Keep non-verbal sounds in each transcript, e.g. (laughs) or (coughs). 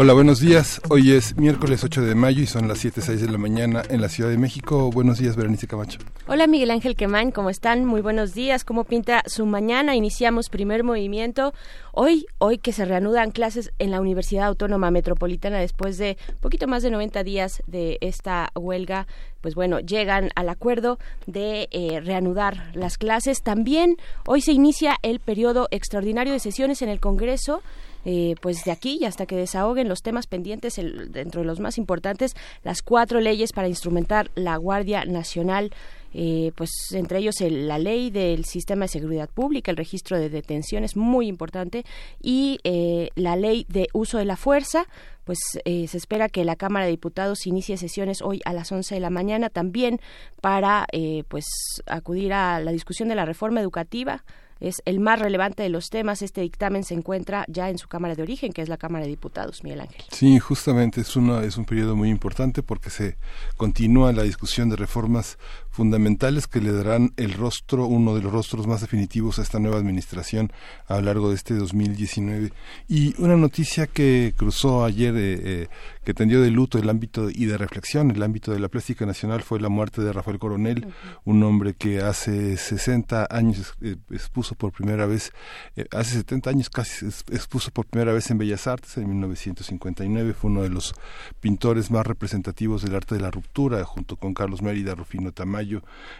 Hola, buenos días. Hoy es miércoles 8 de mayo y son las 7.06 de la mañana en la Ciudad de México. Buenos días, Berenice Camacho. Hola, Miguel Ángel Quemán, ¿cómo están? Muy buenos días. ¿Cómo pinta su mañana? Iniciamos primer movimiento. Hoy, hoy que se reanudan clases en la Universidad Autónoma Metropolitana después de poquito más de 90 días de esta huelga, pues bueno, llegan al acuerdo de eh, reanudar las clases. También hoy se inicia el periodo extraordinario de sesiones en el Congreso. Eh, pues de aquí y hasta que desahoguen los temas pendientes, dentro de los más importantes, las cuatro leyes para instrumentar la Guardia Nacional. Eh, pues entre ellos la ley del sistema de seguridad pública, el registro de detenciones, muy importante, y eh, la ley de uso de la fuerza, pues se espera que la Cámara de Diputados inicie sesiones hoy a las 11 de la mañana también para pues acudir a la discusión de la reforma educativa es el más relevante de los temas. Este dictamen se encuentra ya en su Cámara de origen, que es la Cámara de Diputados, Miguel Ángel. Sí, justamente es, una, es un periodo muy importante porque se continúa la discusión de reformas fundamentales que le darán el rostro, uno de los rostros más definitivos a esta nueva administración a lo largo de este 2019. Y una noticia que cruzó ayer, eh, eh, que tendió de luto el ámbito y de reflexión, el ámbito de la plástica nacional, fue la muerte de Rafael Coronel, un hombre que hace 60 años eh, expuso por primera vez, hace 70 años casi expuso por primera vez en Bellas Artes, en 1959, fue uno de los pintores más representativos del arte de la ruptura, junto con Carlos Mérida, Rufino Tamayo,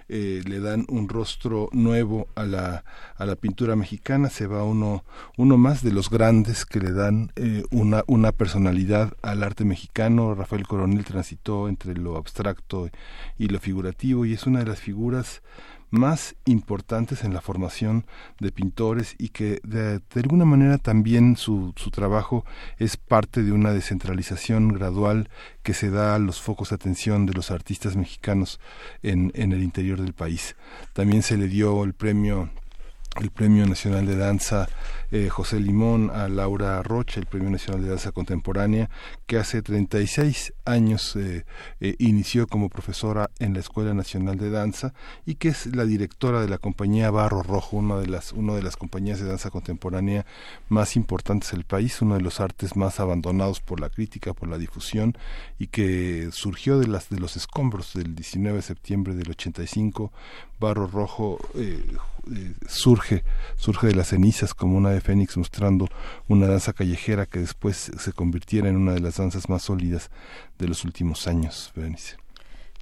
eh, le dan un rostro nuevo a la, a la pintura mexicana, se va uno, uno más de los grandes que le dan eh, una, una personalidad al arte mexicano. Rafael Coronel transitó entre lo abstracto y lo figurativo y es una de las figuras más importantes en la formación de pintores y que de, alguna manera también su, su, trabajo es parte de una descentralización gradual que se da a los focos de atención de los artistas mexicanos en, en el interior del país. También se le dio el premio el Premio Nacional de Danza eh, José Limón, a Laura Rocha, el Premio Nacional de Danza Contemporánea, que hace 36 años eh, eh, inició como profesora en la Escuela Nacional de Danza y que es la directora de la compañía Barro Rojo, una de las, una de las compañías de danza contemporánea más importantes del país, uno de los artes más abandonados por la crítica, por la difusión y que surgió de, las, de los escombros del 19 de septiembre del 85. Barro Rojo surge, surge de las cenizas como una Fénix mostrando una danza callejera que después se convirtiera en una de las danzas más sólidas de los últimos años,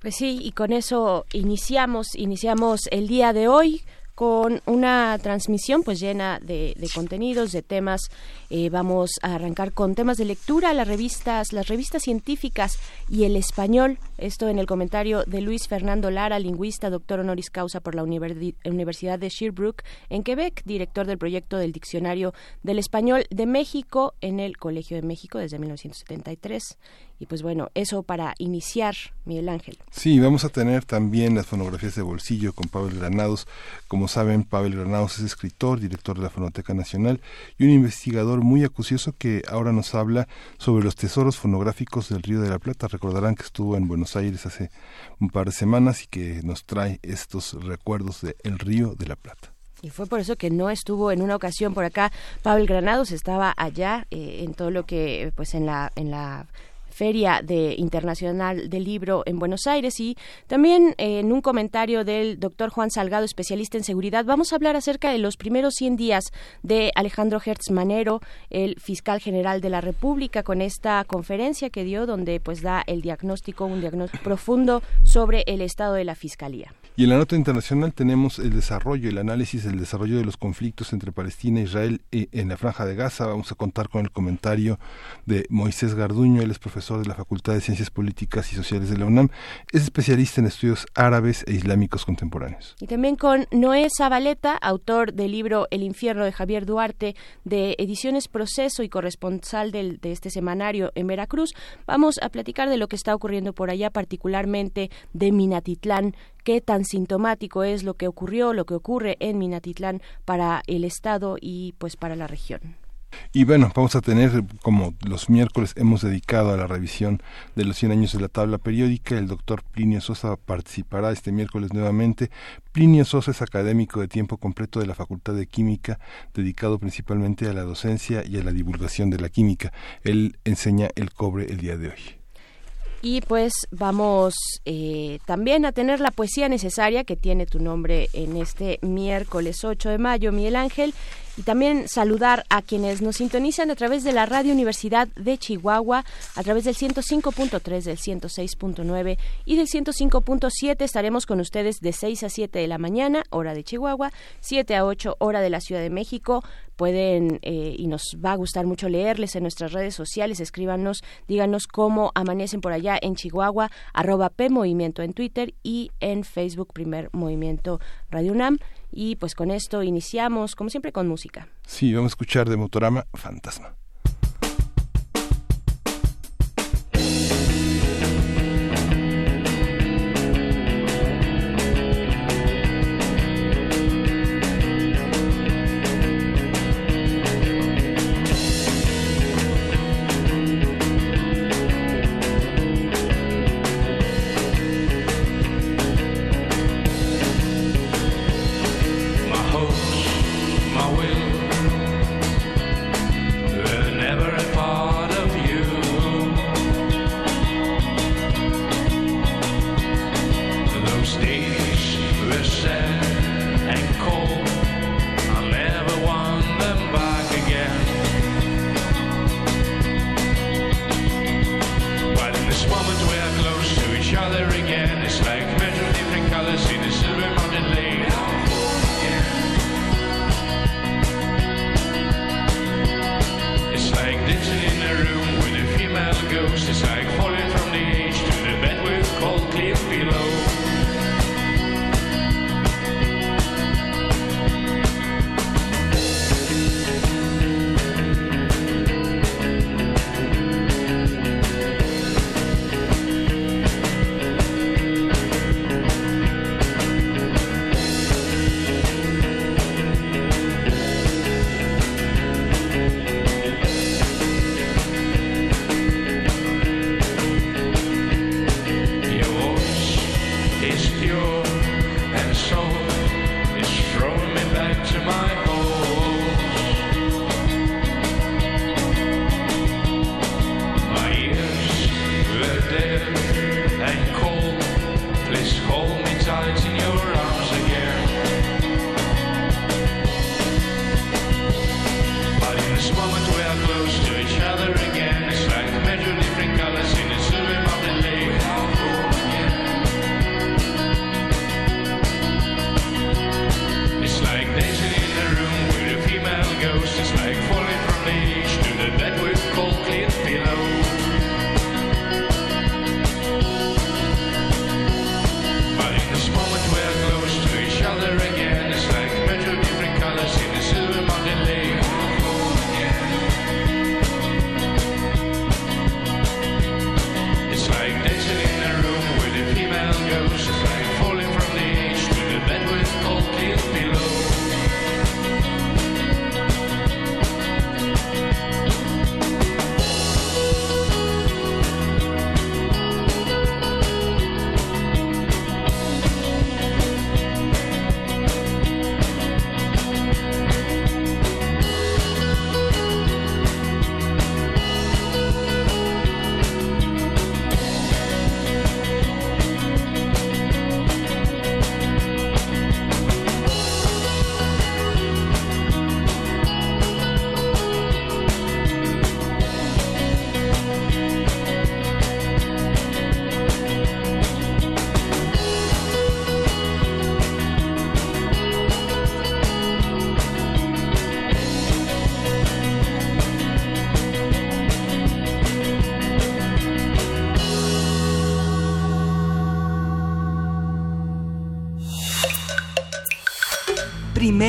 Pues sí, y con eso iniciamos, iniciamos el día de hoy con una transmisión pues llena de, contenidos, de temas. Eh, vamos a arrancar con temas de lectura, las revistas, las revistas científicas y el español. Esto en el comentario de Luis Fernando Lara, lingüista, doctor honoris causa por la Universidad de Sherbrooke en Quebec, director del proyecto del Diccionario del Español de México en el Colegio de México desde 1973. Y pues bueno, eso para iniciar, Miguel Ángel. Sí, vamos a tener también las fonografías de bolsillo con Pavel Granados. Como saben, Pavel Granados es escritor, director de la Fonoteca Nacional y un investigador muy acucioso que ahora nos habla sobre los tesoros fonográficos del Río de la Plata. Recordarán que estuvo en Buenos Aires hace un par de semanas y que nos trae estos recuerdos del el Río de la Plata. Y fue por eso que no estuvo en una ocasión por acá Pavel Granados, estaba allá eh, en todo lo que, pues en la, en la Feria de Internacional del Libro en Buenos Aires y también eh, en un comentario del doctor Juan Salgado, especialista en seguridad, vamos a hablar acerca de los primeros 100 días de Alejandro Hertz Manero, el fiscal general de la República, con esta conferencia que dio donde pues da el diagnóstico, un diagnóstico profundo sobre el estado de la fiscalía. Y en la nota internacional tenemos el desarrollo, el análisis del desarrollo de los conflictos entre Palestina e Israel en la Franja de Gaza. Vamos a contar con el comentario de Moisés Garduño, él es profesor de la Facultad de Ciencias Políticas y Sociales de la UNAM, es especialista en estudios árabes e islámicos contemporáneos. Y también con Noé Zabaleta, autor del libro El infierno de Javier Duarte, de Ediciones Proceso y corresponsal del, de este semanario en Veracruz. Vamos a platicar de lo que está ocurriendo por allá, particularmente de Minatitlán, qué tan sintomático es lo que ocurrió, lo que ocurre en Minatitlán para el Estado y pues para la región. Y bueno, vamos a tener, como los miércoles hemos dedicado a la revisión de los 100 años de la tabla periódica, el doctor Plinio Sosa participará este miércoles nuevamente. Plinio Sosa es académico de tiempo completo de la Facultad de Química, dedicado principalmente a la docencia y a la divulgación de la química. Él enseña el cobre el día de hoy. Y pues vamos eh, también a tener la poesía necesaria que tiene tu nombre en este miércoles 8 de mayo, Miguel Ángel y también saludar a quienes nos sintonizan a través de la Radio Universidad de Chihuahua, a través del 105.3, del 106.9 y del 105.7. Estaremos con ustedes de 6 a 7 de la mañana, hora de Chihuahua, 7 a 8, hora de la Ciudad de México. Pueden, eh, y nos va a gustar mucho leerles en nuestras redes sociales, escríbanos, díganos cómo amanecen por allá en Chihuahua, arroba P Movimiento en Twitter y en Facebook Primer Movimiento Radio UNAM. Y pues con esto iniciamos, como siempre, con música. Sí, vamos a escuchar de Motorama Fantasma.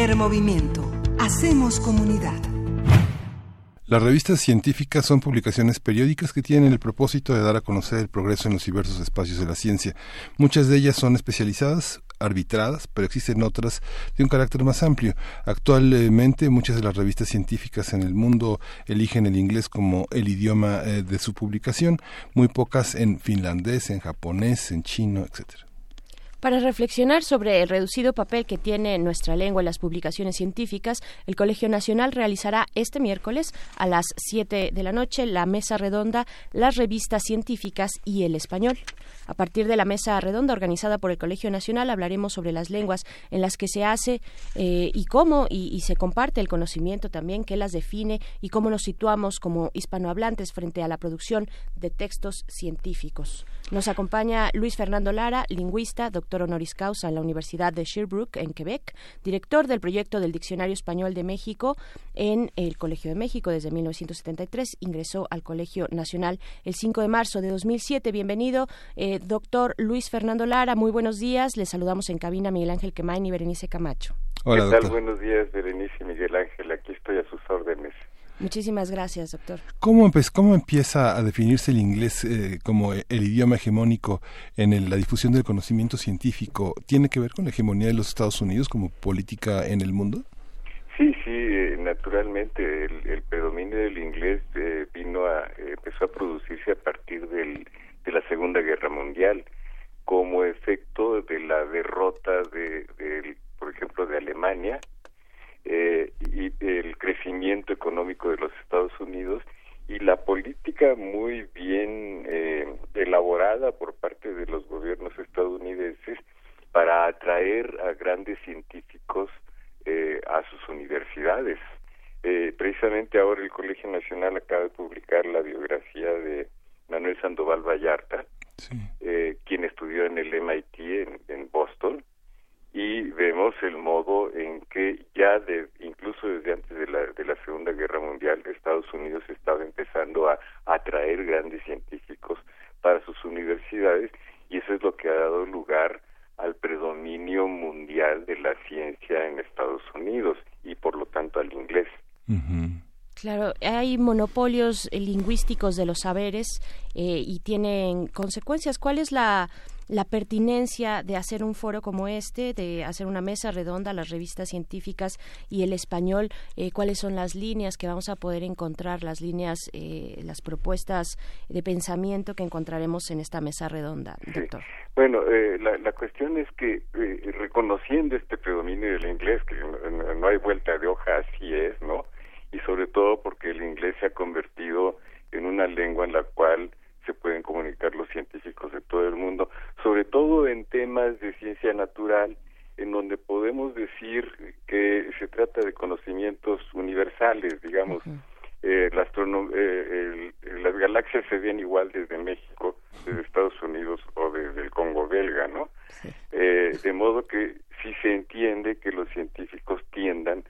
Primer movimiento. Hacemos comunidad. Las revistas científicas son publicaciones periódicas que tienen el propósito de dar a conocer el progreso en los diversos espacios de la ciencia. Muchas de ellas son especializadas, arbitradas, pero existen otras de un carácter más amplio. Actualmente muchas de las revistas científicas en el mundo eligen el inglés como el idioma eh, de su publicación, muy pocas en finlandés, en japonés, en chino, etcétera. Para reflexionar sobre el reducido papel que tiene nuestra lengua en las publicaciones científicas, el Colegio Nacional realizará este miércoles a las 7 de la noche la mesa redonda Las revistas científicas y el español. A partir de la mesa redonda organizada por el Colegio Nacional hablaremos sobre las lenguas en las que se hace eh, y cómo y, se comparte el conocimiento también, qué las define y cómo nos situamos como hispanohablantes frente a la producción de textos científicos. Nos acompaña Luis Fernando Lara, lingüista, doctor honoris causa en la Universidad de Sherbrooke, en Quebec, director del proyecto del Diccionario Español de México en el Colegio de México desde 1973. Ingresó al Colegio Nacional el 5 de marzo de 2007. Bienvenido. Eh, doctor Luis Fernando Lara, muy buenos días. Les saludamos en cabina Miguel Ángel Quemain y Berenice Camacho. Hola, ¿Qué tal? Buenos días, Berenice y Miguel Ángel. Aquí estoy a sus órdenes. Muchísimas gracias, doctor. ¿Cómo, cómo empieza a definirse el inglés eh, como el idioma hegemónico en la difusión del conocimiento científico? ¿Tiene que ver con la hegemonía de los Estados Unidos como política en el mundo? Sí, sí, eh, naturalmente el, predominio del inglés eh, vino a empezó a producirse a partir del de la Segunda Guerra Mundial como efecto de la derrota de, por ejemplo, de Alemania eh, y el crecimiento económico de los Estados Unidos y la política muy bien eh, elaborada por parte de los gobiernos estadounidenses para atraer a grandes científicos eh, a sus universidades. precisamente ahora el Colegio Nacional acaba de publicar la biografía de Manuel Sandoval Vallarta, eh, quien estudió en el MIT en, Boston, y vemos el modo en que ya de, incluso desde antes de la, de la Segunda Guerra Mundial Estados Unidos estaba empezando a atraer grandes científicos para sus universidades y eso es lo que ha dado lugar al predominio mundial de la ciencia en Estados Unidos y por lo tanto al inglés. Claro, hay monopolios eh, lingüísticos de los saberes eh, y tienen consecuencias. ¿Cuál es la, la pertinencia de hacer un foro como este, de hacer una mesa redonda, las revistas científicas y el español? Eh, ¿Cuáles son las líneas que vamos a poder encontrar, las líneas, las propuestas de pensamiento que encontraremos en esta mesa redonda, doctor? Bueno, la, la, cuestión es que reconociendo este predominio del inglés, que no hay vuelta de hoja, así es, ¿no? Y sobre todo porque el inglés se ha convertido en una lengua en la cual se pueden comunicar los científicos de todo el mundo, sobre todo en temas de ciencia natural, en donde podemos decir que se trata de conocimientos universales, digamos. eh, la eh, las galaxias se ven igual desde México, desde Estados Unidos o desde el Congo belga, ¿no? Eh, de modo que sí se entiende que los científicos tiendan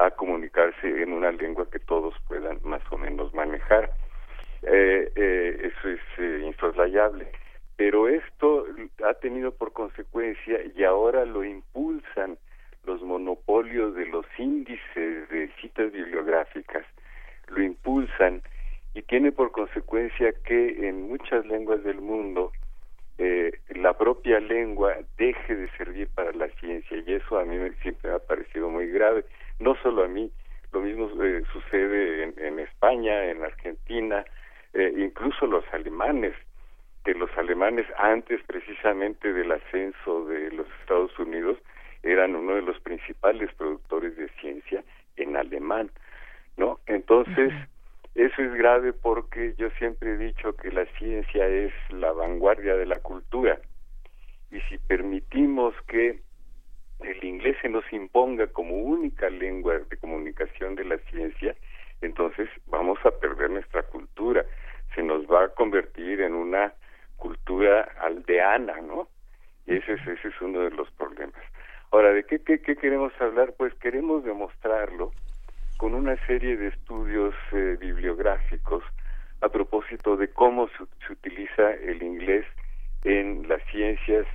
a comunicarse en una lengua que todos puedan más o menos manejar. Eh, eh, eso es eh, insoslayable. Pero esto ha tenido por consecuencia, y ahora lo impulsan los monopolios de los índices de citas bibliográficas, lo impulsan y tiene por consecuencia que en muchas lenguas del mundo eh, la propia lengua deje de servir para la ciencia y eso a mí siempre me ha parecido muy grave no solo a mí, lo mismo eh, sucede en, España, en Argentina, eh, incluso los alemanes, que los alemanes antes precisamente del ascenso de los Estados Unidos eran uno de los principales productores de ciencia en alemán, ¿no? Entonces, eso es grave porque yo siempre he dicho que la ciencia es la vanguardia de la cultura y si permitimos que el inglés se nos imponga como única lengua de comunicación de la ciencia, entonces vamos a perder nuestra cultura, se nos va a convertir en una cultura aldeana, ¿no? Y ese es, ese es uno de los problemas. Ahora, ¿de qué, qué, queremos hablar? Pues queremos demostrarlo con una serie de estudios eh, bibliográficos a propósito de cómo se utiliza el inglés en las ciencias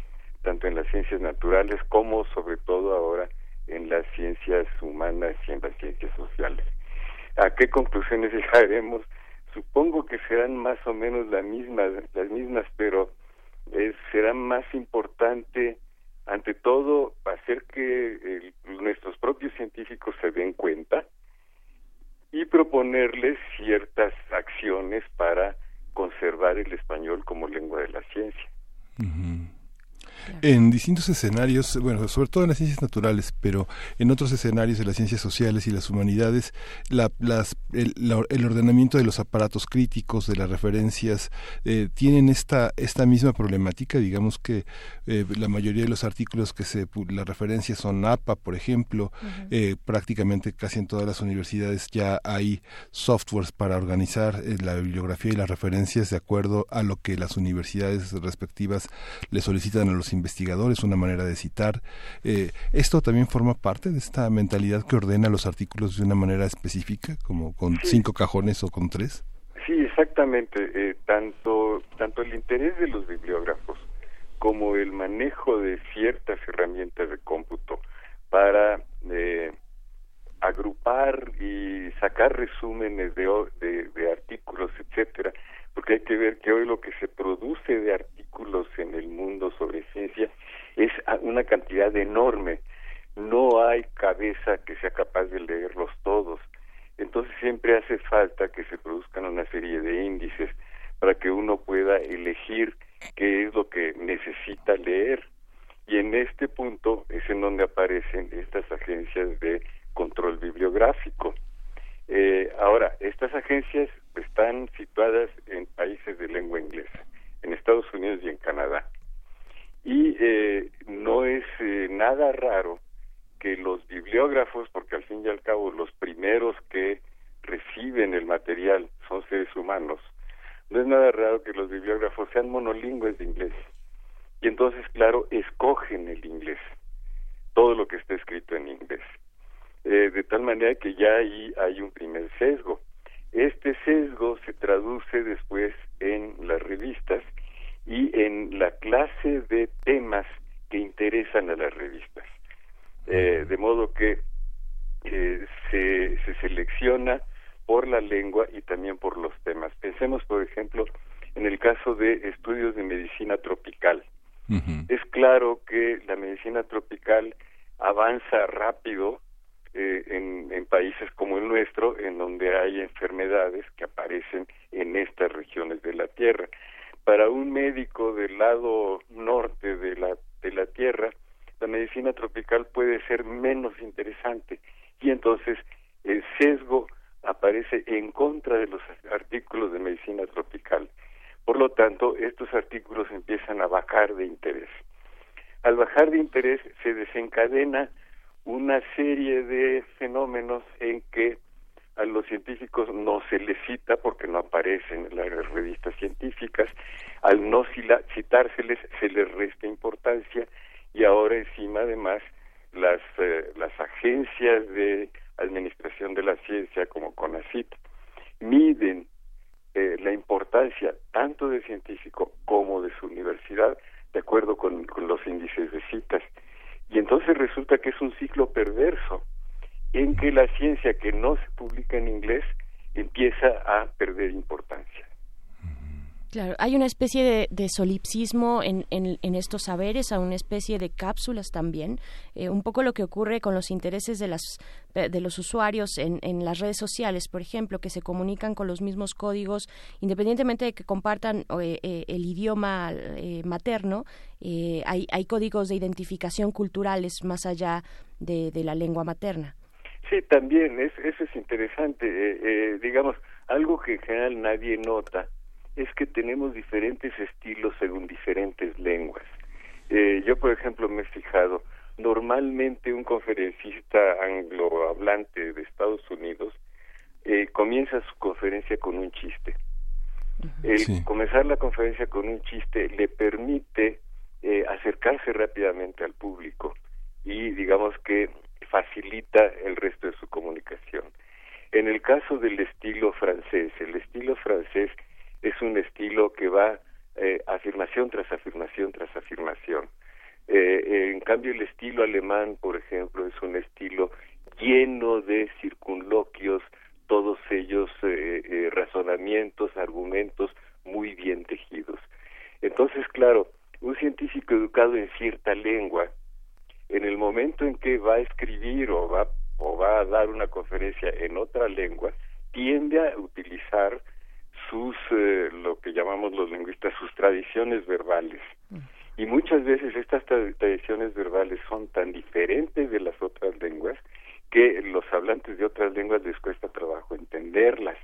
tanto en las ciencias naturales como sobre todo ahora en las ciencias humanas y en las ciencias sociales. ¿A qué conclusiones (laughs) llegaremos? Supongo que serán más o menos las mismas, las mismas, pero eh, será más importante, ante todo, hacer que nuestros propios científicos se den cuenta y proponerles ciertas acciones para conservar el español como lengua de la ciencia. En distintos escenarios, bueno, sobre todo en las ciencias naturales, pero en otros escenarios de las ciencias sociales y las humanidades, la, las, el, el, ordenamiento de los aparatos críticos, de las referencias, eh, tienen esta, esta misma problemática. Digamos que eh, la mayoría de los artículos que se, las referencias son APA, por ejemplo, eh, prácticamente casi en todas las universidades ya hay softwares para organizar eh, la bibliografía y las referencias de acuerdo a lo que las universidades respectivas le solicitan a los investigadores, una manera de citar. Eh, ¿Esto también forma parte de esta mentalidad que ordena los artículos de una manera específica, como con cinco cajones o con tres? Sí, exactamente. Eh, tanto, tanto el interés de los bibliógrafos como el manejo de ciertas herramientas de cómputo para eh, agrupar y sacar resúmenes de, de, de artículos, etcétera, porque hay que ver que hoy lo que se produce de en el mundo sobre ciencia es una cantidad enorme. No hay cabeza que sea capaz de leerlos todos. Entonces siempre hace falta que se produzcan una serie de índices para que uno pueda elegir qué es lo que necesita leer. Y en este punto es en donde aparecen estas agencias de control bibliográfico. Eh, ahora, estas agencias están situadas en países de lengua inglesa, en Estados Unidos y en Canadá. Y eh, no es eh, nada raro que los bibliógrafos, porque al fin y al cabo los primeros que reciben el material son seres humanos, no es nada raro que los bibliógrafos sean monolingües de inglés. Y entonces, claro, escogen el inglés, todo lo que está escrito en inglés. Eh, de tal manera que ya ahí hay un primer sesgo. Este sesgo se traduce después en las revistas y en la clase de temas que interesan a las revistas. Eh, de modo que eh, se, se selecciona por la lengua y también por los temas. Pensemos, por ejemplo, en el caso de estudios de medicina tropical. Es claro que la medicina tropical avanza rápido eh, en, en, países como el nuestro, en donde hay enfermedades que aparecen en estas regiones de la Tierra. Para un médico del lado norte de la, de la Tierra, la medicina tropical puede ser menos interesante y entonces el sesgo aparece en contra de los artículos de medicina tropical. Por lo tanto, estos artículos empiezan a bajar de interés. Al bajar de interés se desencadena una serie de fenómenos en que a los científicos no se les cita porque no aparecen en las revistas científicas, al no citárseles se les resta importancia y ahora encima además las, eh, las agencias de administración de la ciencia como CONACIT miden eh, la importancia tanto del científico como de su universidad de acuerdo con los índices de citas y entonces resulta que es un ciclo perverso en que la ciencia que no se publica en inglés empieza a perder importancia. Claro, hay una especie de, solipsismo en, en, estos saberes, a una especie de cápsulas también, eh, un poco lo que ocurre con los intereses de, las, de los usuarios en, en, las redes sociales, por ejemplo, que se comunican con los mismos códigos, independientemente de que compartan eh, eh, el idioma materno, hay, hay códigos de identificación culturales más allá de, de la lengua materna. Sí, también, es, eso es interesante. digamos, algo que en general nadie nota es que tenemos diferentes estilos según diferentes lenguas. Eh, yo, por ejemplo, me he fijado, normalmente un conferencista anglohablante de Estados Unidos eh, comienza su conferencia con un chiste. El comenzar la conferencia con un chiste le permite eh, acercarse rápidamente al público y digamos que facilita el resto de su comunicación. En el caso del estilo francés, el estilo francés es un estilo que va eh, afirmación tras afirmación tras afirmación. Eh, en cambio, el estilo alemán, por ejemplo, es un estilo lleno de circunloquios, todos ellos eh, eh, razonamientos, argumentos muy bien tejidos. Entonces, claro, un científico educado en cierta lengua, en el momento en que va a escribir o va, o va a dar una conferencia en otra lengua, tiende a utilizar sus, eh, lo que llamamos los lingüistas, sus tradiciones verbales. Y muchas veces estas tradiciones verbales son tan diferentes de las otras lenguas que los hablantes de otras lenguas les cuesta trabajo entenderlas.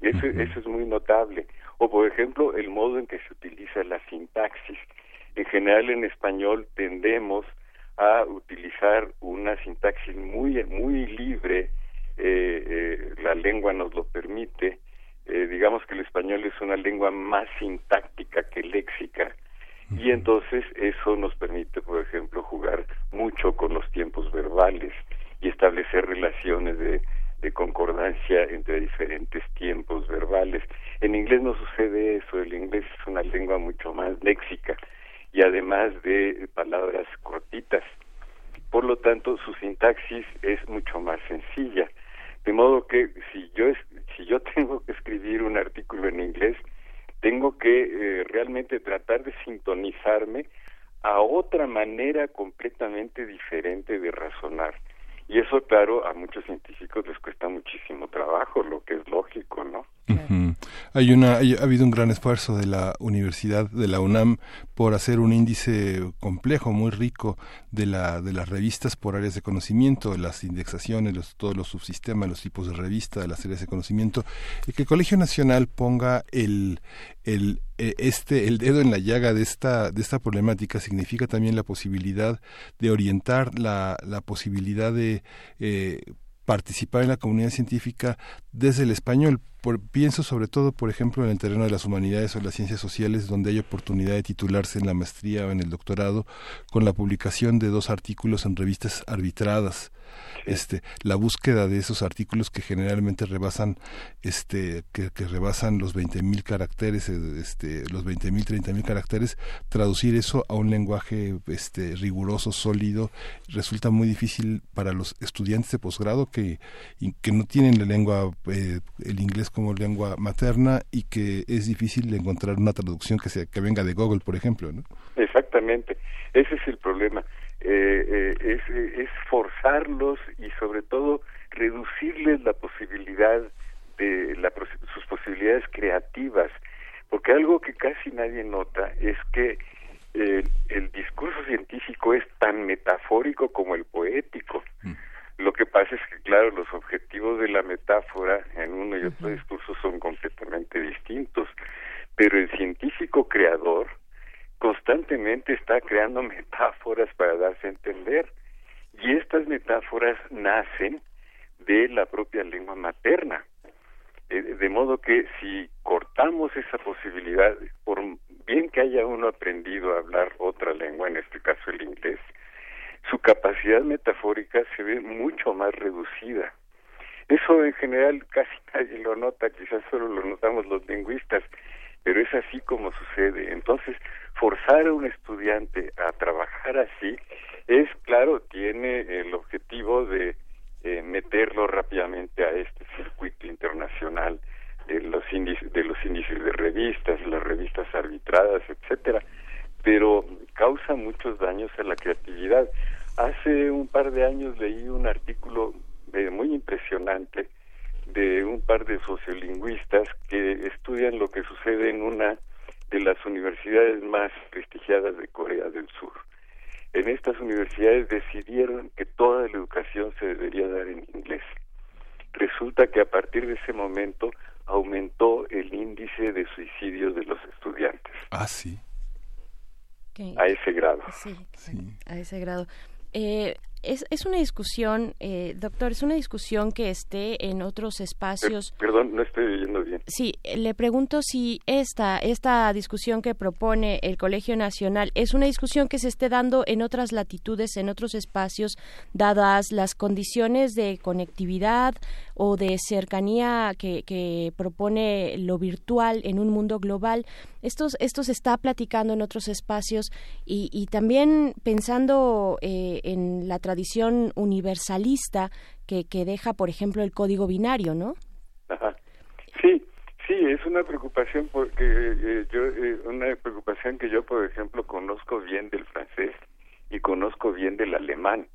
Eso, eso es muy notable. O, por ejemplo, el modo en que se utiliza la sintaxis. En general, en español tendemos a utilizar una sintaxis muy, muy libre, eh, eh, la lengua nos lo permite, eh, digamos que el español es una lengua más sintáctica que léxica, y entonces eso nos permite, por ejemplo, jugar mucho con los tiempos verbales y establecer relaciones de, de concordancia entre diferentes tiempos verbales. En inglés no sucede eso, el inglés es una lengua mucho más léxica y además de palabras cortitas. Por lo tanto, su sintaxis es mucho más sencilla. De modo que si yo si yo (laughs) tengo que escribir un artículo en inglés, tengo que eh, realmente tratar de sintonizarme a otra manera completamente diferente de razonar. Y eso, claro, a muchos científicos les cuesta muchísimo trabajo, lo que es lógico, ¿no? Hay una, ha habido un gran esfuerzo de la universidad, de la UNAM, por hacer un índice complejo, muy rico de la, de las revistas por áreas de conocimiento, las indexaciones, los, todos los subsistemas, los tipos de revista, las áreas de conocimiento, y que el Colegio Nacional ponga el, el, e, este, el dedo en la llaga de esta, de esta problemática significa también la posibilidad de orientar la, la posibilidad de eh, participar en la comunidad científica desde el español. Pienso sobre todo, por ejemplo, en el terreno de las humanidades o las ciencias sociales, donde hay oportunidad de titularse en la maestría o en el doctorado con la publicación de dos artículos en revistas arbitradas. Este la búsqueda de esos artículos que generalmente rebasan este que, rebasan los 20.000 caracteres eh, este los 20.000 30.000 caracteres traducir eso a un lenguaje este riguroso sólido resulta muy difícil para los estudiantes de posgrado que que no tienen la lengua eh, el inglés como lengua materna y que es difícil encontrar una traducción que sea que venga de Google por ejemplo ¿no? exactamente ese es el problema eh, eh, es, forzarlos y sobre todo reducirles la posibilidad de la, sus posibilidades creativas, porque algo que casi nadie nota es que eh, el discurso científico es tan metafórico como el poético. Mm. Lo que pasa es que, claro, los objetivos de la metáfora en uno y otro discurso son completamente distintos, pero el científico creador constantemente está creando (laughs) metáforas para darse a entender y estas metáforas nacen de la propia lengua materna. Eh, de modo que si cortamos esa posibilidad, por bien que haya uno aprendido a hablar otra lengua, en este caso el inglés, su capacidad metafórica se ve mucho más reducida. Eso en general casi (laughs) nadie lo nota, quizás solo lo notamos los lingüistas, pero es así como sucede. Entonces, forzar a un estudiante a trabajar así es, claro, tiene el objetivo de eh, meterlo rápidamente a este circuito internacional de los índices de los índices de revistas, las revistas arbitradas, etcétera, pero causa muchos daños a la creatividad. Hace un par de años leí un artículo eh, muy impresionante de un par de sociolingüistas que estudian lo que sucede en una de las universidades más prestigiadas de Corea del Sur. En estas universidades decidieron que toda la educación se debería dar en inglés. Resulta que a partir de ese momento aumentó el índice de suicidios de los estudiantes. Ah, sí. A ese grado. Sí, a ese grado. Eh, es, es una discusión, eh, doctor, es una discusión que esté en otros espacios. perdón, no estoy oyendo bien. Sí, le pregunto si esta, esta discusión que propone el Colegio Nacional es una discusión que se esté dando en otras latitudes, en otros espacios, dadas las condiciones de conectividad o de cercanía que, que propone lo virtual en un mundo global. Esto, esto se está platicando en otros espacios y, y también pensando eh, en la tradición universalista que, que deja, por ejemplo, el código binario, ¿no? Ajá. Sí, es una preocupación porque eh, yo eh, una preocupación que yo por ejemplo conozco bien del francés y conozco bien del alemán.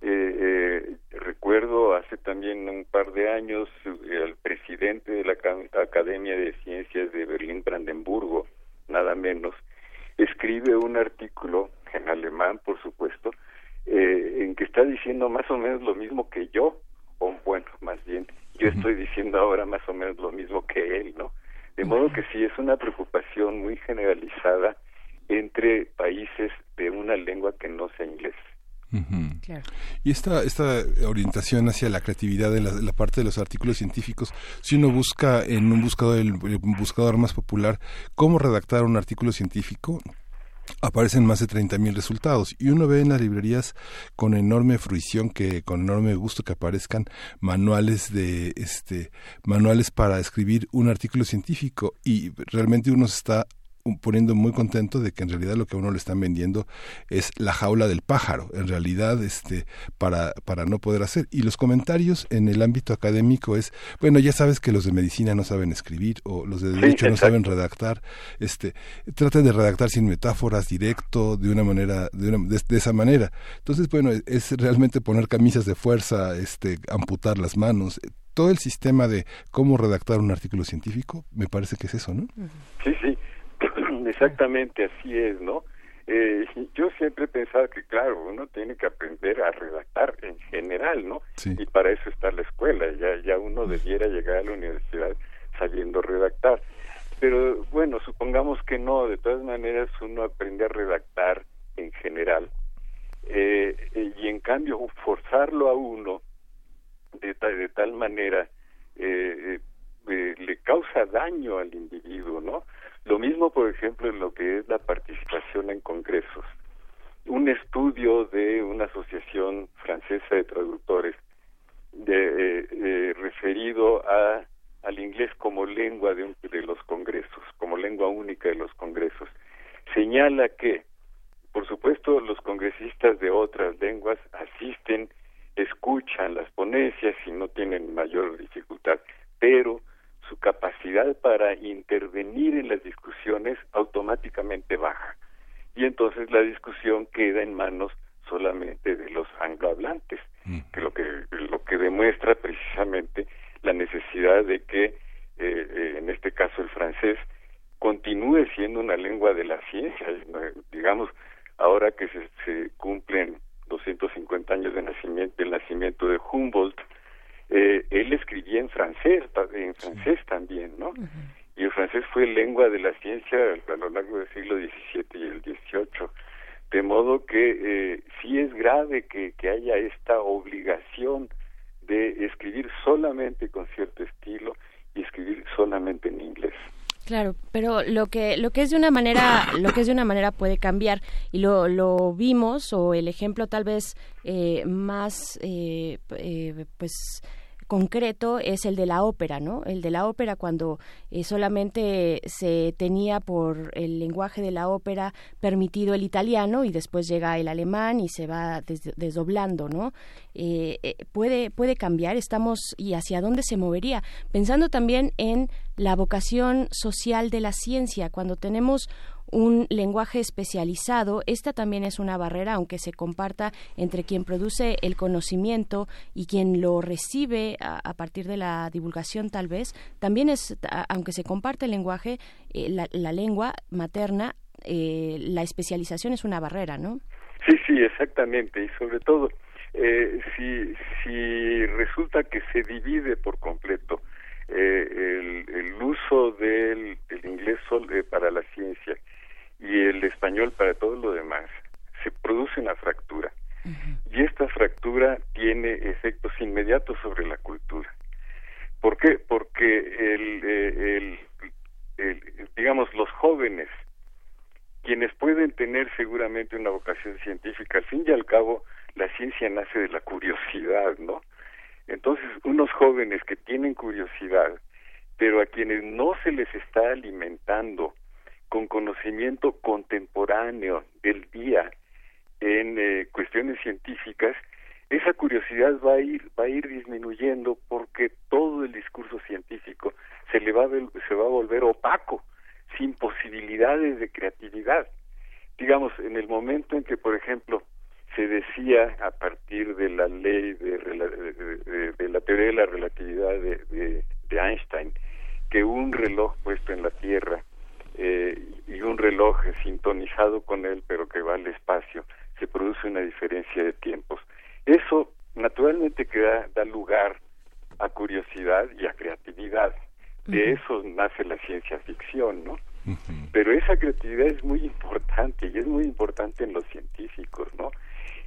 Eh, recuerdo hace también un par de años el presidente de la Academia de Ciencias de Berlín Brandenburgo, nada menos, escribe un artículo en alemán, por supuesto, en que está diciendo más o menos lo mismo que yo, o bueno, más bien yo estoy diciendo ahora más o menos lo mismo que él, ¿no? De modo que sí es una preocupación muy generalizada entre países de una lengua que no sea inglés. Y esta, esta orientación hacia la creatividad en la, parte de los artículos científicos, si uno busca en un buscador, el buscador más popular, cómo redactar un artículo científico, aparecen más de 30.000 resultados y uno ve en las librerías con enorme fruición que con enorme gusto que aparezcan manuales de este manuales para escribir un artículo científico y realmente uno está poniendo muy contento de que en realidad lo que a uno le están vendiendo es la jaula del pájaro, en realidad este para para no poder hacer y los comentarios en el ámbito académico es, bueno, ya sabes que los de medicina no saben escribir o los de derecho no saben redactar, este traten de redactar sin metáforas, directo, de una manera de, una, de, esa manera. Entonces, bueno, es realmente poner camisas de fuerza, este amputar las manos, todo el sistema de cómo redactar un artículo científico, me parece que es eso, ¿no? Sí, sí. Exactamente así es, ¿no? Eh, yo siempre he pensado que, claro, uno tiene que aprender a redactar en general, ¿no? Y para eso está la escuela, ya, ya uno debiera llegar a la universidad sabiendo redactar. Pero bueno, supongamos que no, de todas maneras uno aprende a redactar en general. Eh, y en cambio, forzarlo a uno de, de tal manera eh, eh, le causa daño al individuo, ¿no? Lo mismo, por ejemplo, en lo que es la participación en congresos. Un estudio de una asociación francesa de traductores de, eh, eh, referido al inglés como lengua de, de los congresos, como lengua única de los congresos, señala que, por supuesto, los congresistas de otras lenguas asisten, escuchan las ponencias y no tienen mayor dificultad, pero su capacidad para intervenir en las discusiones automáticamente baja. Y entonces la discusión queda en manos solamente de los anglohablantes, mm. que lo que lo que demuestra precisamente la necesidad de que eh, eh, en este caso el francés continúe siendo una lengua de la ciencia, digamos, ahora que se, se cumplen 250 años de nacimiento del nacimiento de Humboldt, eh, él escribía en francés, en francés también, ¿no? Y el francés fue lengua de la ciencia a lo largo del siglo XVII y el XVIII. De modo que eh, sí es grave que, que haya esta obligación de escribir solamente con cierto estilo y escribir solamente en inglés. Claro, pero lo que lo que es de una manera (coughs) lo que es de una manera puede cambiar y lo, lo vimos o el ejemplo tal vez eh, más eh, eh, pues concreto es el de la ópera, ¿no? El de la ópera cuando eh, solamente se tenía por el lenguaje de la ópera permitido el italiano y después llega el alemán y se va desdoblando, ¿no? Eh, eh, puede puede cambiar, estamos y hacia dónde se movería, pensando también en la vocación social de la ciencia, cuando tenemos un lenguaje especializado, esta también es una barrera, aunque se comparta entre quien produce el conocimiento y quien lo recibe a, partir de la divulgación tal vez, también es, aunque se comparte el lenguaje, eh, la, lengua materna, eh, la especialización es una barrera, ¿no? Sí, sí, exactamente, y sobre todo, eh, si, si resulta que se divide por completo el, el, uso del, inglés para la ciencia y el español para todo lo demás, se produce una fractura. Y esta fractura tiene efectos inmediatos sobre la cultura. ¿Por qué? Porque el, eh, el, digamos, los jóvenes, quienes pueden tener seguramente una vocación científica, al fin y al cabo, la ciencia nace de la curiosidad, ¿no? Entonces, unos jóvenes que tienen curiosidad, pero a quienes no se les está alimentando con conocimiento contemporáneo del día en eh, cuestiones científicas, esa curiosidad va a ir va a ir disminuyendo porque todo el discurso científico se le va a, se va a volver opaco sin posibilidades de creatividad. Digamos en el momento en que por ejemplo se decía a partir de la ley de, de, la teoría de la relatividad de, Einstein que un reloj puesto en la Tierra eh, y un reloj sintonizado con él pero que va al espacio se produce una diferencia de tiempos eso naturalmente que da, lugar a curiosidad y a creatividad. De eso nace la ciencia ficción, ¿no? Pero esa creatividad es muy importante y es muy importante en los científicos, ¿no?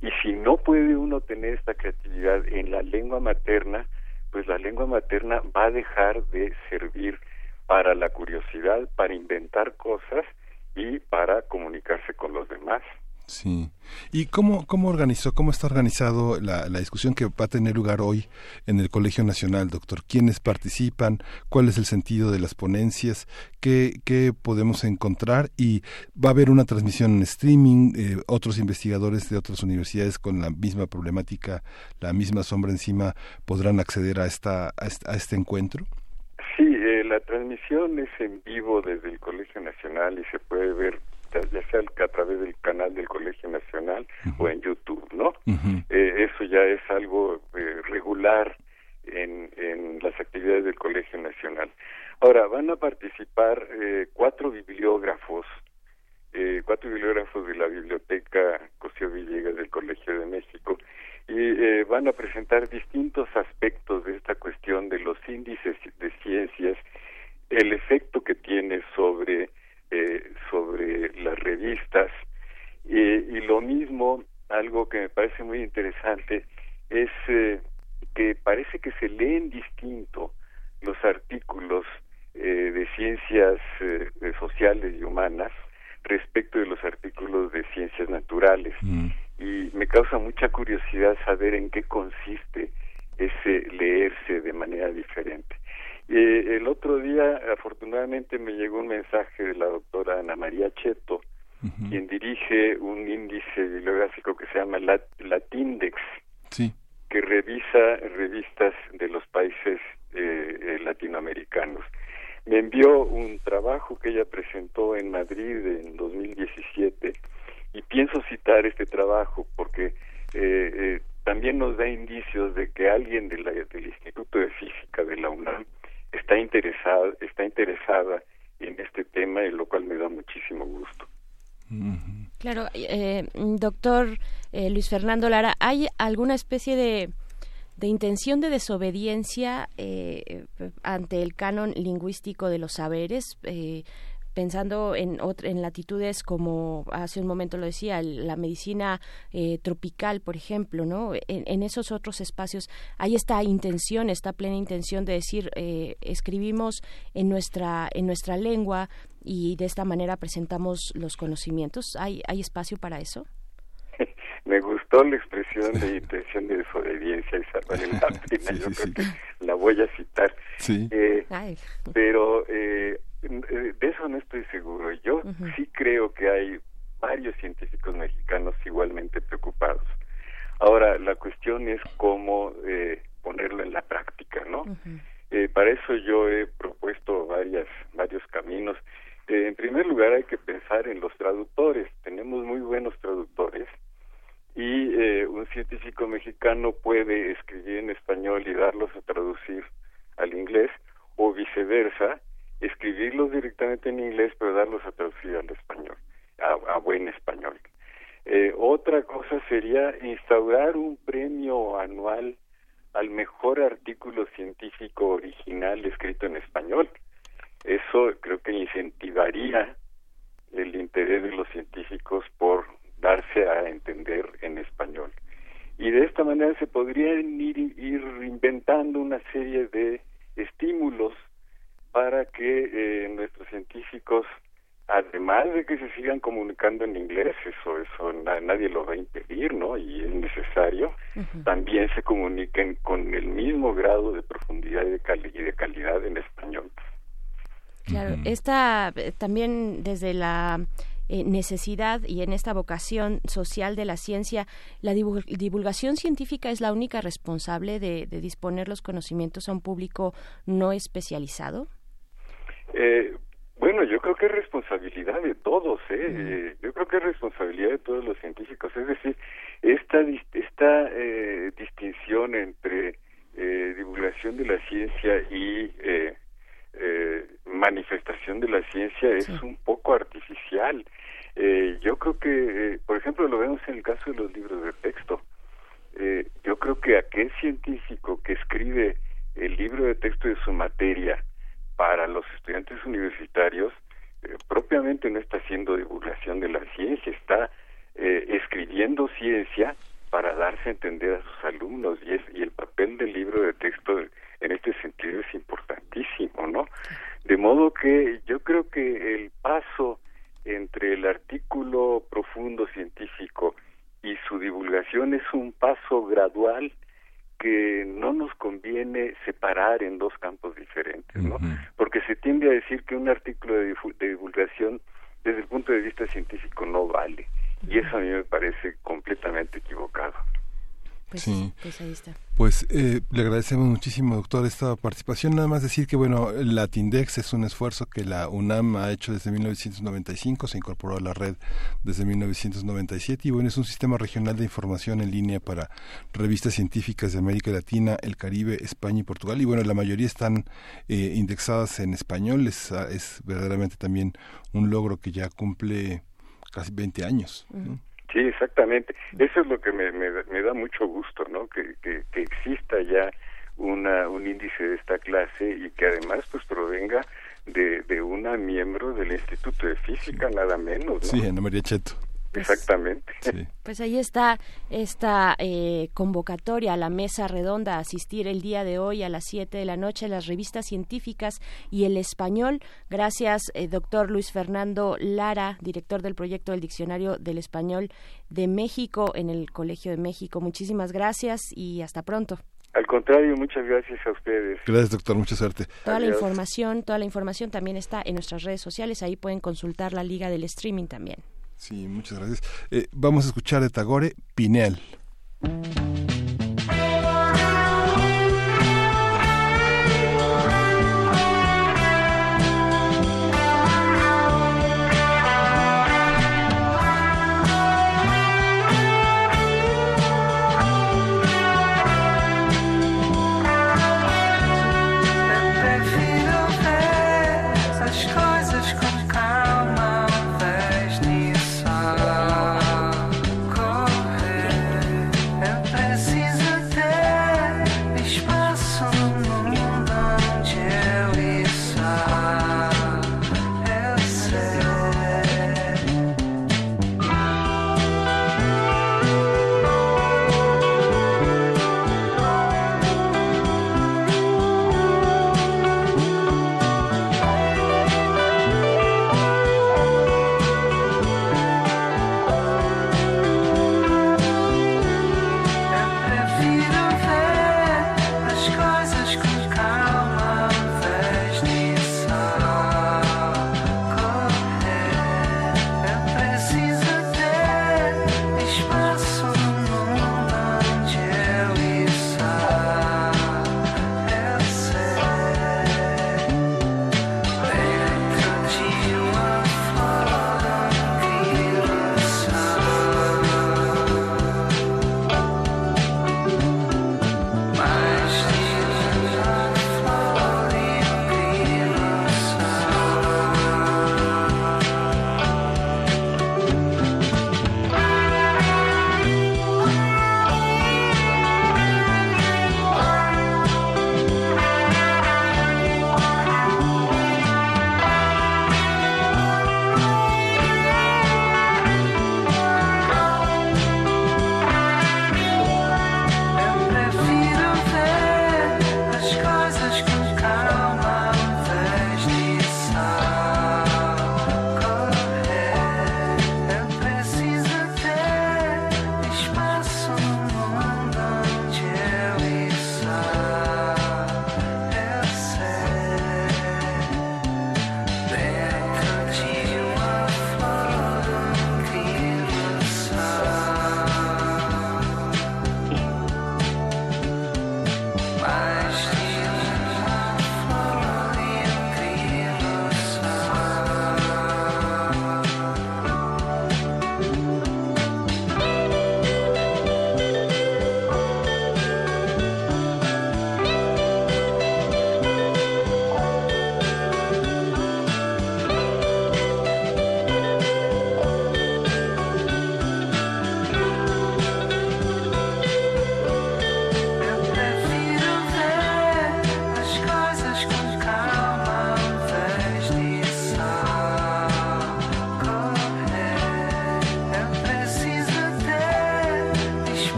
Y si no puede uno tener esta creatividad en la lengua materna, pues la lengua materna va a dejar de servir para la curiosidad, para inventar cosas y para comunicarse con los demás. Sí. ¿Y cómo, cómo organizó, cómo está organizado la, discusión que va a tener lugar hoy en el Colegio Nacional, doctor? ¿Quiénes participan? ¿Cuál es el sentido de las ponencias? ¿Qué, qué podemos encontrar? Y va a haber una transmisión en streaming, eh, otros investigadores de otras universidades con la misma problemática, la misma sombra encima, podrán acceder a, esta, a, este, encuentro. La transmisión es en vivo desde el Colegio Nacional y se puede ver ya sea a través del canal del Colegio Nacional o en YouTube, ¿no? Eh, eso ya es algo eh, regular en, en las actividades del Colegio Nacional. Ahora, van a participar eh, cuatro bibliógrafos, cuatro bibliógrafos de la Biblioteca Cosío Villegas del Colegio de México, y van a presentar distintos aspectos de esta cuestión de los índices de ciencias, el efecto que tiene sobre eh, sobre las revistas y lo mismo algo que me parece muy interesante es eh, que parece que se leen distinto los artículos eh, de ciencias sociales y humanas respecto de los artículos de ciencias naturales mm. Y me causa mucha curiosidad saber en qué consiste ese leerse de manera diferente. Eh, el otro día, afortunadamente, me llegó un mensaje de la doctora Ana María Cheto, quien dirige un índice bibliográfico que se llama Latindex, que revisa revistas de los países eh, eh, latinoamericanos. Me envió un trabajo que ella presentó en Madrid en 2017 y pienso citar este trabajo porque eh, también nos da indicios de que alguien de la, del Instituto de Física de la UNAM está interesada, está interesada en este tema, y lo cual me da muchísimo gusto. Claro, eh, doctor eh, Luis Fernando Lara, ¿hay alguna especie de, de intención de desobediencia eh, ante el canon lingüístico de los saberes? Pensando en, en latitudes como hace un momento lo decía, la medicina eh, tropical, por ejemplo, ¿no? En, esos otros espacios hay esta intención, esta plena intención de decir, eh, escribimos en nuestra, en nuestra lengua y de esta manera presentamos los conocimientos. ¿Hay, hay espacio para eso? (laughs) Me gustó la expresión de intención de desobediencia y salvar la (laughs) pena. Yo creo que la voy a citar. Sí. Eh, pero eh, de eso no estoy seguro. Yo sí creo que hay varios científicos mexicanos igualmente preocupados. Ahora, la cuestión es cómo eh, ponerlo en la práctica, ¿no? eh, para eso yo he propuesto varias, varios caminos. Eh, en primer lugar, hay que pensar en los traductores. Tenemos muy buenos traductores y eh, un científico mexicano puede escribir en español y darlos a traducir al inglés o viceversa escribirlos directamente en inglés, pero darlos a traducir al español, a, buen español. Eh, otra cosa sería instaurar un premio anual al mejor artículo científico original escrito en español. Eso creo que incentivaría el interés de los científicos por darse a entender en español. Y de esta manera se podrían ir, ir inventando una serie de estímulos para que eh, nuestros científicos, además de que se sigan comunicando en inglés, eso, eso nadie lo va a impedir, ¿no? Y es necesario, también se comuniquen con el mismo grado de profundidad y de, y de calidad en español. Claro, esta eh, también desde la eh, necesidad y en esta vocación social de la ciencia, ¿la divulgación científica es la única responsable de, disponer los conocimientos a un público no especializado? Eh, bueno, yo creo que es responsabilidad de todos, ¿eh? Yo creo que es responsabilidad de todos los científicos. Es decir, esta, esta eh, distinción entre eh, divulgación de la ciencia y eh, eh, manifestación de la ciencia es un poco artificial. Eh, yo creo que, por ejemplo, lo vemos en el caso de los libros de texto. yo creo que aquel científico que escribe el libro de texto de su materia para los estudiantes universitarios propiamente no está haciendo divulgación de la ciencia, está escribiendo ciencia para darse a entender a sus alumnos y, es, y el papel del libro de texto en este sentido es importantísimo, ¿no? De modo que yo creo que el paso entre el artículo profundo científico y su divulgación es un paso gradual que no nos conviene separar en dos campos diferentes, ¿no? Porque se tiende a decir que un artículo de divulgación desde el punto de vista científico no vale y eso a mí me parece completamente equivocado. Pues, sí. pues ahí está. Pues eh, le agradecemos muchísimo, doctor, esta participación. Nada más decir que, bueno, la TINDEX es un esfuerzo que la UNAM ha hecho desde 1995, se incorporó a la red desde 1997 y, bueno, es un sistema regional de información en línea para revistas científicas de América Latina, el Caribe, España y Portugal. Y, bueno, la mayoría están eh, indexadas en español. Es, es verdaderamente también un logro que ya cumple casi 20 años. Sí, exactamente. Eso es lo que me, me, da mucho gusto, ¿no? Que, que, exista ya una, un índice de esta clase y que además pues provenga de, de una miembro del Instituto de Física, nada menos. ¿no? Sí, Ana María Cheto. Pues, Exactamente. Pues ahí está esta eh, convocatoria a la mesa redonda, asistir el día de hoy a las 7 de la noche, las revistas científicas y el español. Gracias, eh, doctor Luis Fernando Lara, director del proyecto del Diccionario del Español de México en el Colegio de México. Muchísimas gracias y hasta pronto. Al contrario, muchas gracias a ustedes. Gracias, doctor, mucha suerte. Toda la información, toda la información también está en nuestras redes sociales, ahí pueden consultar la liga del streaming también. Sí, muchas gracias. Eh, vamos a escuchar de Tagore Pineal.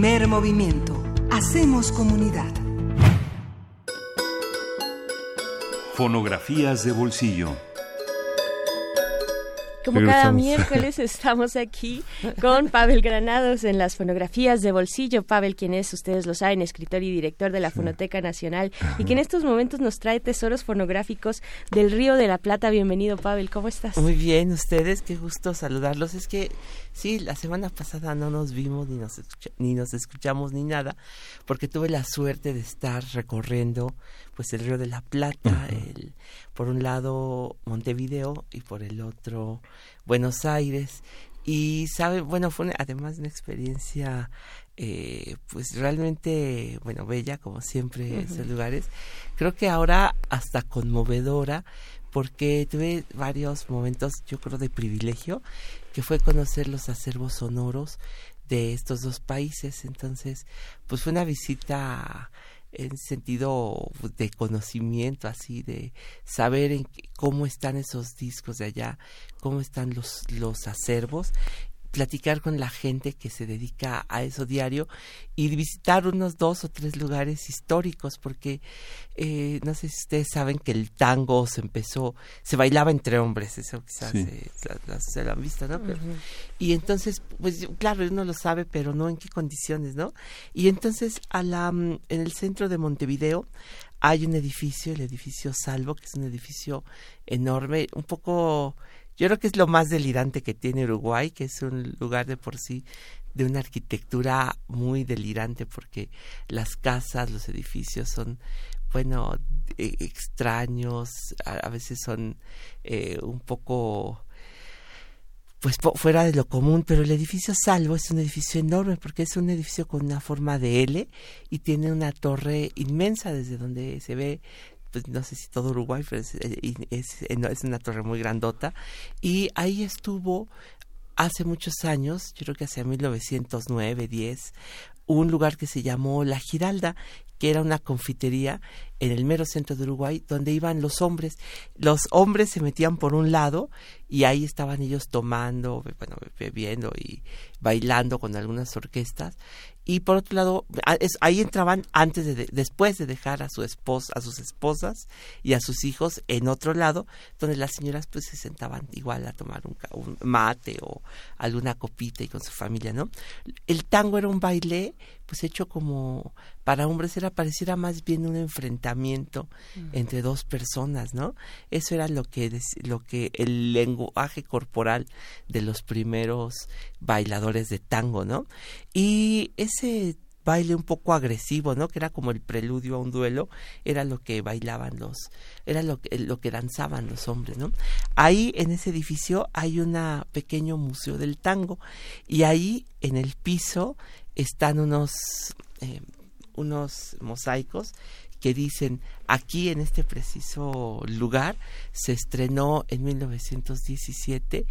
Primer movimiento. Hacemos comunidad. Fonografías de bolsillo. Como cada (laughs) miércoles estamos aquí con Pavel Granados en las fonografías de bolsillo. Pavel, quien es, ustedes lo saben, escritor y director de la Fonoteca Nacional y que en estos momentos nos trae tesoros fonográficos del Río de la Plata. Bienvenido, Pavel, ¿cómo estás? Muy bien, ustedes, qué gusto saludarlos. Es que sí, la semana pasada no nos vimos ni nos, ni nos escuchamos ni nada, porque tuve la suerte de estar recorriendo pues el Río de la Plata, el, por un lado Montevideo y por el otro Buenos Aires. Y sabe, bueno, fue además una experiencia eh, pues realmente, bueno, bella como siempre esos lugares. Creo que ahora hasta conmovedora porque tuve varios momentos, yo creo, de privilegio, que fue conocer los acervos sonoros de estos dos países. Entonces, pues fue una visita en sentido de conocimiento, así de saber en cómo están esos discos de allá, cómo están los, los acervos platicar con la gente que se dedica a eso diario y visitar unos dos o tres lugares históricos porque eh, no sé si ustedes saben que el tango se empezó se bailaba entre hombres eso quizás se, lo han visto no y entonces pues claro uno lo sabe pero no en qué condiciones no y entonces a la mm, en el centro de Montevideo hay un edificio el edificio Salvo que es un edificio enorme un poco yo creo que es lo más delirante que tiene Uruguay, que es un lugar de por sí de una arquitectura muy delirante porque las casas, los edificios son, bueno, e, extraños, a, veces son eh, un poco pues fuera de lo común, pero el edificio Salvo es un edificio enorme porque es un edificio con una forma de L y tiene una torre inmensa desde donde se ve pues no sé si todo Uruguay, pero es, eh, es, una torre muy grandota. Y ahí estuvo hace muchos años, yo creo que hacia 1909, 10, un lugar que se llamó La Giralda, que era una confitería en el mero centro de Uruguay, donde iban los hombres. Los hombres se metían por un lado y ahí estaban ellos tomando, bueno, bebiendo y bailando con algunas orquestas y por otro lado ahí entraban antes de, después de dejar a su esposa a sus esposas y a sus hijos en otro lado donde las señoras pues se sentaban igual a tomar un, un, mate o alguna copita y con su familia no el tango era un baile pues hecho como para hombres era pareciera más bien un enfrentamiento entre dos personas no eso era lo que lo que el lenguaje corporal de los primeros bailadores de tango no y ese baile un poco agresivo, ¿no? Que era como el preludio a un duelo, era lo que bailaban los, era lo que, lo que danzaban los hombres, ¿no? Ahí en ese edificio hay un pequeño museo del tango y ahí en el piso están unos, eh, unos mosaicos que dicen aquí en este preciso lugar se estrenó en 1917,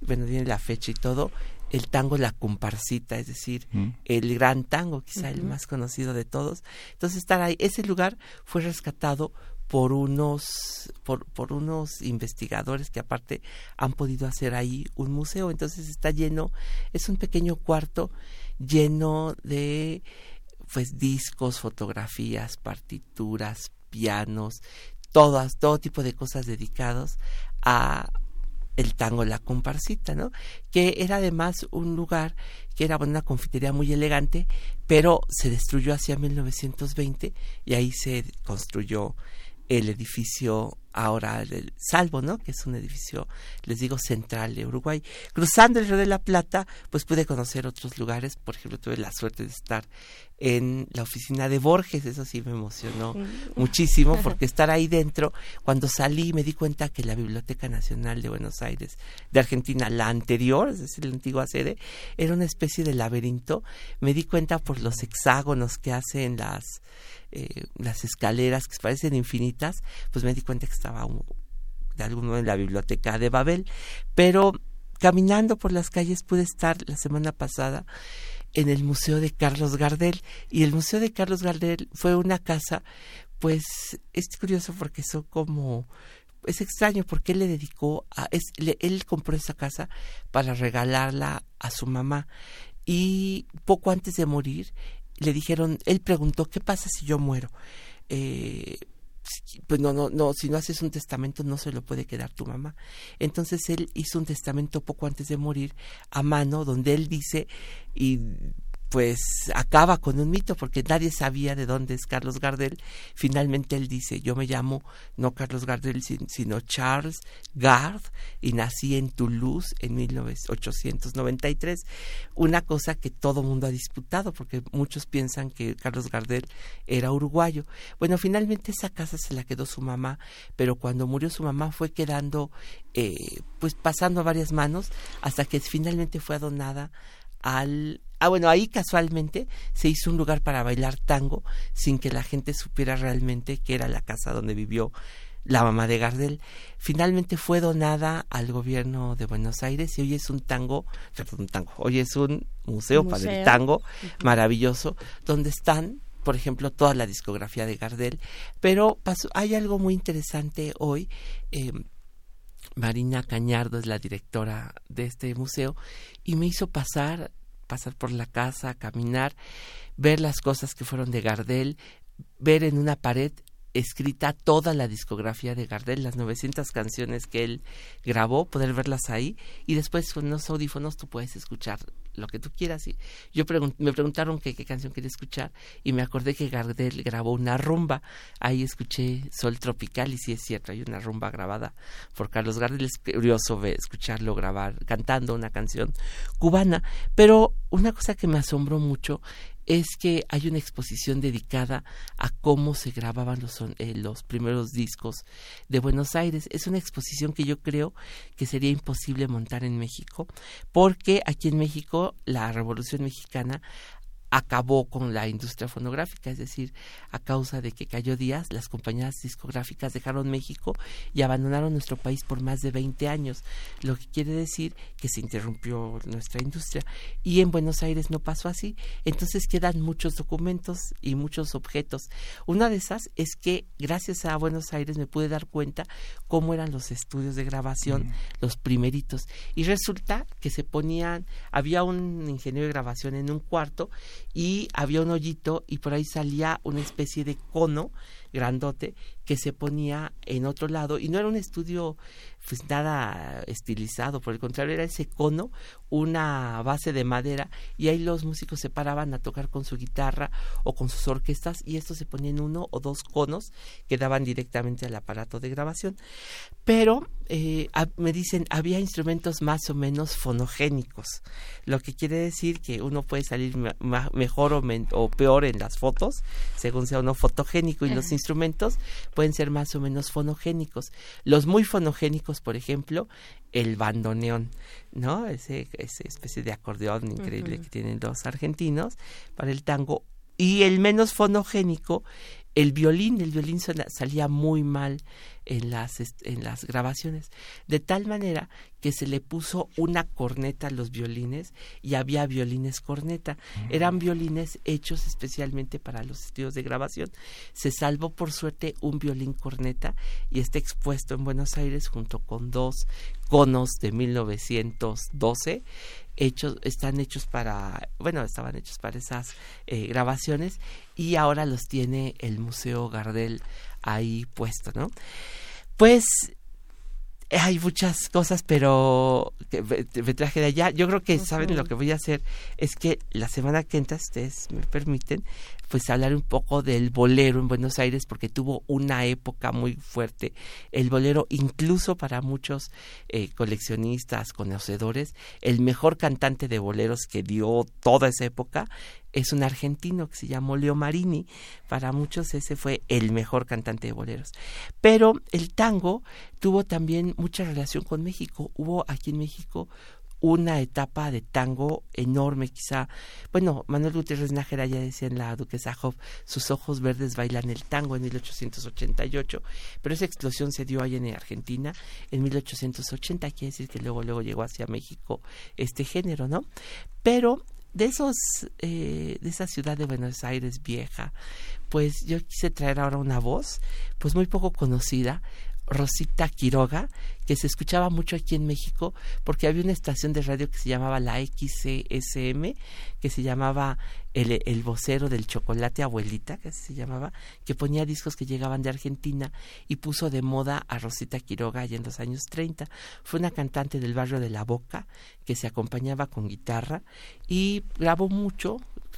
bueno, viene la fecha y todo, el tango La Comparsita, es decir, mm. el gran tango, quizá el más conocido de todos. Entonces, estar ahí, ese lugar fue rescatado por unos por, por unos investigadores que aparte han podido hacer ahí un museo entonces está lleno es un pequeño cuarto lleno de pues discos fotografías partituras pianos todas todo tipo de cosas dedicados a el tango La Comparsita, ¿no? Que era además un lugar que era una confitería muy elegante, pero se destruyó hacia 1920 y ahí se construyó el edificio ahora el Salvo, ¿no? Que es un edificio, les digo, central de Uruguay. Cruzando el Río de la Plata, pues pude conocer otros lugares. Por ejemplo, tuve la suerte de estar en la oficina de Borges. Eso sí me emocionó muchísimo (laughs) porque estar ahí dentro, cuando salí me di cuenta que la Biblioteca Nacional de Buenos Aires, de Argentina, la anterior, es decir, la antigua sede, era una especie de laberinto. Me di cuenta por los hexágonos que hacen las eh, las escaleras que parecen infinitas, pues me di cuenta que estaba de alguno en la biblioteca de Babel, pero caminando por las calles pude estar la semana pasada en el Museo de Carlos Gardel. Y el Museo de Carlos Gardel fue una casa pues es curioso porque son como es extraño porque él le dedicó a es, él compró esa casa para regalarla a su mamá. Y poco antes de morir le dijeron, él preguntó, ¿qué pasa si yo muero? Eh, pues no, no, no, si no haces un testamento no se lo puede quedar tu mamá. Entonces él hizo un testamento poco antes de morir a mano donde él dice y pues acaba con un mito porque nadie sabía de dónde es Carlos Gardel. Finalmente él dice, yo me llamo no Carlos Gardel, sino Charles Gard y nací en Toulouse en 1893. Una cosa que todo mundo ha disputado porque muchos piensan que Carlos Gardel era uruguayo. Bueno, finalmente esa casa se la quedó su mamá, pero cuando murió su mamá fue quedando, eh, pues pasando a varias manos hasta que finalmente fue donada al Ah, bueno, ahí casualmente se hizo un lugar para bailar tango sin que la gente supiera realmente que era la casa donde vivió la mamá de Gardel. Finalmente fue donada al gobierno de Buenos Aires y hoy es un tango, perdón, un tango, hoy es un museo, para el tango maravilloso donde están por ejemplo, toda la discografía de Gardel, pero hay algo muy interesante hoy. Eh, Marina Cañardo es la directora de este museo y me hizo pasar pasar por la casa, caminar, ver las cosas que fueron de Gardel, ver en una pared escrita toda la discografía de Gardel, las 900 canciones que él grabó, poder verlas ahí y después con los audífonos tú puedes escuchar lo que tú quieras. Yo me preguntaron qué canción quería escuchar y me acordé que Gardel grabó una rumba. Ahí escuché Sol Tropical y sí es cierto, hay una rumba grabada por Carlos Gardel. Es curioso escucharlo grabar cantando una canción cubana. Pero una cosa que me asombró mucho es que hay una exposición dedicada a cómo se grababan los, eh, los primeros discos de Buenos Aires. Es una exposición que yo creo que sería imposible montar en México, porque aquí en México la Revolución Mexicana acabó con la industria fonográfica, es decir, a causa de que cayó Díaz, las compañías discográficas dejaron México y abandonaron nuestro país por más de 20 años, lo que quiere decir que se interrumpió nuestra industria y en Buenos Aires no pasó así, entonces quedan muchos documentos y muchos objetos. Una de esas es que gracias a Buenos Aires me pude dar cuenta cómo eran los estudios de grabación, mm. los primeritos, y resulta que se ponían, había un ingeniero de grabación en un cuarto y había un hoyito y por ahí salía una especie de cono grandote que se ponía en otro lado y no era un estudio pues nada estilizado, por el contrario era ese cono, una base de madera y ahí los músicos se paraban a tocar con su guitarra o con sus orquestas y estos se ponían uno o dos conos que daban directamente al aparato de grabación. Pero eh, me dicen, había instrumentos más o menos fonogénicos, lo que quiere decir que uno puede salir mejor o, peor en las fotos, según sea uno fotogénico y los instrumentos pueden ser más o menos fonogénicos. Los muy fonogénicos, por ejemplo, el bandoneón, ¿no? Ese, esa especie de acordeón increíble que tienen los argentinos para el tango. Y el menos fonogénico, el violín, el violín salía muy mal en las, en las grabaciones, de tal manera que se le puso una corneta a los violines y había violines corneta. Eran violines hechos especialmente para los estudios de grabación. Se salvó por suerte un violín corneta y está expuesto en Buenos Aires junto con dos conos de 1912 hechos están hechos para bueno estaban hechos para esas eh, grabaciones y ahora los tiene el Museo Gardel ahí puesto, ¿no? Pues hay muchas cosas, pero me, traje de allá. Yo creo que, ¿saben? Lo que voy a hacer es que la semana que entra, ustedes me permiten, pues hablar un poco del bolero en Buenos Aires porque tuvo una época muy fuerte. El bolero, incluso para muchos eh, coleccionistas, conocedores, el mejor cantante de boleros que dio toda esa época es un argentino que se llamó Leo Marini. Para muchos ese fue el mejor cantante de boleros. Pero el tango tuvo también mucha relación con México. Hubo aquí en México una etapa de tango enorme, quizá. Bueno, Manuel Gutiérrez Nájera ya decía en la Duquesa Hoff, sus ojos verdes bailan el tango en 1888, pero esa explosión se dio ahí en Argentina en 1880, quiere decir que luego, luego llegó hacia México este género, ¿no? Pero de esos eh, de esa ciudad de Buenos Aires vieja pues yo quise traer ahora una voz pues muy poco conocida Rosita Quiroga, que se escuchaba mucho aquí en México, porque había una estación de radio que se llamaba la XCSM, que se llamaba el, el vocero del chocolate abuelita, que así se llamaba, que ponía discos que llegaban de Argentina y puso de moda a Rosita Quiroga allá en los años 30. Fue una cantante del barrio de La Boca que se acompañaba con guitarra y grabó mucho,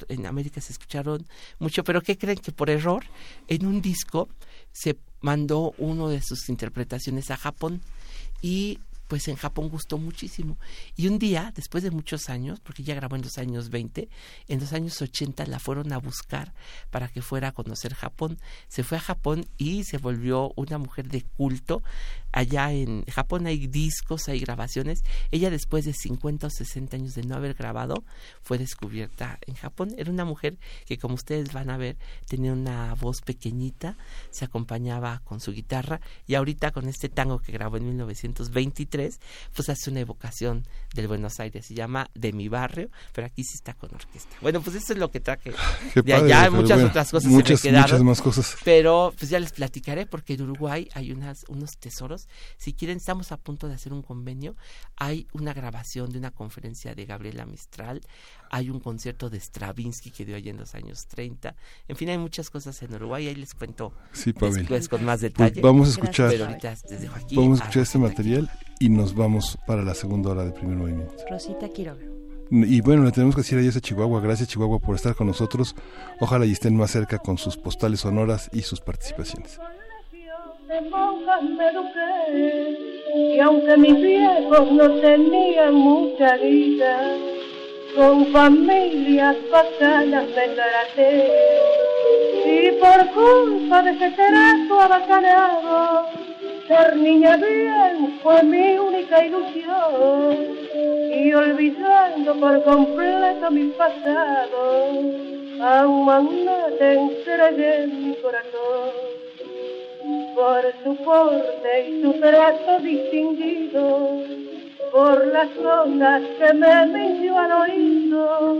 en América se escucharon mucho, pero ¿qué creen que por error en un disco se mandó uno de sus interpretaciones a Japón y pues en Japón gustó muchísimo. Y un día, después de muchos años, porque ya grabó en los años 20, en los años 80 la fueron a buscar para que fuera a conocer Japón. Se fue a Japón y se volvió una mujer de culto. Allá en Japón hay discos, hay grabaciones. Ella después de 50 o 60 años de no haber grabado, fue descubierta en Japón. Era una mujer que, como ustedes van a ver, tenía una voz pequeñita, se acompañaba con su guitarra y ahorita con este tango que grabó en 1923, pues hace una evocación del Buenos Aires. Se llama De mi barrio, pero aquí sí está con orquesta. Bueno, pues eso es lo que traje de allá. Muchas otras cosas muchas, se me quedaron. Muchas más cosas. Pero pues ya les platicaré porque en Uruguay hay unas, unos tesoros. Si quieren, estamos a punto de hacer un convenio. Hay una grabación de una conferencia de Gabriela Mistral. Hay un concierto de Stravinsky que dio allá en los años 30. En fin, hay muchas cosas en Uruguay. Ahí les cuento sí, después con más detalle. Pues vamos a escuchar, pero ahorita les dejo aquí vamos a escuchar este material y nos vamos para la segunda hora del primer movimiento. Rosita Quiroga. Y bueno, le tenemos que decir adiós a Chihuahua. Gracias Chihuahua por estar con nosotros. Ojalá y estén más cerca con sus postales sonoras y sus participaciones. Y aunque mis viejos no tenían mucha vida, con familias bacanas me traté. Y por culpa de ese trato abacanado, ser niña bien fue mi única ilusión. Y olvidando por completo mi pasado, a un magnate entregué mi corazón por su porte y su trato distinguido, por las cosas que me mintió al oído,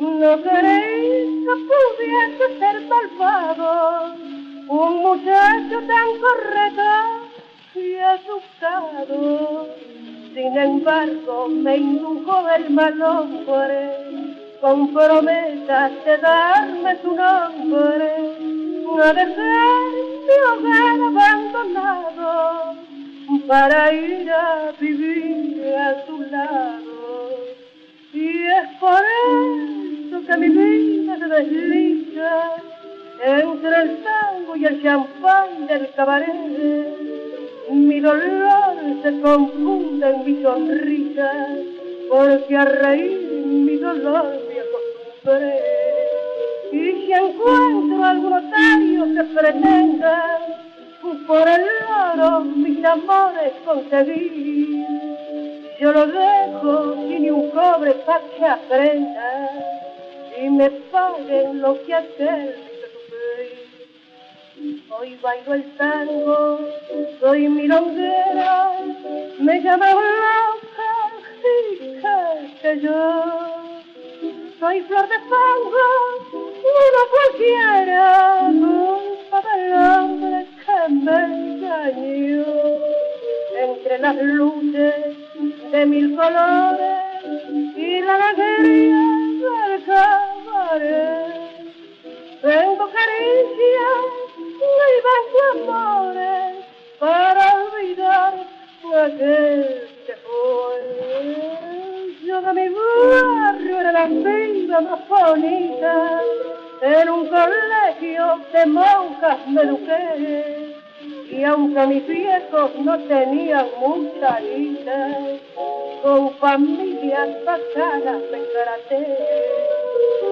no queréis que pudiese ser malvado un muchacho tan correcto y asustado. Sin embargo, me indujo el mal hombre con promesas de darme su nombre dejar mi hogar abandonado para ir a vivir a su lado. Y es por eso que mi vida se desliza entre el tango y el champán del cabaret. Mi dolor se confunde en mi sonrisa, porque a reír mi dolor me acostumbré. Y si encuentro algún notario que pretenda por el oro mis amores conseguir, yo lo dejo sin un cobre para que aprenda y me paguen lo que aquel Hoy bailo el tango, soy milonguera, me llaman loca, hija que yo. Soy flor de fango, uno cualquiera, culpa del hombre que me engañó. Entre las luces de mil colores y la alegría del cabaret. Tengo caricias y vengo amores para olvidar aquel que fue. Yo de mi barrio era la vida más bonita, en un colegio de monjas me eduqué. Y aunque mis viejos no tenían mucha vida, con familias bacanas me traté.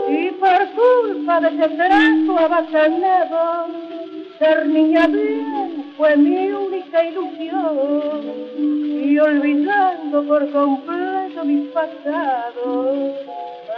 Y por culpa de ese trato abacanado, ser niña bien fue mi única ilusión. Y olvidando por completo mi pasado,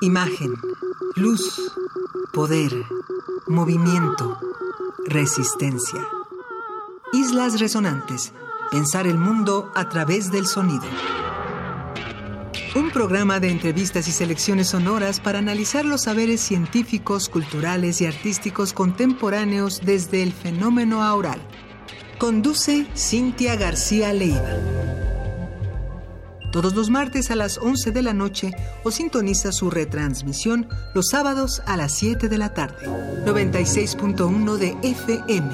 Imagen, luz, poder, movimiento, resistencia. Islas Resonantes. Pensar el mundo a través del sonido. Un programa de entrevistas y selecciones sonoras para analizar los saberes científicos, culturales y artísticos contemporáneos desde el fenómeno aural. Conduce Cintia García Leiva. Todos los martes a las 11 de la noche o sintoniza su retransmisión los sábados a las 7 de la tarde. 96.1 de FM.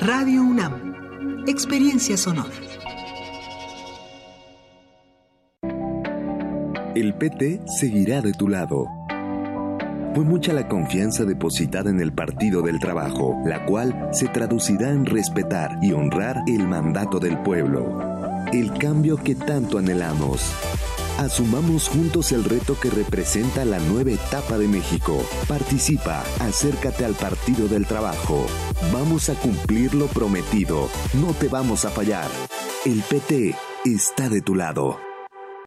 Radio UNAM. Experiencia sonora. El PT seguirá de tu lado. Fue mucha la confianza depositada en el Partido del Trabajo, la cual se traducirá en respetar y honrar el mandato del pueblo. El cambio que tanto anhelamos. Asumamos juntos el reto que representa la nueva etapa de México. Participa, acércate al Partido del Trabajo. Vamos a cumplir lo prometido. No te vamos a fallar. El PT está de tu lado.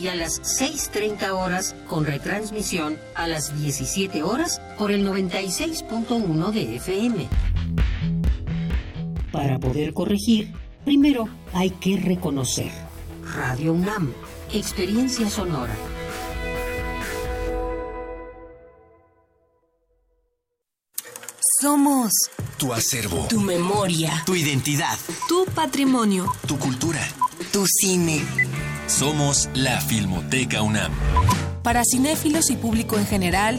y a las 6.30 horas con retransmisión a las 17 horas por el 96.1 de FM. Para poder corregir, primero hay que reconocer. Radio UNAM, experiencia sonora. Somos tu acervo, tu memoria, tu identidad, tu patrimonio, tu cultura, tu cine. Somos la Filmoteca UNAM. Para cinéfilos y público en general,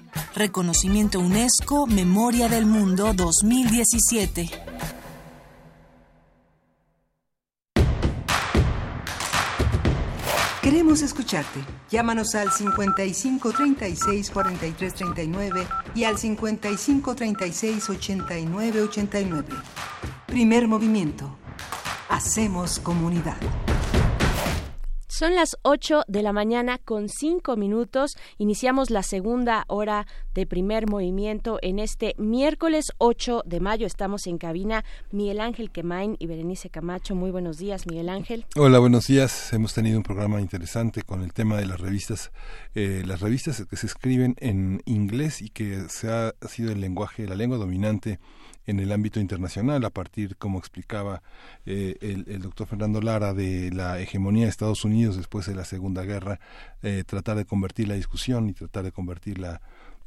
Reconocimiento UNESCO Memoria del Mundo 2017. Queremos escucharte. Llámanos al 55 36 43 39 y al 55 36 89 89. Primer movimiento. Hacemos comunidad. Son las 8 de la mañana con 5 minutos. Iniciamos la segunda hora de primer movimiento en este miércoles 8 de mayo. Estamos en cabina Miguel Ángel Quemain y Berenice Camacho. Muy buenos días, Miguel Ángel. Hola, buenos días. Hemos tenido un programa interesante con el tema de las revistas, eh, las revistas que se escriben en inglés y que se ha sido el lenguaje, la lengua dominante en el ámbito internacional a partir, como explicaba eh, el, doctor Fernando Lara, de la hegemonía de Estados Unidos después de la Segunda Guerra, eh, tratar de convertir la discusión y tratar de convertir la,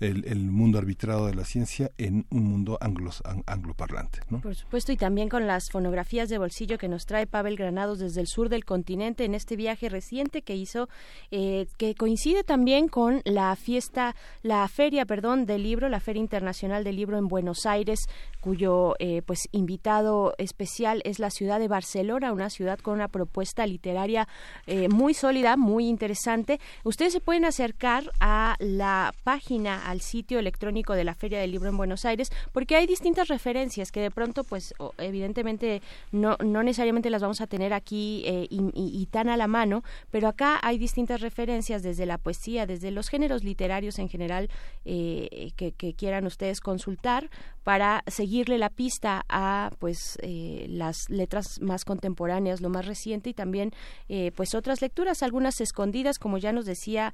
el, mundo arbitrado de la ciencia en un mundo anglos, ang, angloparlante. Por supuesto, y también con las fonografías de bolsillo que nos trae Pavel Granados desde el sur del continente en este viaje reciente que hizo, eh, que coincide también con la fiesta, la feria, perdón, del libro, la Feria Internacional del Libro en Buenos Aires, cuyo eh, pues invitado especial es la ciudad de Barcelona, una ciudad con una propuesta literaria eh, muy sólida, muy interesante. Ustedes se pueden acercar a la página, a al sitio electrónico de la Feria del Libro en Buenos Aires, porque hay distintas referencias que de pronto, pues evidentemente no, no necesariamente las vamos a tener aquí eh, y, tan a la mano, pero acá hay distintas referencias desde la poesía, desde los géneros literarios en general eh, que, quieran ustedes consultar para seguirle la pista a pues eh, las letras más contemporáneas, lo más reciente y también pues otras lecturas, algunas escondidas, como ya nos decía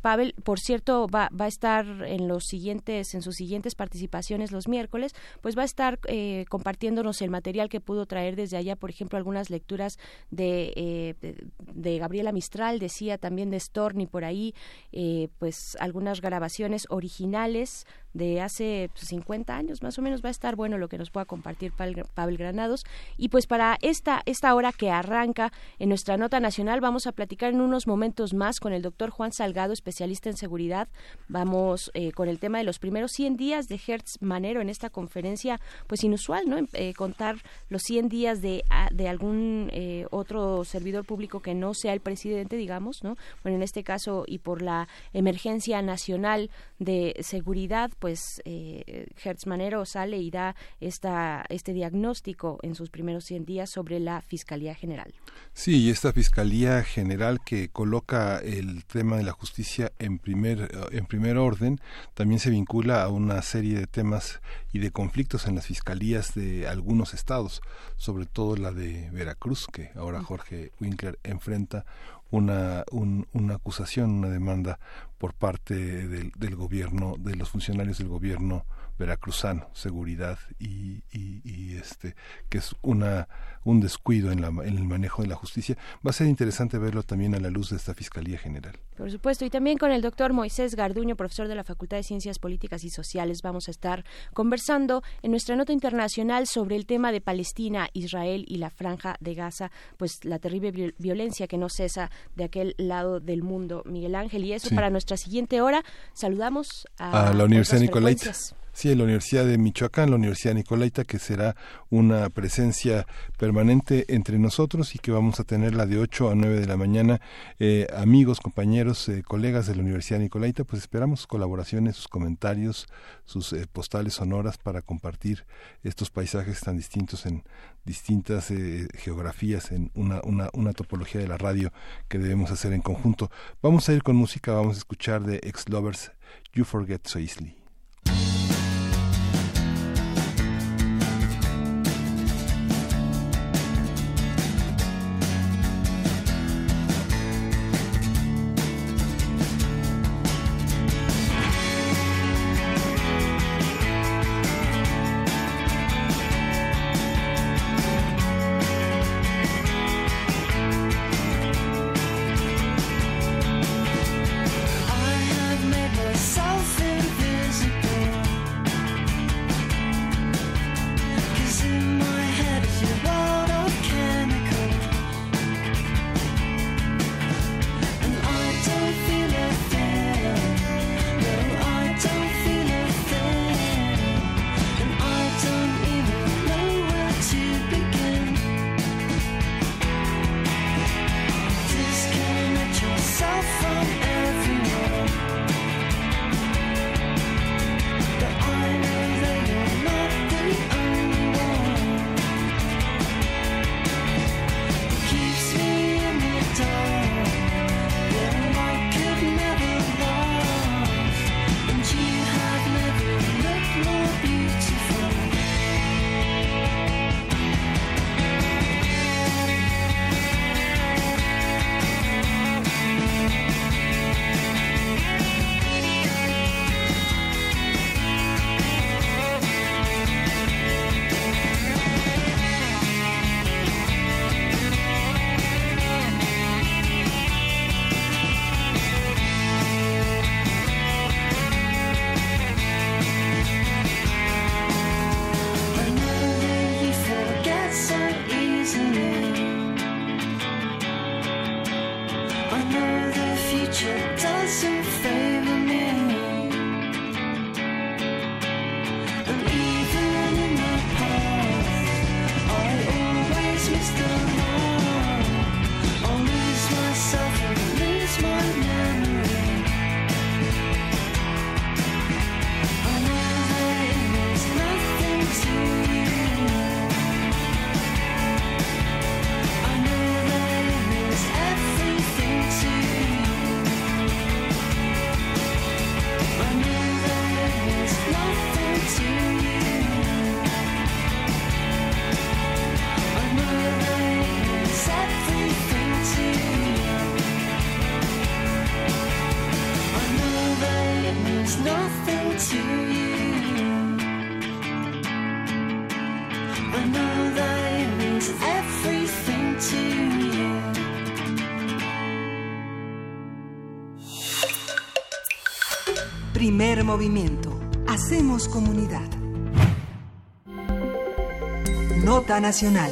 Pavel. Por cierto, va, va a estar en los siguientes, en sus siguientes participaciones los miércoles, pues va a estar compartiéndonos el material que pudo traer desde allá, por ejemplo, algunas lecturas de, eh, de, Gabriela Mistral, decía también de Storni por ahí, eh, pues algunas grabaciones originales de hace 50 años más o menos va a estar bueno lo que nos pueda compartir Pavel Granados. Y pues para esta esta hora que arranca en nuestra nota nacional vamos a platicar en unos momentos más con el doctor Juan Salgado especialista en seguridad. Vamos eh, con el tema de los primeros 100 días de Hertz Manero en esta conferencia pues inusual no eh, contar los 100 días de, de algún eh, otro servidor público que no sea el presidente digamos no bueno en este caso y por la emergencia nacional de seguridad pues eh, Hertz Manero sale y da esta, este diagnóstico en sus primeros 100 días sobre la Fiscalía General. Sí, y esta Fiscalía General que coloca el tema de la justicia en primer, en primer orden, también se vincula a una serie de temas y de conflictos en las fiscalías de algunos estados, sobre todo la de Veracruz, que ahora Jorge Winkler enfrenta una, una acusación, una demanda por parte del, del, gobierno, de los funcionarios del gobierno veracruzano, seguridad y, y, este que es una un descuido en, la, en el manejo de la justicia. Va a ser interesante verlo también a la luz de esta Fiscalía General. Por supuesto, y también con el doctor Moisés Garduño, profesor de la Facultad de Ciencias Políticas y Sociales, vamos a estar conversando en nuestra nota internacional sobre el tema de Palestina, Israel y la franja de Gaza, pues la terrible violencia que no cesa de aquel lado del mundo, Miguel Ángel. Y eso para nuestra siguiente hora. Saludamos a, la Universidad Nicolaita. Sí, la Universidad de Michoacán, la Universidad Nicolaita, que será una presencia permanente entre nosotros y que vamos a tenerla de 8 a 9 de la mañana. Eh, amigos, compañeros, eh, colegas de la Universidad Nicolaita, pues esperamos colaboraciones, sus comentarios, sus eh, postales sonoras para compartir estos paisajes tan distintos en distintas geografías, en una, una, una topología de la radio que debemos hacer en conjunto. Vamos a ir con música, vamos a escuchar de Ex Lovers, You Forget So Easily. Movimiento. Hacemos comunidad. Nota Nacional.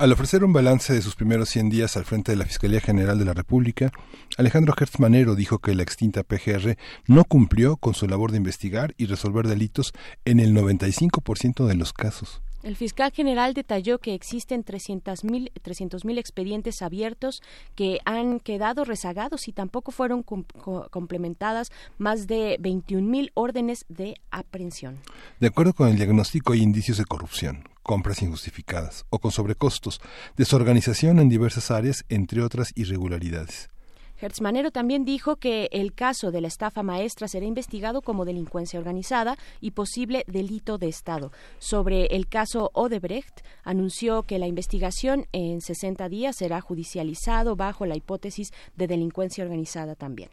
Al ofrecer un balance de sus primeros 100 días al frente de la Fiscalía General de la República, Alejandro Hertz Manero dijo que la extinta PGR no cumplió con su labor de investigar y resolver delitos en el 95% de los casos. El fiscal general detalló que existen 300.000 300 expedientes abiertos que han quedado rezagados y tampoco fueron complementadas más de 21.000 órdenes de aprehensión. De acuerdo con el diagnóstico, hay indicios de corrupción, compras injustificadas o con sobrecostos, desorganización en diversas áreas, entre otras irregularidades. Hertzmanero también dijo que el caso de la estafa maestra será investigado como delincuencia organizada y posible delito de Estado. Sobre el caso Odebrecht, anunció que la investigación en 60 días será judicializado bajo la hipótesis de delincuencia organizada también.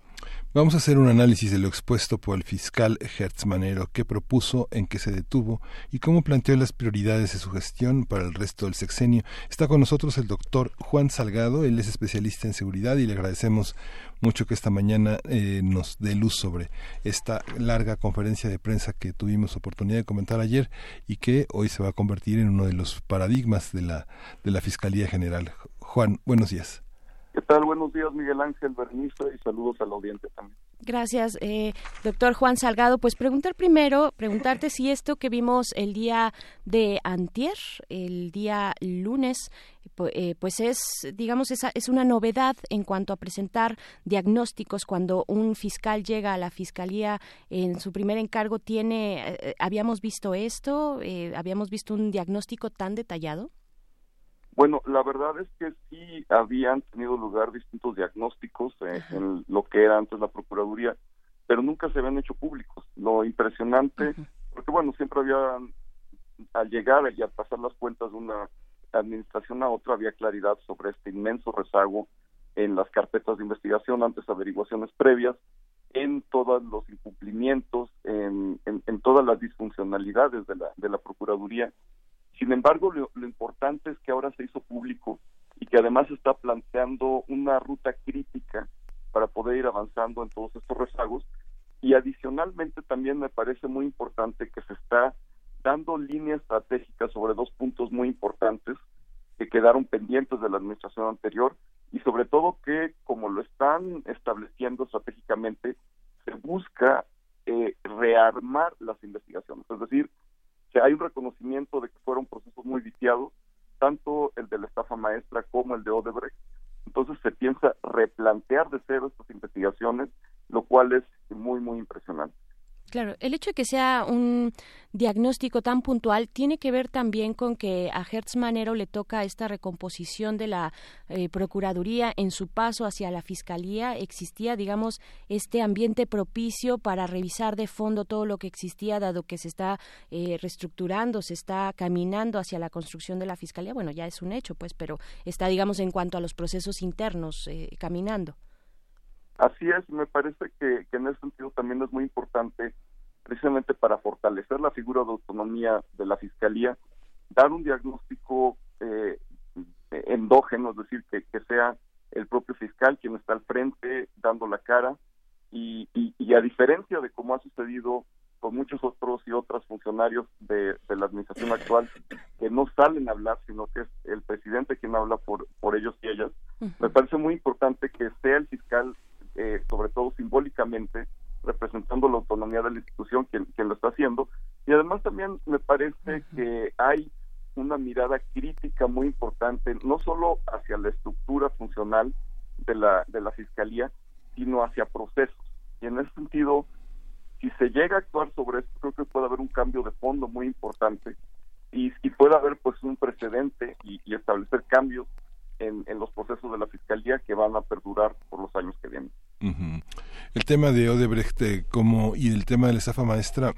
Vamos a hacer un análisis de lo expuesto por el fiscal Hertzmanero, qué propuso, en qué se detuvo y cómo planteó las prioridades de su gestión para el resto del sexenio. Está con nosotros el doctor Juan Salgado, él es especialista en seguridad y le agradecemos mucho que esta mañana eh, nos dé luz sobre esta larga conferencia de prensa que tuvimos oportunidad de comentar ayer y que hoy se va a convertir en uno de los paradigmas de la, de la Fiscalía General. Juan, buenos días. ¿Qué tal? Buenos días, Miguel Ángel Bernice, y saludos al audiente también. Gracias, eh, doctor Juan Salgado. Pues preguntar primero, preguntarte si esto que vimos el día de antier, el día lunes, eh, pues es, digamos, esa es una novedad en cuanto a presentar diagnósticos cuando un fiscal llega a la fiscalía en su primer encargo. Tiene, eh, habíamos visto esto, habíamos visto un diagnóstico tan detallado. Bueno, la verdad es que sí habían tenido lugar distintos diagnósticos eh, en lo que era antes la Procuraduría, pero nunca se habían hecho públicos. Lo impresionante, porque bueno, siempre había, al llegar y al pasar las cuentas de una administración a otra, había claridad sobre este inmenso rezago en las carpetas de investigación, antes averiguaciones previas, en todos los incumplimientos, en, en todas las disfuncionalidades de la, de la Procuraduría sin embargo, lo, importante es que ahora se hizo público y que además está planteando una ruta crítica para poder ir avanzando en todos estos rezagos. Y adicionalmente también me parece muy importante que se está dando línea estratégica sobre dos puntos muy importantes que quedaron pendientes de la administración anterior y sobre todo que, como lo están estableciendo estratégicamente, se busca eh, rearmar las investigaciones, es decir, hay un reconocimiento de que fueron procesos muy viciados, tanto el de la estafa maestra como el de Odebrecht. Entonces se piensa replantear de cero estas investigaciones, lo cual es muy, muy impresionante. Claro, el hecho de que sea un diagnóstico tan puntual tiene que ver también con que a Hertz Manero le toca esta recomposición de la eh, Procuraduría en su paso hacia la Fiscalía. Existía, digamos, este ambiente propicio para revisar de fondo todo lo que existía, dado que se está eh, reestructurando, se está caminando hacia la construcción de la Fiscalía. Bueno, ya es un hecho, pues, pero está, digamos, en cuanto a los procesos internos eh, caminando. Así es, me parece que, en ese sentido también es muy importante, precisamente para fortalecer la figura de autonomía de la Fiscalía, dar un diagnóstico eh, endógeno, es decir, que, que, sea el propio fiscal quien está al frente dando la cara. Y, y, a diferencia de cómo ha sucedido con muchos otros y otras funcionarios de, la administración actual que no salen a hablar, sino que es el presidente quien habla por, por ellos y ellas, me parece muy importante que sea el fiscal eh, sobre todo simbólicamente, representando la autonomía de la institución, quien, quien lo está haciendo. Y además también me parece que hay una mirada crítica muy importante, no solo hacia la estructura funcional de la, de la Fiscalía, sino hacia procesos. Y en ese sentido, si se llega a actuar sobre esto, creo que puede haber un cambio de fondo muy importante y, y puede haber pues un precedente y, y establecer cambios en, en, los procesos de la Fiscalía que van a perdurar por los años que vienen. El tema de Odebrecht eh, como, y el tema de la estafa maestra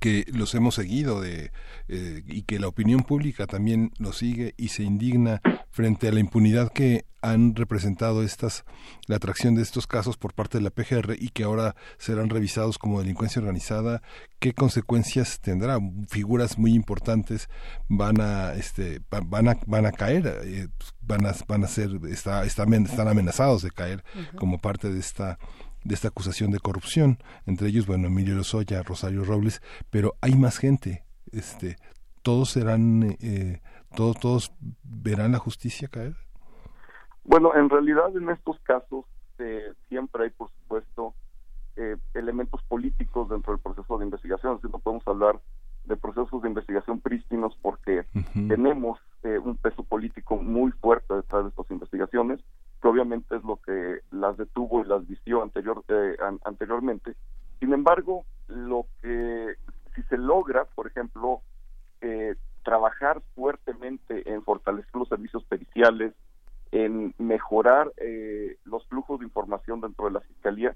que los hemos seguido de, eh, y que la opinión pública también lo sigue y se indigna frente a la impunidad que han representado estas la atracción de estos casos por parte de la PGR y que ahora serán revisados como delincuencia organizada qué consecuencias tendrá figuras muy importantes van a este van a van a caer eh, van a van a ser está, están amenazados de caer como parte de esta de esta acusación de corrupción, entre ellos, bueno, Emilio Lozoya, Rosario Robles, pero hay más gente, este, todos serán, eh, todos, todos verán la justicia caer. Bueno, en realidad en estos casos eh, siempre hay, por supuesto, eh, elementos políticos dentro del proceso de investigación, así no podemos hablar de procesos de investigación prístinos porque tenemos eh, un peso político muy fuerte detrás de estas investigaciones, que obviamente es lo que las detuvo y las vistió anterior, eh, anteriormente. Sin embargo, lo que si se logra, por ejemplo, eh, trabajar fuertemente en fortalecer los servicios periciales, en mejorar los flujos de información dentro de la fiscalía,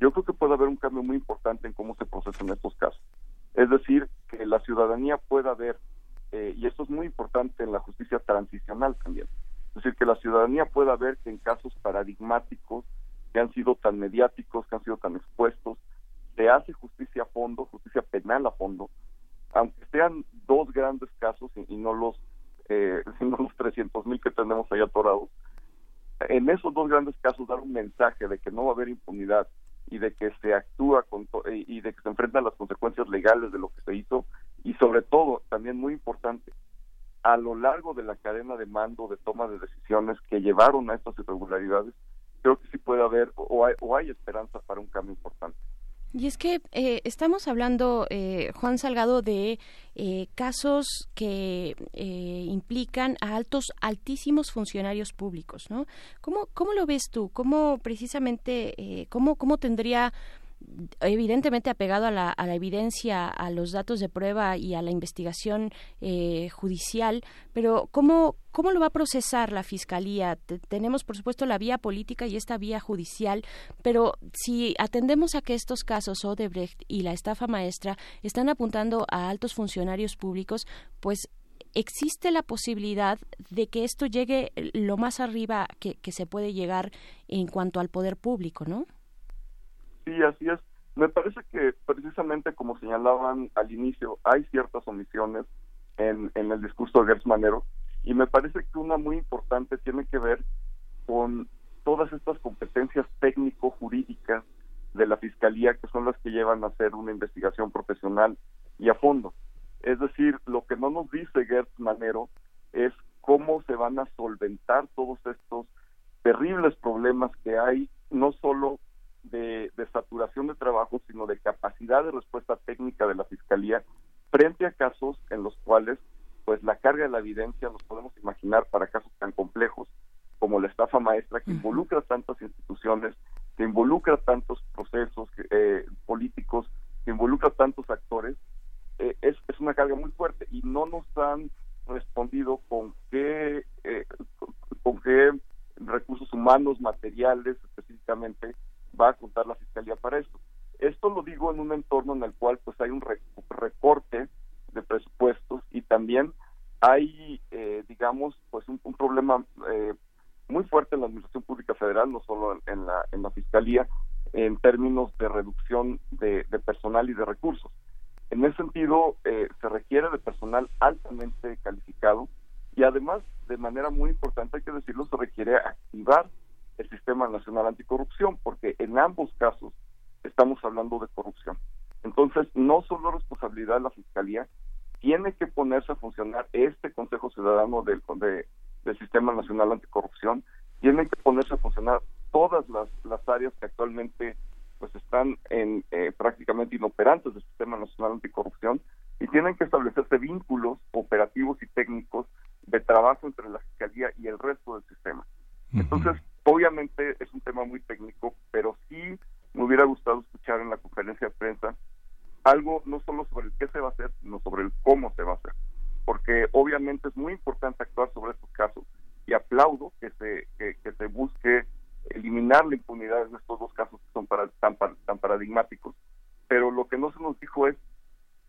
yo creo que puede haber un cambio muy importante en cómo se procesan estos casos. Es decir, que la ciudadanía pueda ver, eh, y esto es muy importante en la justicia transicional también, es decir, que la ciudadanía pueda ver que en casos paradigmáticos, que han sido tan mediáticos, que han sido tan expuestos, se hace justicia a fondo, justicia penal a fondo, aunque sean dos grandes casos y, no los eh, (laughs) sino los 300 mil que tenemos ahí atorados, en esos dos grandes casos dar un mensaje de que no va a haber impunidad y de que se actúa con y de que se enfrentan las consecuencias legales de lo que se hizo y sobre todo también muy importante a lo largo de la cadena de mando de toma de decisiones que llevaron a estas irregularidades creo que sí puede haber o hay, o hay esperanza para un cambio importante y es que eh, estamos hablando, eh, Juan Salgado, de eh, casos que implican a altos, altísimos funcionarios públicos, ¿no? ¿Cómo, cómo lo ves tú? ¿Cómo precisamente, cómo, cómo tendría evidentemente apegado a la, evidencia, a los datos de prueba y a la investigación eh, judicial, pero ¿cómo, ¿cómo lo va a procesar la Fiscalía? tenemos, por supuesto, la vía política y esta vía judicial, pero si atendemos a que estos casos, Odebrecht y la estafa maestra, están apuntando a altos funcionarios públicos, pues existe la posibilidad de que esto llegue lo más arriba que, que se puede llegar en cuanto al poder público, ¿no? Sí, así es. Me parece que precisamente como señalaban al inicio, hay ciertas omisiones en, en el discurso de Gertz Manero y me parece que una muy importante tiene que ver con todas estas competencias técnico-jurídicas de la Fiscalía que son las que llevan a hacer una investigación profesional y a fondo. Es decir, lo que no nos dice Gertz Manero es cómo se van a solventar todos estos terribles problemas que hay, no solo de, saturación de trabajo, sino de capacidad de respuesta técnica de la Fiscalía frente a casos en los cuales pues la carga de la evidencia nos podemos imaginar para casos tan complejos como la estafa maestra que involucra tantas instituciones, que involucra tantos procesos eh, políticos, que involucra tantos actores, eh, es, es, una carga muy fuerte y no nos han respondido con qué, eh, con qué recursos humanos, materiales específicamente, va a contar la fiscalía para esto. Esto lo digo en un entorno en el cual pues hay un recorte de presupuestos y también hay, eh, digamos, pues un, problema eh, muy fuerte en la administración pública federal, no solo en la en la fiscalía, en términos de reducción de, personal y de recursos. En ese sentido, eh, se requiere de personal altamente calificado y además, de manera muy importante, hay que decirlo, se requiere activar el Sistema Nacional Anticorrupción, porque en ambos casos estamos hablando de corrupción. Entonces, no solo responsabilidad de la Fiscalía, tiene que ponerse a funcionar este Consejo Ciudadano del, del Sistema Nacional Anticorrupción, tienen que ponerse a funcionar todas las, las áreas que actualmente pues están en eh, prácticamente inoperantes del Sistema Nacional Anticorrupción y tienen que establecerse vínculos operativos y técnicos de trabajo entre la Fiscalía y el resto del sistema. Entonces, Obviamente es un tema muy técnico, pero sí me hubiera gustado escuchar en la conferencia de prensa algo no solo sobre el qué se va a hacer, sino sobre el cómo se va a hacer. Porque obviamente es muy importante actuar sobre estos casos y aplaudo que se, que, se busque eliminar la impunidad en estos dos casos que son para, tan, tan paradigmáticos. Pero lo que no se nos dijo es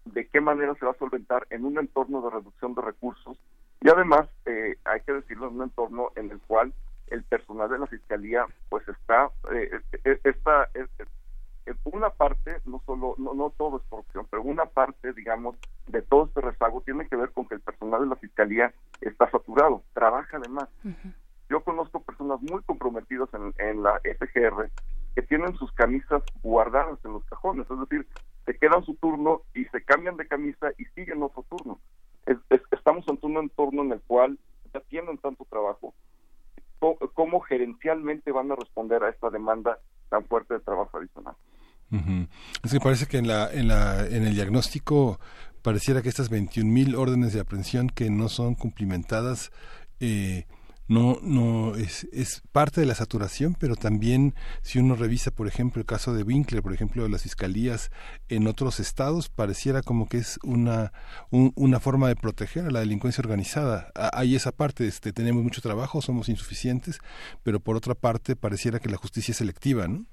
de qué manera se va a solventar en un entorno de reducción de recursos y además, eh, hay que decirlo, en un entorno en el cual el personal de la fiscalía pues está eh, eh esta una parte no solo no, no todo es corrupción pero una parte digamos de todo este rezago tiene que ver con que el personal de la fiscalía está saturado trabaja además yo conozco personas muy comprometidas en, en la FGR que tienen sus camisas guardadas en los cajones, es decir, se quedan su turno y se cambian de camisa y siguen otro turno. estamos ante un entorno en el cual ya tienen tanto trabajo, ¿cómo gerencialmente van a responder a esta demanda tan fuerte de trabajo adicional? Es que parece que en, la, en, la, en el diagnóstico pareciera que estas 21.000 órdenes de aprehensión que no son cumplimentadas eh, no no es, es parte de la saturación pero también si uno revisa por ejemplo el caso de Winkler por ejemplo de las fiscalías en otros estados pareciera como que es una una forma de proteger a la delincuencia organizada. Hay esa parte este tenemos mucho trabajo somos insuficientes pero por otra parte pareciera que la justicia es selectiva no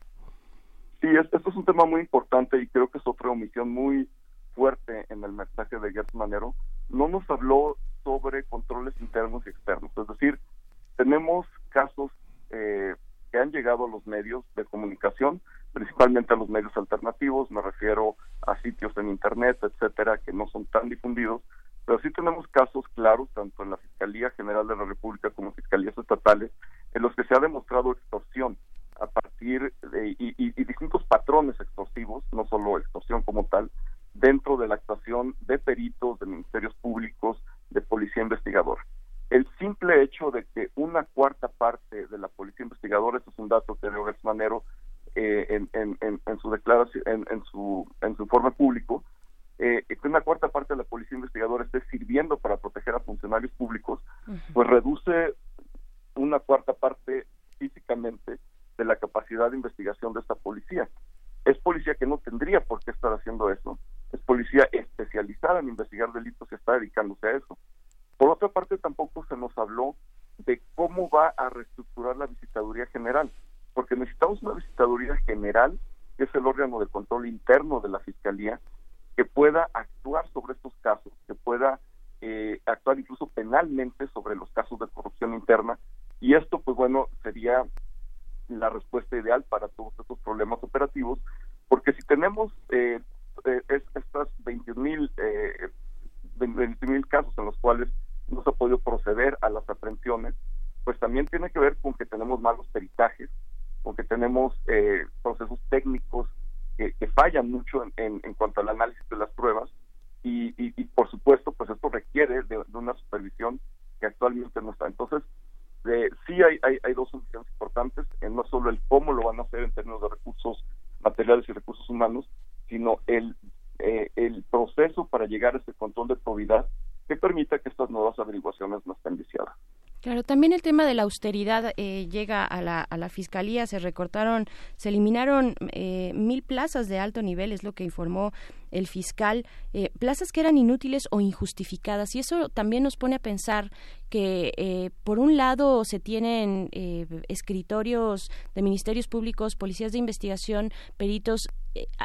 sí esto es un tema muy importante y creo que es otra omisión muy fuerte en el mensaje de Gertz Manero. No nos habló sobre controles internos y externos es decir tenemos casos eh, que han llegado a los medios de comunicación, principalmente a los medios alternativos, me refiero a sitios en Internet, etcétera, que no son tan difundidos, pero sí tenemos casos claros, tanto en la Fiscalía General de la República como en fiscalías estatales, en los que se ha demostrado extorsión a partir de, y, y distintos patrones extorsivos, no solo extorsión como tal, dentro de la actuación de peritos, de ministerios públicos, de policía investigadora el simple hecho de que una cuarta parte de la policía investigadora, esto es un dato que dio Manero eh, en, en, en, su declaración, en, su en su informe público, eh, que una cuarta parte de la policía investigadora esté sirviendo para proteger a funcionarios públicos, pues reduce una cuarta parte físicamente de la capacidad de investigación de esta policía. Es policía que no tendría por qué estar haciendo eso. Es policía especializada en investigar delitos y está dedicándose a eso. Por otra parte, tampoco se nos habló de cómo va a reestructurar la visitaduría general, porque necesitamos una visitaduría general, que es el órgano de control interno de la Fiscalía, que pueda actuar sobre estos casos, que pueda eh, actuar incluso penalmente sobre los casos de corrupción interna, y esto, pues bueno, sería la respuesta ideal para todos estos problemas operativos, porque si tenemos eh, eh estas 21 mil eh, mil casos en los cuales no se ha podido proceder a las aprehensiones, pues también tiene que ver con que tenemos malos peritajes, con que tenemos eh, procesos técnicos que, fallan mucho en, en, cuanto al análisis de las pruebas y, por supuesto pues esto requiere de, una supervisión que actualmente no está. Entonces, eh, sí hay, hay, dos soluciones importantes, no solo el cómo lo van a hacer en términos de recursos materiales y recursos humanos, sino el, eh, el proceso para llegar a ese control de probidad que permita que estas nuevas averiguaciones no estén viciadas. Claro, también el tema de la austeridad eh, llega a la, a la fiscalía, se recortaron, se eliminaron eh, mil plazas de alto nivel, es lo que informó el fiscal, eh, plazas que eran inútiles o injustificadas. Y eso también nos pone a pensar que, por un lado, se tienen escritorios de ministerios públicos, policías de investigación, peritos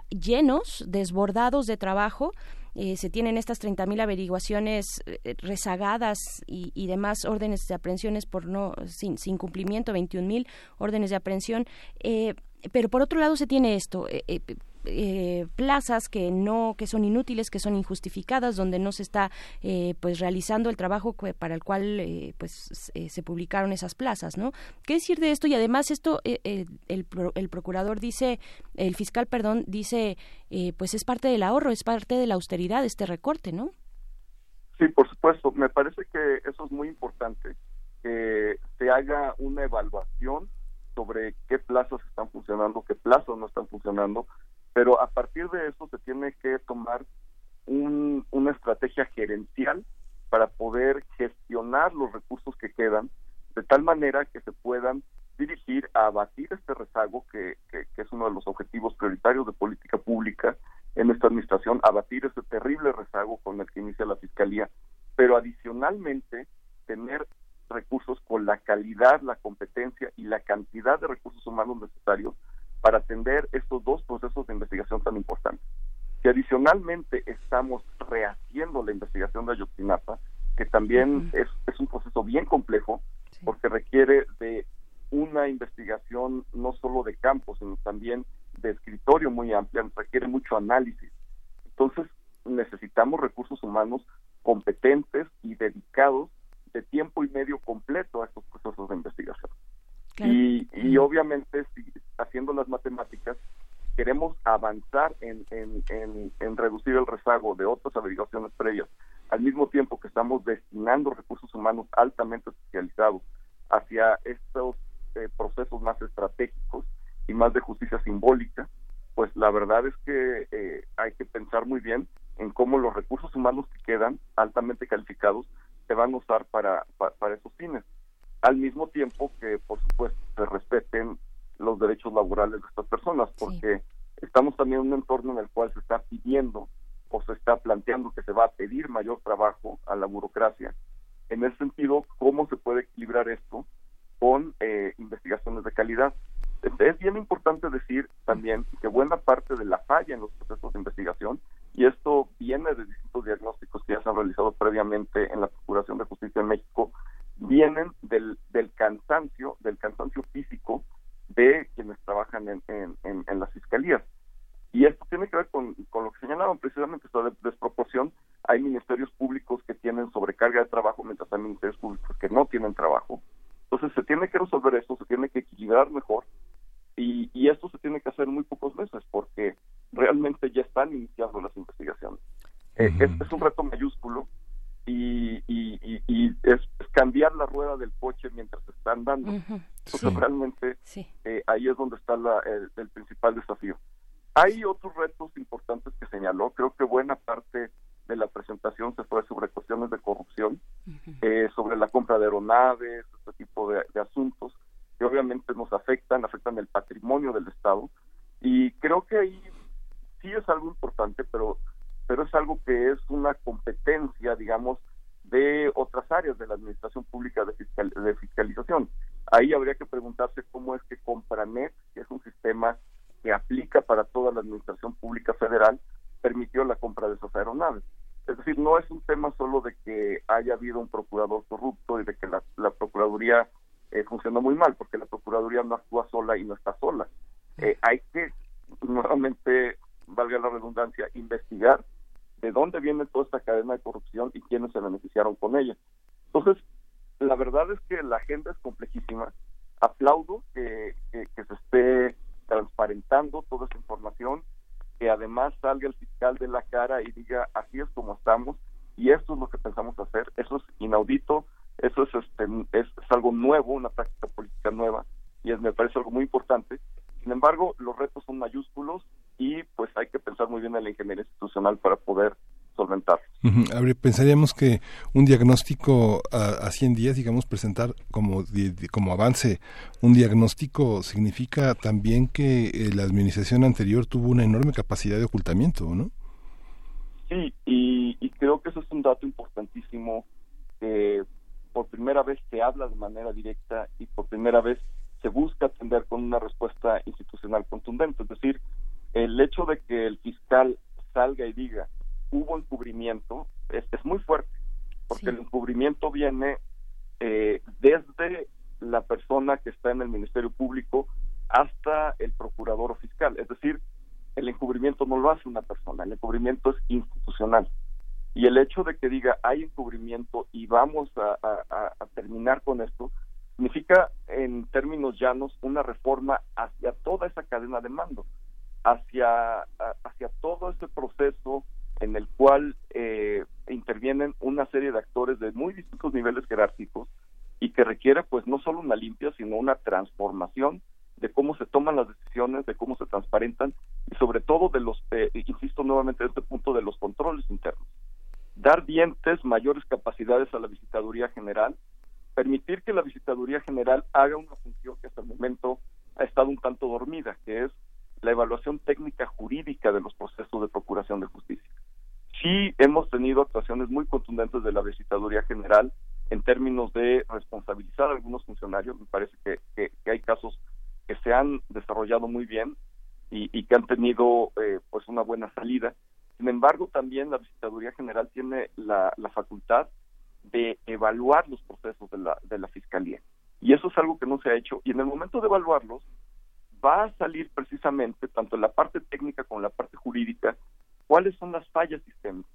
llenos, desbordados de trabajo, eh, se tienen estas 30.000 averiguaciones eh, rezagadas y, y, demás órdenes de aprehensiones por no sin, sin cumplimiento, 21.000 órdenes de aprehensión. Eh, pero por otro lado se tiene esto, eh, plazas que no que son inútiles que son injustificadas donde no se está eh, pues realizando el trabajo para el cual eh, pues se publicaron esas plazas no qué decir de esto y además esto el, el, procurador dice el fiscal perdón dice pues es parte del ahorro es parte de la austeridad este recorte no sí por supuesto. Me parece que eso es muy importante que se haga una evaluación sobre qué plazas están funcionando, qué plazos no están funcionando, pero a partir de eso se tiene que tomar una estrategia gerencial para poder gestionar los recursos que quedan de tal manera que se puedan dirigir a abatir este rezago que, que, es uno de los objetivos prioritarios de política pública en esta administración, abatir ese terrible rezago con el que inicia la Fiscalía, pero adicionalmente tener recursos con la calidad, la competencia y la cantidad de recursos humanos necesarios para atender estos dos procesos de investigación tan importantes. Que adicionalmente estamos rehaciendo la investigación de Ayotzinapa, que también es, es, un proceso bien complejo, porque requiere de una investigación no solo de campo, sino también de escritorio muy amplia, requiere mucho análisis. Entonces, necesitamos recursos humanos competentes y dedicados de tiempo y medio completo a estos procesos de investigación. Y, obviamente, si, haciendo las matemáticas, queremos avanzar en, reducir el rezago de otras averiguaciones previas, al mismo tiempo que estamos destinando recursos humanos altamente especializados hacia estos eh, procesos más estratégicos y más de justicia simbólica, pues la verdad es que eh, hay que pensar muy bien en cómo los recursos humanos que quedan altamente calificados se van a usar para, para, esos fines. Al mismo tiempo que, por supuesto, se respeten los derechos laborales de estas personas, porque estamos también en un entorno en el cual se está pidiendo o se está planteando que se va a pedir mayor trabajo a la burocracia. En ese sentido, ¿cómo se puede equilibrar esto con eh, investigaciones de calidad? Es bien importante decir también que buena parte de la falla en los procesos de investigación, y esto viene de distintos diagnósticos que ya se han realizado previamente en la Procuración de Justicia en México, vienen del, del cansancio, del cansancio físico de quienes trabajan en, en, las fiscalías. Y esto tiene que ver con, con lo que señalaban precisamente esta desproporción. Hay ministerios públicos que tienen sobrecarga de trabajo, mientras hay ministerios públicos que no tienen trabajo. Entonces se tiene que resolver esto, se tiene que equilibrar mejor y, y esto se tiene que hacer en muy pocos meses porque realmente ya están iniciando las investigaciones. Eh, es, un reto mayúsculo y, y, y es, cambiar la rueda del coche mientras están dando. Entonces (laughs) realmente eh, ahí es donde está la, el, principal desafío. Hay otros retos importantes que señaló. Creo que buena parte de la presentación se fue sobre cuestiones de corrupción, eh, sobre la compra de aeronaves, este tipo de, asuntos que obviamente nos afectan, afectan el patrimonio del Estado. Y creo que ahí sí es algo importante, pero, pero es algo que es una competencia, digamos, de otras áreas de la administración pública de, fiscalización. Ahí habría que preguntarse cómo es que Compranet, que es un sistema que aplica para toda la administración pública federal, permitió la compra de esas aeronaves. Es decir, no es un tema solo de que haya habido un procurador corrupto y de que la, Procuraduría eh, funcionó muy mal, porque la Procuraduría no actúa sola y no está sola. Eh, hay que nuevamente, valga la redundancia, investigar de dónde viene toda esta cadena de corrupción y quiénes se beneficiaron con ella. Entonces, la verdad es que la agenda es complejísima. Aplaudo que, que, se esté transparentando toda esa información, que además salga el fiscal de la cara y diga así es como estamos y esto es lo que pensamos hacer. Eso es inaudito, eso es, este, es, es algo nuevo, una práctica política nueva y es, me parece algo muy importante. Sin embargo, los retos son mayúsculos y pues hay que pensar muy bien en la ingeniería institucional para poder solventar. pensaríamos que un diagnóstico a, 100 días, digamos, presentar como, como avance un diagnóstico significa también que eh, la administración anterior tuvo una enorme capacidad de ocultamiento, ¿no? Sí, y, y creo que eso es un dato importantísimo. que por primera vez se habla de manera directa y por primera vez se busca atender con una respuesta institucional contundente. Es decir, el hecho de que el fiscal salga y diga hubo encubrimiento es, es muy fuerte, porque el encubrimiento viene eh, desde la persona que está en el Ministerio Público hasta el procurador o fiscal. Es decir, el encubrimiento no lo hace una persona, el encubrimiento es institucional. Y el hecho de que diga hay encubrimiento y vamos a, a terminar con esto, significa en términos llanos una reforma hacia toda esa cadena de mando hacia, hacia todo este proceso en el cual eh, intervienen una serie de actores de muy distintos niveles jerárquicos y que requiere pues no solo una limpia, sino una transformación de cómo se toman las decisiones, de cómo se transparentan y sobre todo de los, eh, insisto nuevamente en este punto, de los controles internos. Dar dientes, mayores capacidades a la visitaduría general, permitir que la visitaduría general haga una función que hasta el momento ha estado un tanto dormida, que es la evaluación técnica jurídica de los procesos de procuración de justicia. Sí hemos tenido actuaciones muy contundentes de la visitaduría general en términos de responsabilizar a algunos funcionarios. Me parece que, hay casos que se han desarrollado muy bien y, que han tenido eh, pues una buena salida. Sin embargo, también la visitaduría general tiene la, facultad de evaluar los procesos de la, de la fiscalía. Y eso es algo que no se ha hecho. Y en el momento de evaluarlos, va a salir precisamente, tanto en la parte técnica como en la parte jurídica, cuáles son las fallas sistémicas.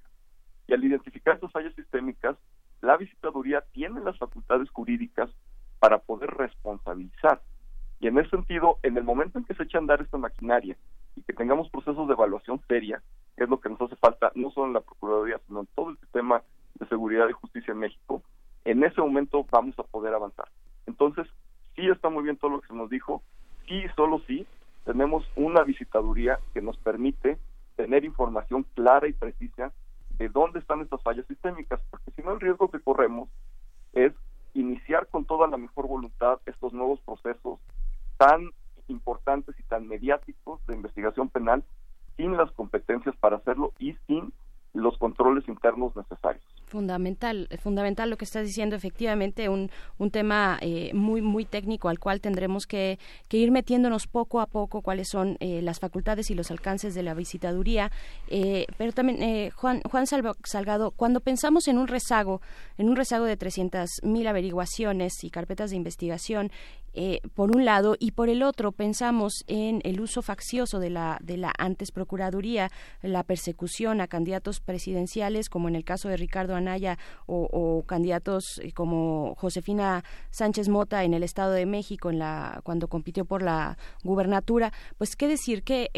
Y al identificar estas fallas sistémicas, la visitaduría tiene las facultades jurídicas para poder responsabilizar Y en ese sentido, en el momento en que se echa a andar esta maquinaria y que tengamos procesos de evaluación seria, que es lo que nos hace falta no solo en la Procuraduría, sino en todo el sistema de seguridad y justicia en México, en ese momento vamos a poder avanzar. Entonces, sí está muy bien todo lo que se nos dijo, sí, solo sí, tenemos una visitaduría que nos permite tener información clara y precisa de dónde están estas fallas sistémicas, porque si no el riesgo que corremos es iniciar con toda la mejor voluntad estos nuevos procesos tan importantes y tan mediáticos de investigación penal sin las competencias para hacerlo y sin los controles internos necesarios. Fundamental, fundamental lo que estás diciendo, efectivamente, un, un tema eh, muy, muy técnico al cual tendremos que, que, ir metiéndonos poco a poco cuáles son eh, las facultades y los alcances de la visitaduría. Eh, pero también, Juan, Juan Salgado, cuando pensamos en un rezago, en un rezago de 300.000 averiguaciones y carpetas de investigación eh, por un lado, y por el otro pensamos en el uso faccioso de la, de la antes Procuraduría, la persecución a candidatos presidenciales, como en el caso de Ricardo Anaya, o, candidatos eh, como Josefina Sánchez Mota en el Estado de México, en la, cuando compitió por la gubernatura. Pues, ¿qué decir? ¿Qué,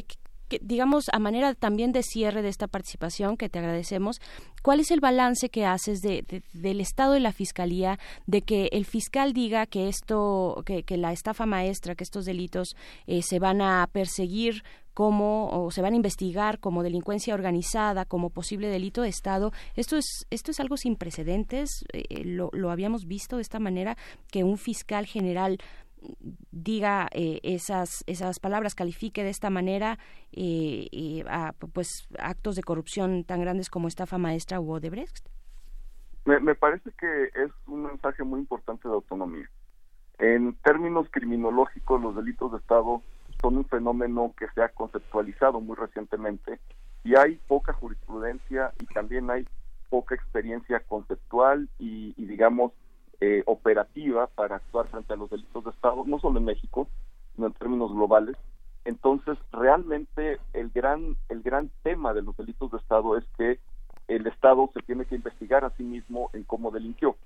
digamos, a manera también de cierre de esta participación, que te agradecemos, ¿cuál es el balance que haces de, del estado de la fiscalía, de que el fiscal diga que esto, que, la estafa maestra, que estos delitos eh, se van a perseguir como o se van a investigar como delincuencia organizada, como posible delito de Estado. Esto es esto es algo sin precedentes. Eh, lo, lo habíamos visto de esta manera que un fiscal general diga eh, esas esas palabras califique de esta manera eh, a, pues actos de corrupción tan grandes como estafa maestra u Odebrecht me, me parece que es un mensaje muy importante de autonomía. En términos criminológicos los delitos de estado son un fenómeno que se ha conceptualizado muy recientemente y hay poca jurisprudencia y también hay poca experiencia conceptual y digamos eh, operativa para actuar frente a los delitos de Estado, no solo en México, sino en términos globales. Entonces, realmente el gran, el gran tema de los delitos de Estado es que el Estado se tiene que investigar a sí mismo en cómo delinquió.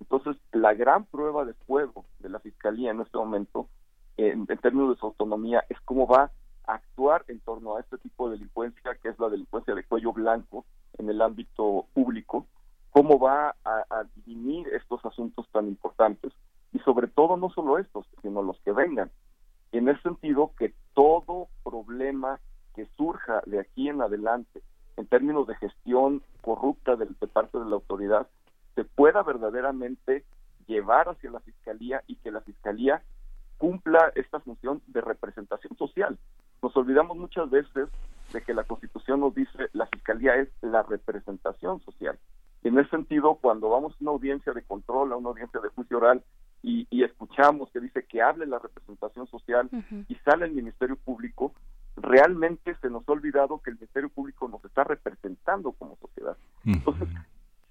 Entonces, la gran prueba de fuego de la Fiscalía en este momento, en, en términos de su autonomía, es cómo va a actuar en torno a este tipo de delincuencia, que es la delincuencia de cuello blanco en el ámbito público, cómo va a, a dirimir estos asuntos tan importantes y sobre todo no solo estos, sino los que vengan. En ese sentido, que todo problema que surja de aquí en adelante en términos de gestión corrupta de, de parte de la autoridad se pueda verdaderamente llevar hacia la fiscalía y que la fiscalía cumpla esta función de representación social. Nos olvidamos muchas veces de que la Constitución nos dice la fiscalía es la representación social. En ese sentido, cuando vamos a una audiencia de control, a una audiencia de juicio oral, y, escuchamos que dice que hable la representación social y sale el Ministerio Público, realmente se nos ha olvidado que el Ministerio Público nos está representando como sociedad. Entonces,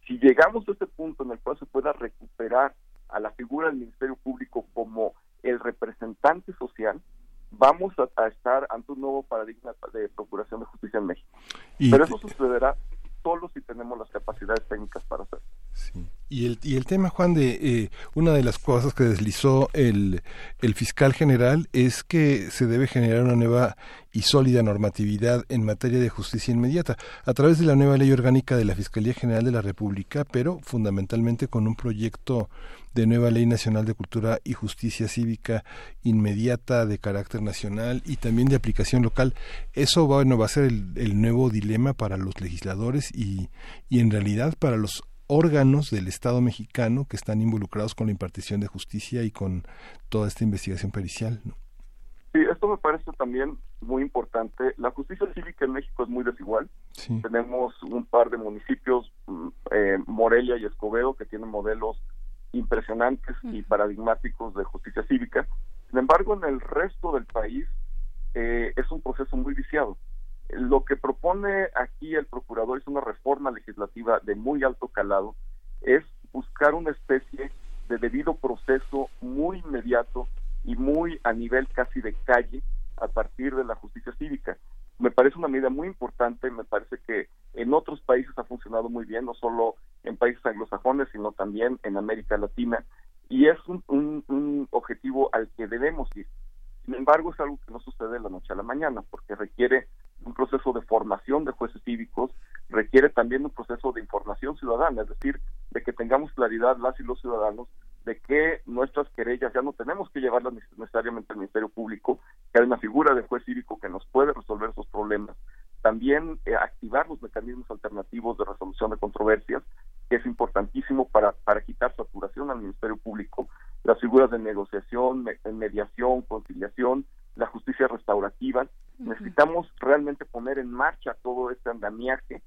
si llegamos a ese punto en el cual se pueda recuperar a la figura del Ministerio Público como el representante social, vamos a, estar ante un nuevo paradigma de procuración de justicia en México. Pero eso sucederá solo si tenemos las capacidades técnicas para hacerlo. Y el, y el tema, Juan, de eh, una de las cosas que deslizó el, el fiscal general es que se debe generar una nueva y sólida normatividad en materia de justicia inmediata a través de la nueva ley orgánica de la Fiscalía General de la República, pero fundamentalmente con un proyecto de nueva ley nacional de cultura y justicia cívica inmediata de carácter nacional y también de aplicación local. Eso bueno, va a ser el, el nuevo dilema para los legisladores y, y en realidad para los órganos del Estado mexicano que están involucrados con la impartición de justicia y con toda esta investigación pericial. ¿no? Sí, esto me parece también muy importante. La justicia cívica en México es muy desigual. Tenemos un par de municipios, mm, eh, Morelia y Escobedo, que tienen modelos impresionantes y paradigmáticos de justicia cívica. Sin embargo, en el resto del país eh, es un proceso muy viciado. Lo que propone aquí el procurador es una reforma legislativa de muy alto calado, es buscar una especie de debido proceso muy inmediato y muy a nivel casi de calle a partir de la justicia cívica. Me parece una medida muy importante, me parece que en otros países ha funcionado muy bien, no solo en países anglosajones, sino también en América Latina, y es un, un objetivo al que debemos ir. Sin embargo, es algo que no sucede de la noche a la mañana, porque requiere un proceso de formación de jueces cívicos, requiere también un proceso de información ciudadana, es decir, de que tengamos claridad las y los ciudadanos de que nuestras querellas ya no tenemos que llevarlas necesariamente al Ministerio Público, que hay una figura de juez cívico que nos puede resolver esos problemas. También eh, activar los mecanismos alternativos de resolución de controversias, que es importantísimo para, para quitar saturación al Ministerio Público, las figuras de negociación, mediación, conciliación, la justicia restaurativa. Necesitamos realmente poner en marcha todo este andamiaje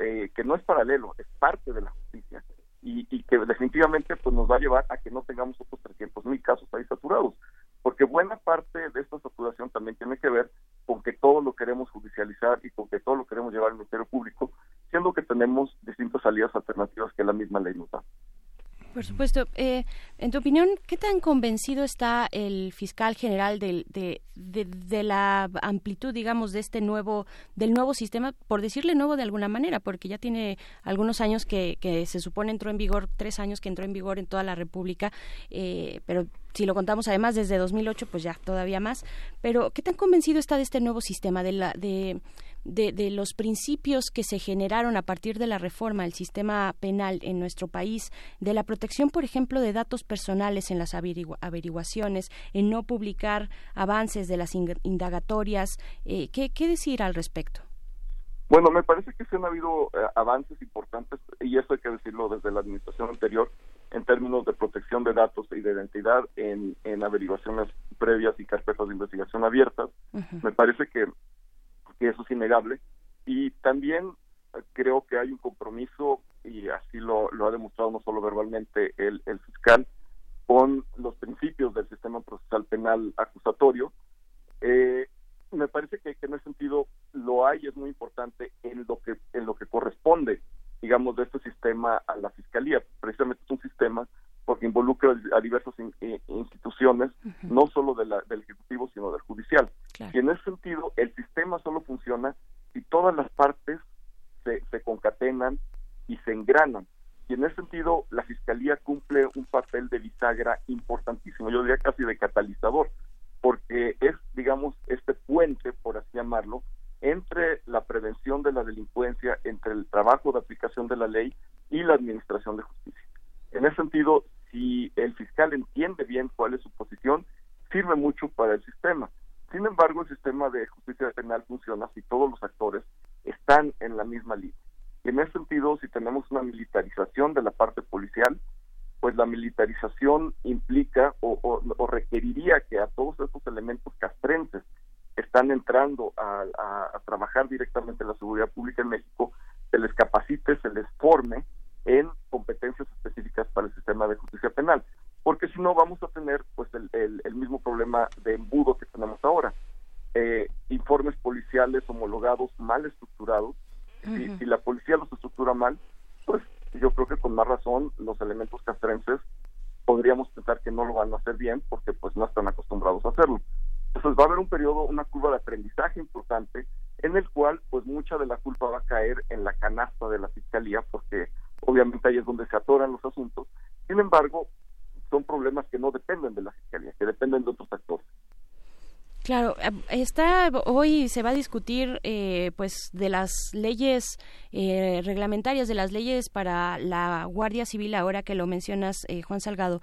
eh, que no es paralelo, es parte de la justicia y, y, que definitivamente pues nos va a llevar a que no tengamos otros 300 mil casos ahí saturados, porque buena parte de esta saturación también tiene que ver con que todo lo queremos judicializar y con que todo lo queremos llevar al Ministerio Público, siendo que tenemos distintas salidas alternativas que la misma ley nos da. Por supuesto. Eh, en tu opinión, ¿qué tan convencido está el fiscal general de, de, de, la amplitud, digamos, de este nuevo, del nuevo sistema, por decirle nuevo de alguna manera, porque ya tiene algunos años que, que se supone entró en vigor, tres años que entró en vigor en toda la República, eh, pero si lo contamos además desde 2008, pues ya todavía más. Pero, ¿qué tan convencido está de este nuevo sistema, de la, de de, de, los principios que se generaron a partir de la reforma del sistema penal en nuestro país, de la protección, por ejemplo, de datos personales en las averiguaciones, en no publicar avances de las indagatorias. Eh, ¿qué, ¿Qué decir al respecto? Bueno, me parece que sí han habido eh, avances importantes, y eso hay que decirlo desde la administración anterior, en términos de protección de datos y de identidad en, en averiguaciones previas y carpetas de investigación abiertas. Me parece que que eso es innegable. Y también creo que hay un compromiso, y así lo, ha demostrado no solo verbalmente el, fiscal, con los principios del sistema procesal penal acusatorio. Eh, me parece que, en ese sentido lo hay, es muy importante en lo que en lo que corresponde, digamos, de este sistema a la fiscalía. Precisamente es un sistema porque involucra a diversas eh, instituciones, no solo de la, del Ejecutivo, sino del Judicial. Y en ese sentido, el sistema solo funciona si todas las partes se, se concatenan y se engranan. Y en ese sentido, la Fiscalía cumple un papel de bisagra importantísimo, yo diría casi de catalizador, porque es, digamos, este puente, por así llamarlo, entre la prevención de la delincuencia, entre el trabajo de aplicación de la ley y la administración de justicia. En ese sentido, si el fiscal entiende bien cuál es su posición, sirve mucho para el sistema. Sin embargo, el sistema de justicia penal funciona si todos los actores están en la misma línea. Y en ese sentido, si tenemos una militarización de la parte policial, pues la militarización implica o, requeriría que a todos estos elementos castrenses que están entrando a, a, trabajar directamente en la seguridad pública en México, se les capacite, se les forme en competencias específicas para el sistema de justicia penal, porque si no vamos a tener pues el, el, mismo problema de embudo que tenemos ahora. Eh, informes policiales homologados mal estructurados, si, si la policía los estructura mal, pues yo creo que con más razón los elementos castrenses podríamos pensar que no lo van a hacer bien porque pues no están acostumbrados a hacerlo. Entonces va a haber un periodo, una curva de aprendizaje importante en el cual pues mucha de la culpa va a caer en la canasta de la fiscalía porque obviamente ahí es donde se atoran los asuntos. Sin embargo, son problemas que no dependen de la fiscalía, que dependen de otros actores. Claro, eh, está hoy se va a discutir eh, pues de las leyes eh, reglamentarias, de las leyes para la Guardia Civil, ahora que lo mencionas, Juan Salgado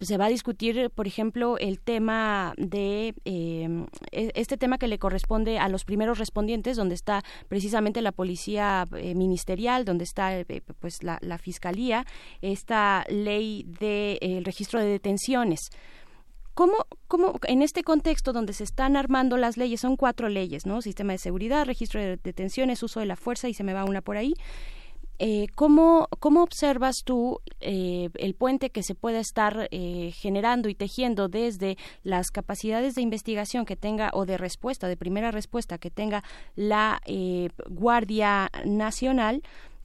se va a discutir, por ejemplo, el tema de em, e, este tema que le corresponde a los primeros respondientes, donde está precisamente la policía eh, ministerial, donde está eh, pues la, fiscalía, esta ley de el registro de detenciones. ¿Cómo, ¿Cómo, en este contexto donde se están armando las leyes, son cuatro leyes, ¿no? Sistema de seguridad, registro de detenciones, uso de la fuerza y se me va una por ahí. Eh, ¿cómo, ¿cómo, observas tú eh, el puente que se puede estar eh, generando y tejiendo desde las capacidades de investigación que tenga o de respuesta, de primera respuesta que tenga la Guardia Nacional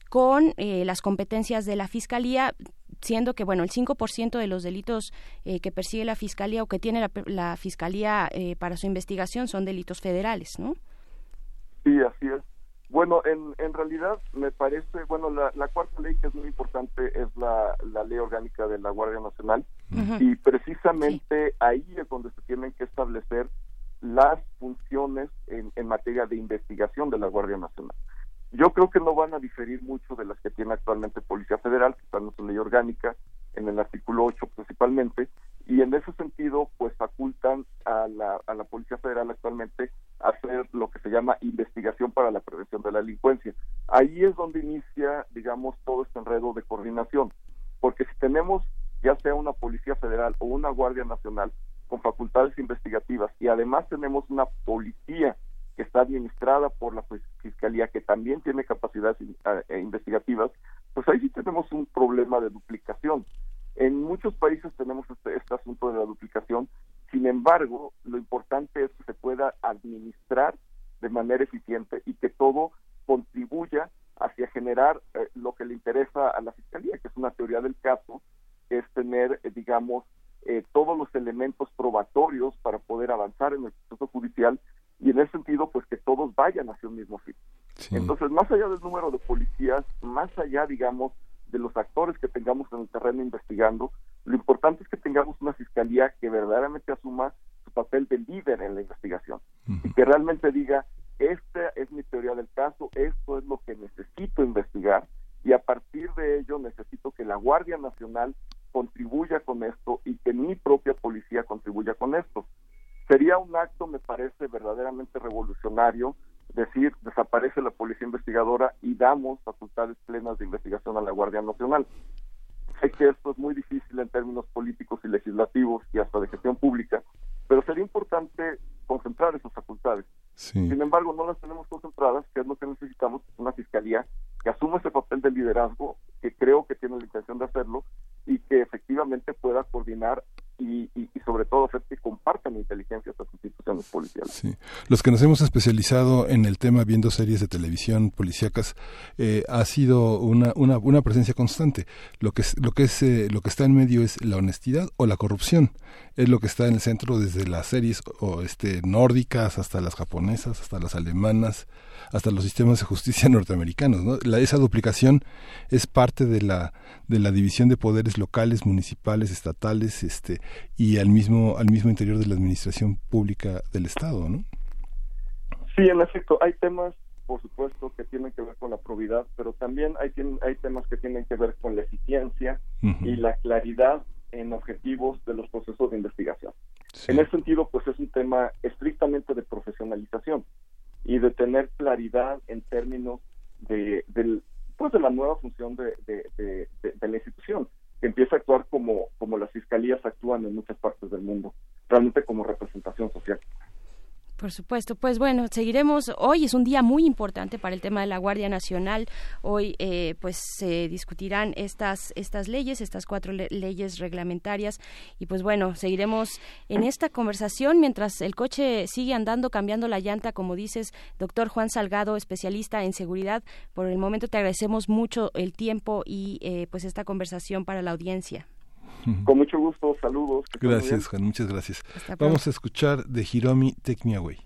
con las competencias de la Fiscalía? siendo que bueno el 5% de los delitos que persigue la fiscalía o que tiene la, la fiscalía para su investigación son delitos federales, ¿no? Sí, así es. Bueno, en, en realidad me parece, bueno, la, la cuarta ley que es muy importante es la, la ley orgánica de la Guardia Nacional y precisamente ahí es donde se tienen que establecer las funciones en, en materia de investigación de la Guardia Nacional. Yo creo que no van a diferir mucho de las que tiene actualmente Policía Federal, que está en su ley orgánica, en el artículo 8 principalmente, y en ese sentido, pues facultan a la, a la Policía Federal actualmente hacer lo que se llama investigación para la prevención de la delincuencia. Ahí es donde inicia, digamos, todo este enredo de coordinación, porque si tenemos ya sea una Policía Federal o una Guardia Nacional con facultades investigativas y además tenemos una policía que está administrada por la Fiscalía que también tiene capacidades eh, investigativas, pues ahí sí tenemos un problema de duplicación. En muchos países tenemos este, este asunto de la duplicación, sin embargo, lo importante es que se pueda administrar de manera eficiente y que todo contribuya hacia generar eh, lo que le interesa a la Fiscalía, que es una teoría del caso, que es tener, eh, digamos, eh, todos los elementos probatorios para poder avanzar en el proceso judicial y en ese sentido, pues que todos vayan hacia un mismo fin. Entonces, más allá del número de policías, más allá, digamos, de los actores que tengamos en el terreno investigando, lo importante es que tengamos una fiscalía que verdaderamente asuma su papel de líder en la investigación y que realmente diga, esta es mi teoría del caso, esto es lo que necesito investigar y a partir de ello necesito que la Guardia Nacional contribuya con esto y que mi propia policía contribuya con esto. Sería un acto, me parece, verdaderamente revolucionario decir desaparece la policía investigadora y damos facultades plenas de investigación a la Guardia Nacional. Sé que esto es muy difícil en términos políticos y legislativos y hasta de gestión pública, pero sería importante concentrar esas facultades. Sin embargo, no las tenemos concentradas, que es lo que necesitamos, una fiscalía que asuma ese papel de liderazgo, que creo que tiene la intención de hacerlo y que efectivamente pueda coordinar y, y, sobre todo hacer que compartan inteligencia estas instituciones policiales. Sí. Los que nos hemos especializado en el tema viendo series de televisión policíacas eh, ha sido una, una, una, presencia constante. Lo que, es, lo, que es, eh, lo que está en medio es la honestidad o la corrupción. Es lo que está en el centro desde las series o este, nórdicas hasta las japonesas, hasta las alemanas, hasta los sistemas de justicia (laughs) norteamericanos. ¿no? La, esa duplicación es parte de la, de la división de poderes locales, municipales, estatales, este, y al mismo, al mismo interior de la administración pública del Estado, ¿no? Sí, en efecto, hay temas, por supuesto, que tienen que ver con la probidad, pero también hay, hay temas que tienen que ver con la eficiencia y la claridad en objetivos de los procesos de investigación. En ese sentido, pues es un tema estrictamente de profesionalización y de tener claridad en términos de, del, pues de la nueva función de, de, de la institución empieza a actuar como, como las fiscalías actúan en muchas partes del mundo, realmente como representación social. Por supuesto, pues bueno, seguiremos. Hoy es un día muy importante para el tema de la Guardia Nacional. Hoy, eh, pues se discutirán estas estas leyes, estas cuatro leyes reglamentarias, y pues bueno, seguiremos en esta conversación mientras el coche sigue andando, cambiando la llanta, como dices, doctor Juan Salgado, especialista en seguridad. Por el momento te agradecemos mucho el tiempo y eh, pues esta conversación para la audiencia. Con mucho gusto, saludos. Gracias, Juan, muchas gracias. Vamos a escuchar de Hiromi Take Me Away.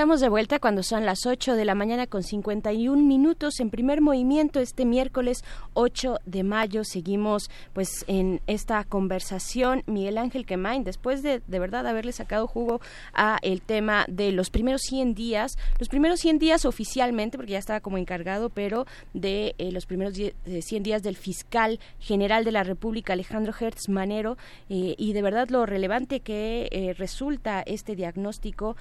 Estamos de vuelta cuando son las 8 de la mañana con 51 minutos en primer movimiento este miércoles 8 de mayo. Seguimos pues en esta conversación. Miguel Ángel Quemain, después de de verdad haberle sacado jugo a el tema de los primeros 100 días, los primeros 100 días oficialmente, porque ya estaba como encargado, pero de eh, los primeros 100 días del fiscal general de la República, Alejandro Hertz Manero, eh, y de verdad lo relevante que eh, resulta este diagnóstico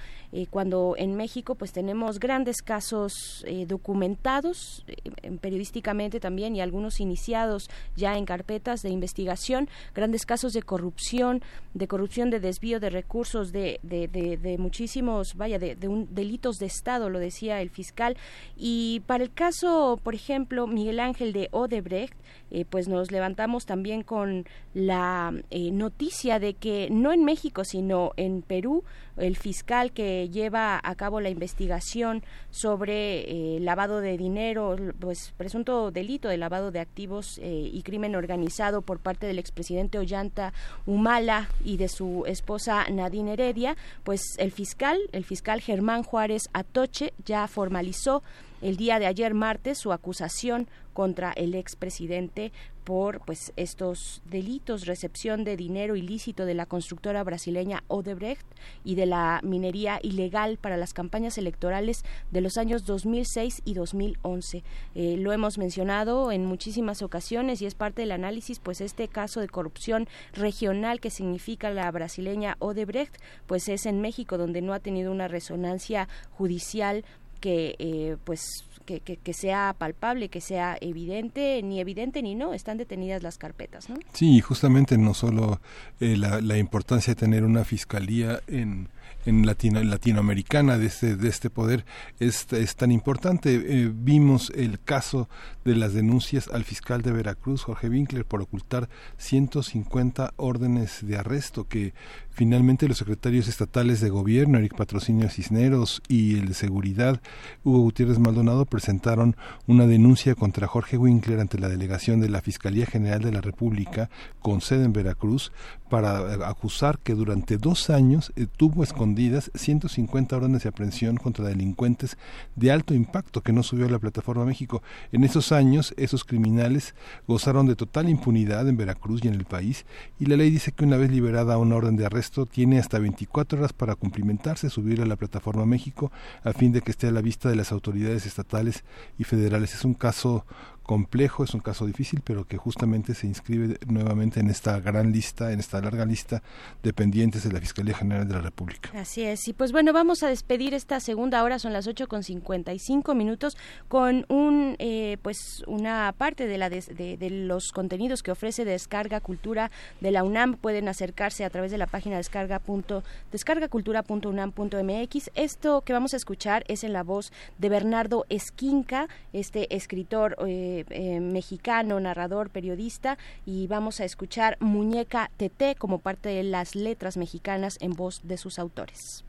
cuando en México pues tenemos grandes casos eh, documentados eh, periodísticamente también y algunos iniciados ya en carpetas de investigación, grandes casos de corrupción, de corrupción, de desvío de recursos, de, de, de, muchísimos, vaya, de, un, delitos de Estado, lo decía el fiscal. Y para el caso, por ejemplo, Miguel Ángel de Odebrecht, eh, pues nos levantamos también con la noticia de que no en México, sino en Perú, el fiscal que lleva a cabo la investigación sobre eh, lavado de dinero, pues presunto delito de lavado de activos eh, y crimen organizado por parte del expresidente Ollanta Humala y de su esposa Nadine Heredia, pues el fiscal, el fiscal Germán Juárez Atoche ya formalizó el día de ayer martes su acusación contra el expresidente por pues estos delitos, recepción de dinero ilícito de la constructora brasileña Odebrecht y de la minería ilegal para las campañas electorales de los años 2006 y 2011. Eh, lo hemos mencionado en muchísimas ocasiones y es parte del análisis, pues este caso de corrupción regional que significa la brasileña Odebrecht, pues es en México donde no ha tenido una resonancia judicial que eh, pues que, que, sea palpable, que sea evidente, ni evidente ni no, están detenidas las carpetas, ¿no? Sí, justamente no solo eh, la, la importancia de tener una fiscalía en en Latino, latinoamericana de este, de este poder es, es tan importante. Eh, vimos el caso de las denuncias al fiscal de Veracruz, Jorge Winkler, por ocultar 150 órdenes de arresto que finalmente los secretarios estatales de gobierno, Eric Patrocinio Cisneros y el de seguridad, Hugo Gutiérrez Maldonado, presentaron una denuncia contra Jorge Winkler ante la delegación de la Fiscalía General de la República con sede en Veracruz para acusar que durante dos años eh, tuvo escondidas 150 órdenes de aprehensión contra delincuentes de alto impacto que no subió a la plataforma México. En esos años, esos criminales gozaron de total impunidad en Veracruz y en el país, y la ley dice que una vez liberada una orden de arresto, tiene hasta 24 horas para cumplimentarse, subir a la plataforma México, a fin de que esté a la vista de las autoridades estatales y federales. Es un caso complejo, es un caso difícil, pero que justamente se inscribe nuevamente en esta gran lista, en esta larga lista de pendientes de la Fiscalía General de la República. Así es, y pues bueno, vamos a despedir esta segunda hora, son las 8 con 55 minutos, con un, eh, pues una parte de, la de, los contenidos que ofrece Descarga Cultura de la UNAM, pueden acercarse a través de la página descarga punto, descargacultura.unam.mx. Esto que vamos a escuchar es en la voz de Bernardo Esquinca, este escritor eh, eh, mexicano, narrador, periodista, y vamos a escuchar Muñeca Tete como parte de las letras mexicanas en voz de sus autores.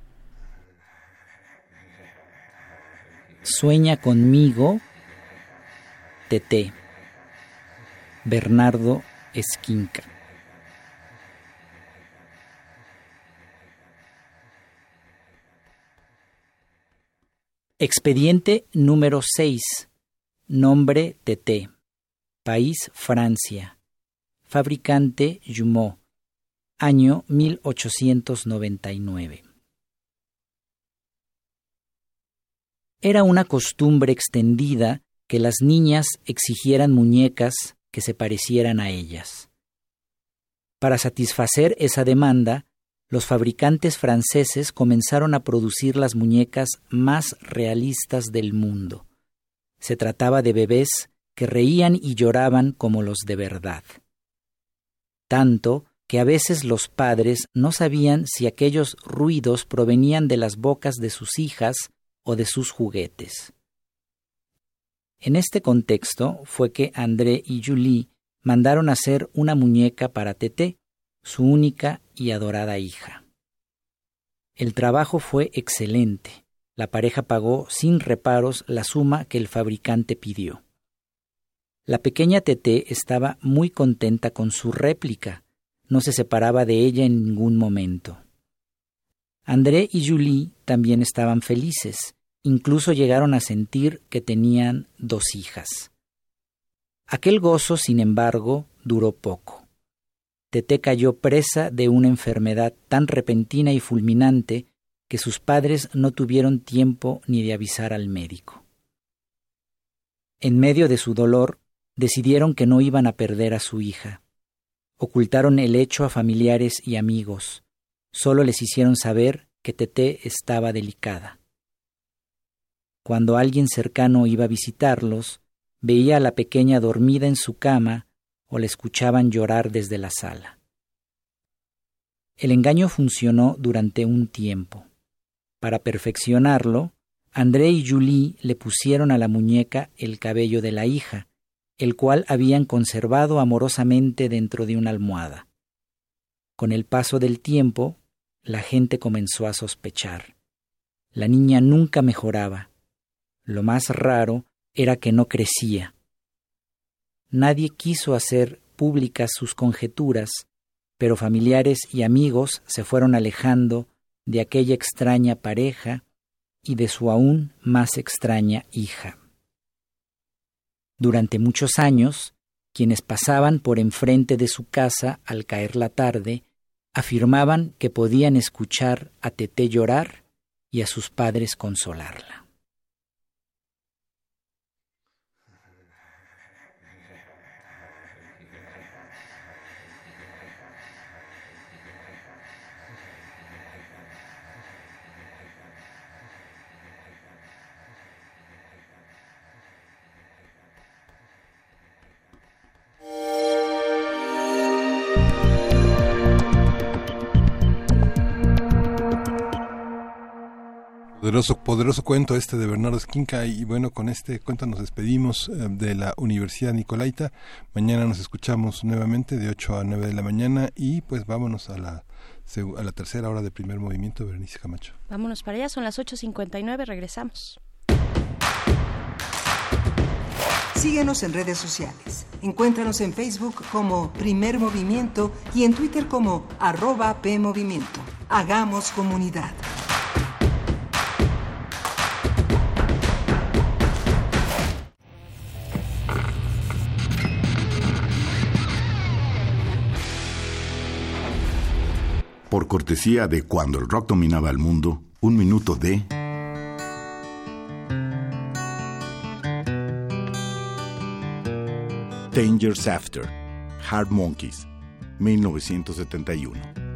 Sueña conmigo, Tete. Bernardo Esquinca. Expediente número 6 Nombre TT. País Francia. Fabricante Jumeau. Año 1899. Era una costumbre extendida que las niñas exigieran muñecas que se parecieran a ellas. Para satisfacer esa demanda, los fabricantes franceses comenzaron a producir las muñecas más realistas del mundo se trataba de bebés que reían y lloraban como los de verdad. Tanto que a veces los padres no sabían si aquellos ruidos provenían de las bocas de sus hijas o de sus juguetes. En este contexto fue que André y Julie mandaron hacer una muñeca para Teté, su única y adorada hija. El trabajo fue excelente. La pareja pagó sin reparos la suma que el fabricante pidió. La pequeña Teté estaba muy contenta con su réplica. no se separaba de ella en ningún momento. André y Julie también estaban felices, incluso llegaron a sentir que tenían dos hijas. Aquel gozo, sin embargo, duró poco. Tete cayó presa de una enfermedad tan repentina y fulminante que sus padres no tuvieron tiempo ni de avisar al médico. En medio de su dolor, decidieron que no iban a perder a su hija. Ocultaron el hecho a familiares y amigos. Solo les hicieron saber que Tete estaba delicada. Cuando alguien cercano iba a visitarlos, veía a la pequeña dormida en su cama o la escuchaban llorar desde la sala. El engaño funcionó durante un tiempo. Para perfeccionarlo, André y Julie le pusieron a la muñeca el cabello de la hija, el cual habían conservado amorosamente dentro de una almohada. Con el paso del tiempo, la gente comenzó a sospechar. La niña nunca mejoraba. Lo más raro era que no crecía. Nadie quiso hacer públicas sus conjeturas, pero familiares y amigos se fueron alejando de aquella extraña pareja y de su aún más extraña hija. Durante muchos años, quienes pasaban por enfrente de su casa al caer la tarde afirmaban que podían escuchar a Tete llorar y a sus padres consolarla. Poderoso, poderoso cuento este de Bernardo Esquinca y bueno, con este cuento nos despedimos eh, de la Universidad Nicolaita. Mañana nos escuchamos nuevamente de 8 a 9 de la mañana y pues vámonos a la, a la tercera hora de primer movimiento, Berenice Camacho. Vámonos para allá, son las 8.59, regresamos. Síguenos en redes sociales. Encuéntranos en Facebook como Primer Movimiento y en Twitter como arroba PMovimiento. Hagamos comunidad. Por cortesía de Cuando el Rock dominaba el mundo, un minuto de... Dangers After, Hard Monkeys, 1971.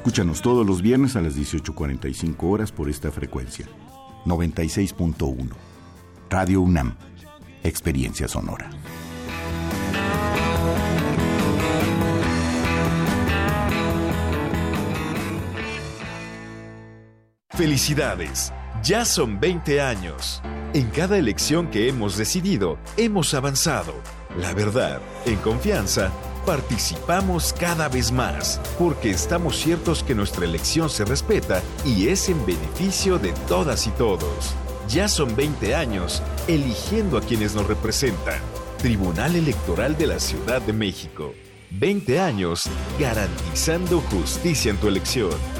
Escúchanos todos los viernes a las 18.45 horas por esta frecuencia. 96.1. Radio UNAM. Experiencia sonora. Felicidades. Ya son 20 años. En cada elección que hemos decidido, hemos avanzado. La verdad, en confianza, participamos cada vez más, porque estamos ciertos que nuestra elección se respeta y es en beneficio de todas y todos. Ya son 20 años eligiendo a quienes nos representan. Tribunal Electoral de la Ciudad de México. 20 años garantizando justicia en tu elección.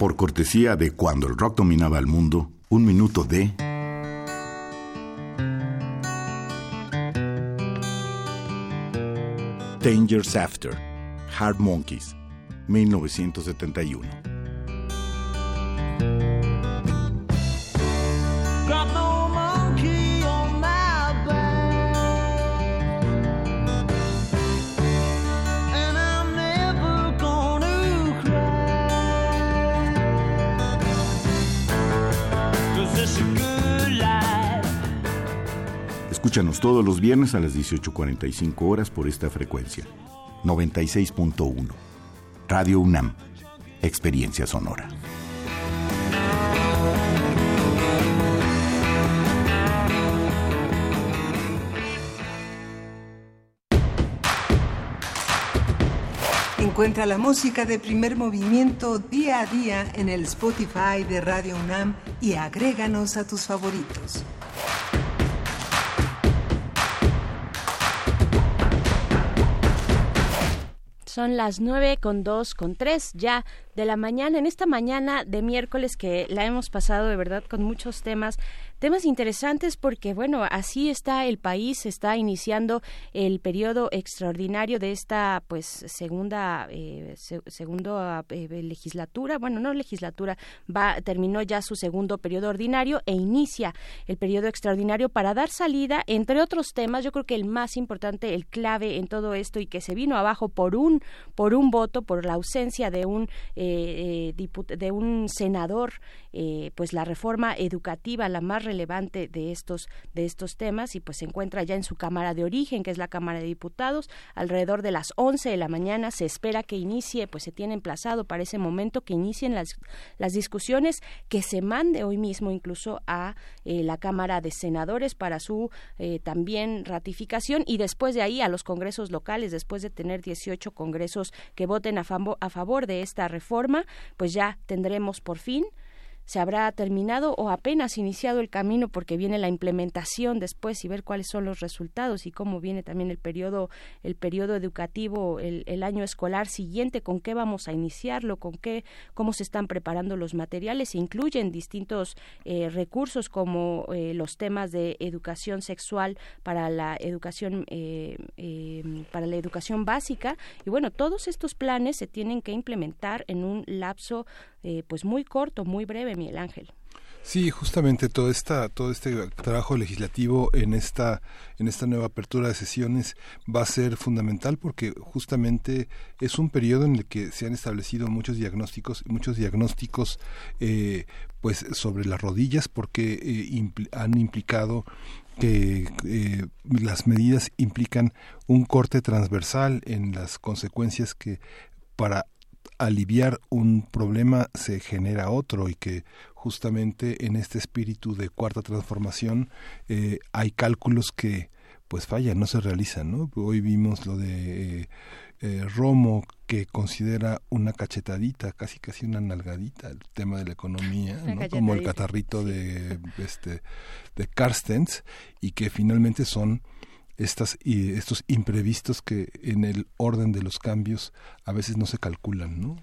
por cortesía de Cuando el rock dominaba el mundo, un minuto de... Ten After, Hard Monkeys, 1971. Escúchanos todos los viernes a las 18.45 horas por esta frecuencia. 96.1. Radio UNAM. Experiencia sonora. Encuentra la música de primer movimiento día a día en el Spotify de Radio UNAM y agréganos a tus favoritos. Son las nueve con dos, con tres ya de la mañana, en esta mañana de miércoles que la hemos pasado de verdad con muchos temas temas interesantes porque, bueno, así está el país, está iniciando el periodo extraordinario de esta, pues, segunda, eh, segunda eh, legislatura, bueno, no legislatura, va, terminó ya su segundo periodo ordinario e inicia el periodo extraordinario para dar salida, entre otros temas, yo creo que el más importante, el clave en todo esto y que se vino abajo por un, por un voto, por la ausencia de un, eh, de un senador, pues la reforma educativa, la más relevante de estos de estos temas y pues se encuentra ya en su cámara de origen que es la Cámara de Diputados. Alrededor de las 11 de la mañana se espera que inicie pues se tiene emplazado para ese momento que inicien las las discusiones que se mande hoy mismo incluso a eh, la Cámara de Senadores para su eh, también ratificación. Y después de ahí a los congresos locales después de tener 18 congresos que voten a, a favor de esta reforma pues ya tendremos por fin se habrá terminado o apenas iniciado el camino porque viene la implementación después y ver cuáles son los resultados y cómo viene también el periodo el periodo educativo el, año escolar siguiente con qué vamos a iniciarlo con qué cómo se están preparando los materiales se incluyen distintos eh, recursos como eh, los temas de educación sexual para la educación eh, para la educación básica. Y bueno todos estos planes se tienen que implementar en un lapso eh, pues muy corto, muy breve, Miguel Ángel. Sí, justamente todo esta, todo este trabajo legislativo en esta, en esta nueva apertura de sesiones va a ser fundamental porque justamente es un periodo en el que se han establecido muchos diagnósticos, muchos diagnósticos eh, pues sobre las rodillas porque eh, han implicado que las medidas implican un corte transversal en las consecuencias que para aliviar un problema se genera otro y que justamente en este espíritu de cuarta transformación eh, hay cálculos que pues fallan, no se realizan, ¿no? Hoy vimos lo de eh, eh, Romo que considera una cachetadita, casi casi una nalgadita, el tema de la economía, ¿no? como el catarrito de este de Carstens y que finalmente son estas, y estos imprevistos que en el orden de los cambios a veces no se calculan, ¿no?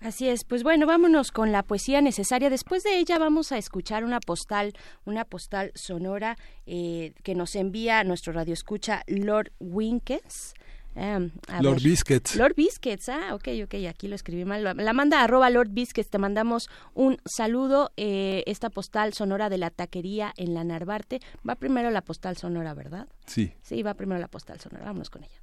Así es, pues bueno, vámonos con la poesía necesaria. Después de ella vamos a escuchar una postal, una postal sonora eh, que nos envía nuestro radioescucha Lord Winkes. Em, Lord Biscuits. Lord Biscuits, ah, ok, ok, aquí lo escribí mal. La manda arroba Lord Biscuits, te mandamos un saludo. Eh, esta postal sonora de la taquería en la Narvarte. Va primero la postal sonora, ¿verdad? Sí. Sí, va primero la postal sonora. Vámonos con ella.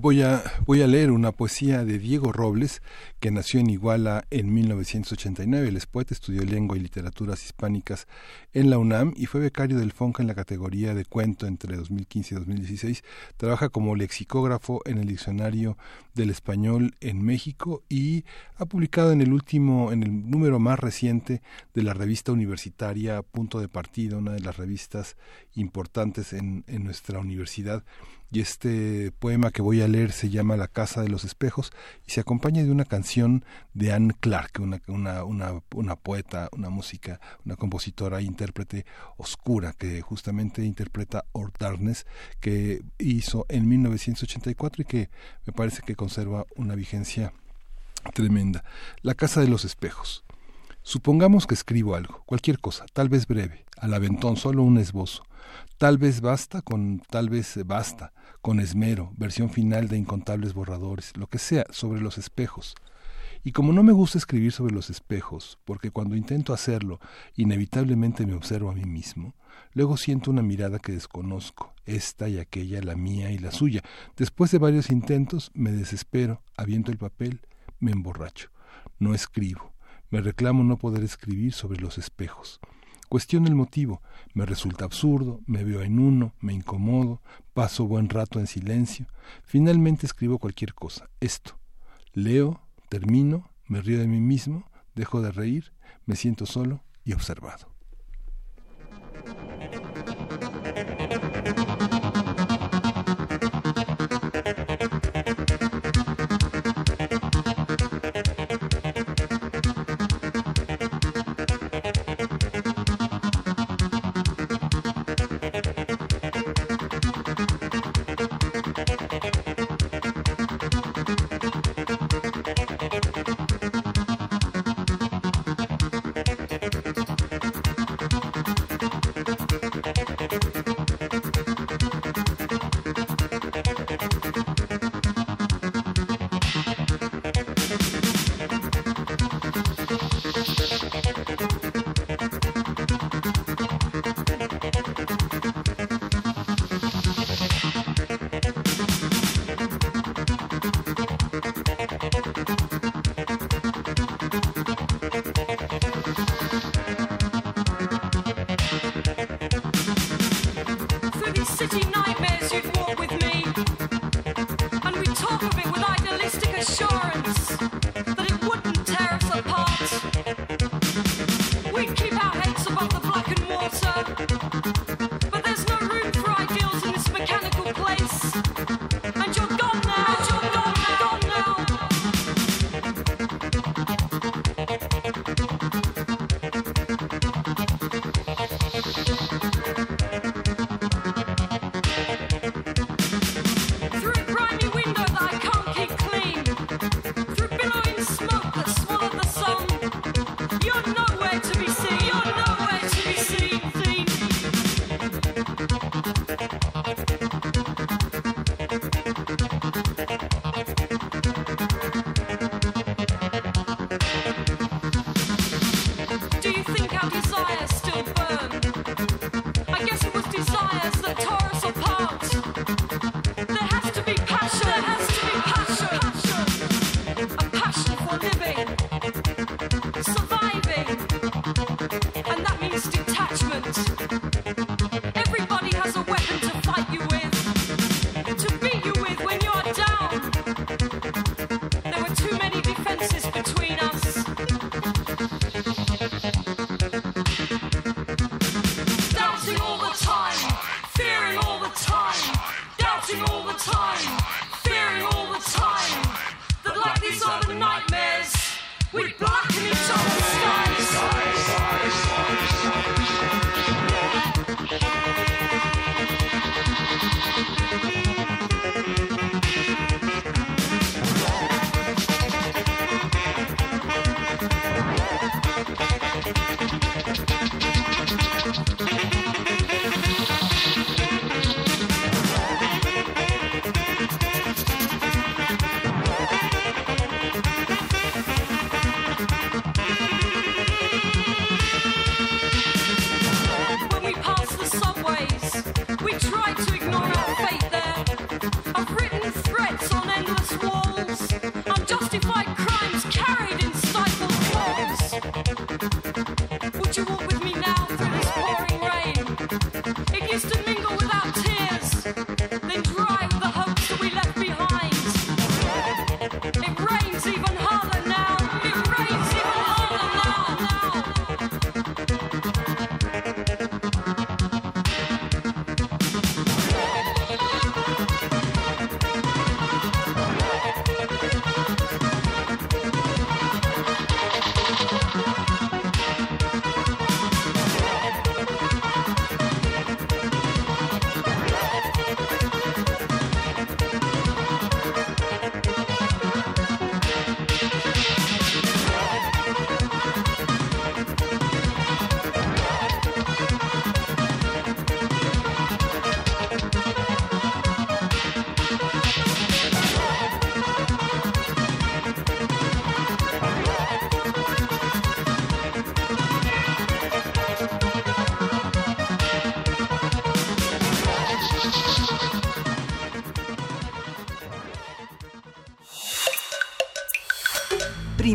Voy a, voy a leer una poesía de Diego Robles, que nació en Iguala en 1989. Él es poeta, estudió lengua y literaturas hispánicas en la UNAM y fue becario del FONCA en la categoría de cuento entre 2015 y 2016. Trabaja como lexicógrafo en el Diccionario del Español en México y ha publicado en el último, en el número más reciente de la revista universitaria Punto de Partida, una de las revistas importantes en, en nuestra universidad y este poema que voy a leer se llama La Casa de los Espejos y se acompaña de una canción de Anne Clark, una, una, una, una poeta, una música, una compositora, intérprete oscura que justamente interpreta Or Darkness que hizo en 1984 y que me parece que conserva una vigencia tremenda. La Casa de los Espejos. Supongamos que escribo algo, cualquier cosa, tal vez breve, al aventón, solo un esbozo. Tal vez basta con tal vez basta, con esmero, versión final de incontables borradores, lo que sea, sobre los espejos. Y como no me gusta escribir sobre los espejos, porque cuando intento hacerlo, inevitablemente me observo a mí mismo, luego siento una mirada que desconozco, esta y aquella, la mía y la suya. Después de varios intentos, me desespero, aviento el papel, me emborracho. No escribo. Me reclamo no poder escribir sobre los espejos. Cuestiono el motivo. Me resulta absurdo, me veo en uno, me incomodo, paso buen rato en silencio. Finalmente escribo cualquier cosa. Esto. Leo, termino, me río de mí mismo, dejo de reír, me siento solo y observado.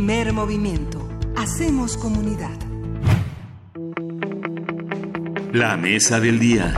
Primer movimiento. Hacemos comunidad. La mesa del día.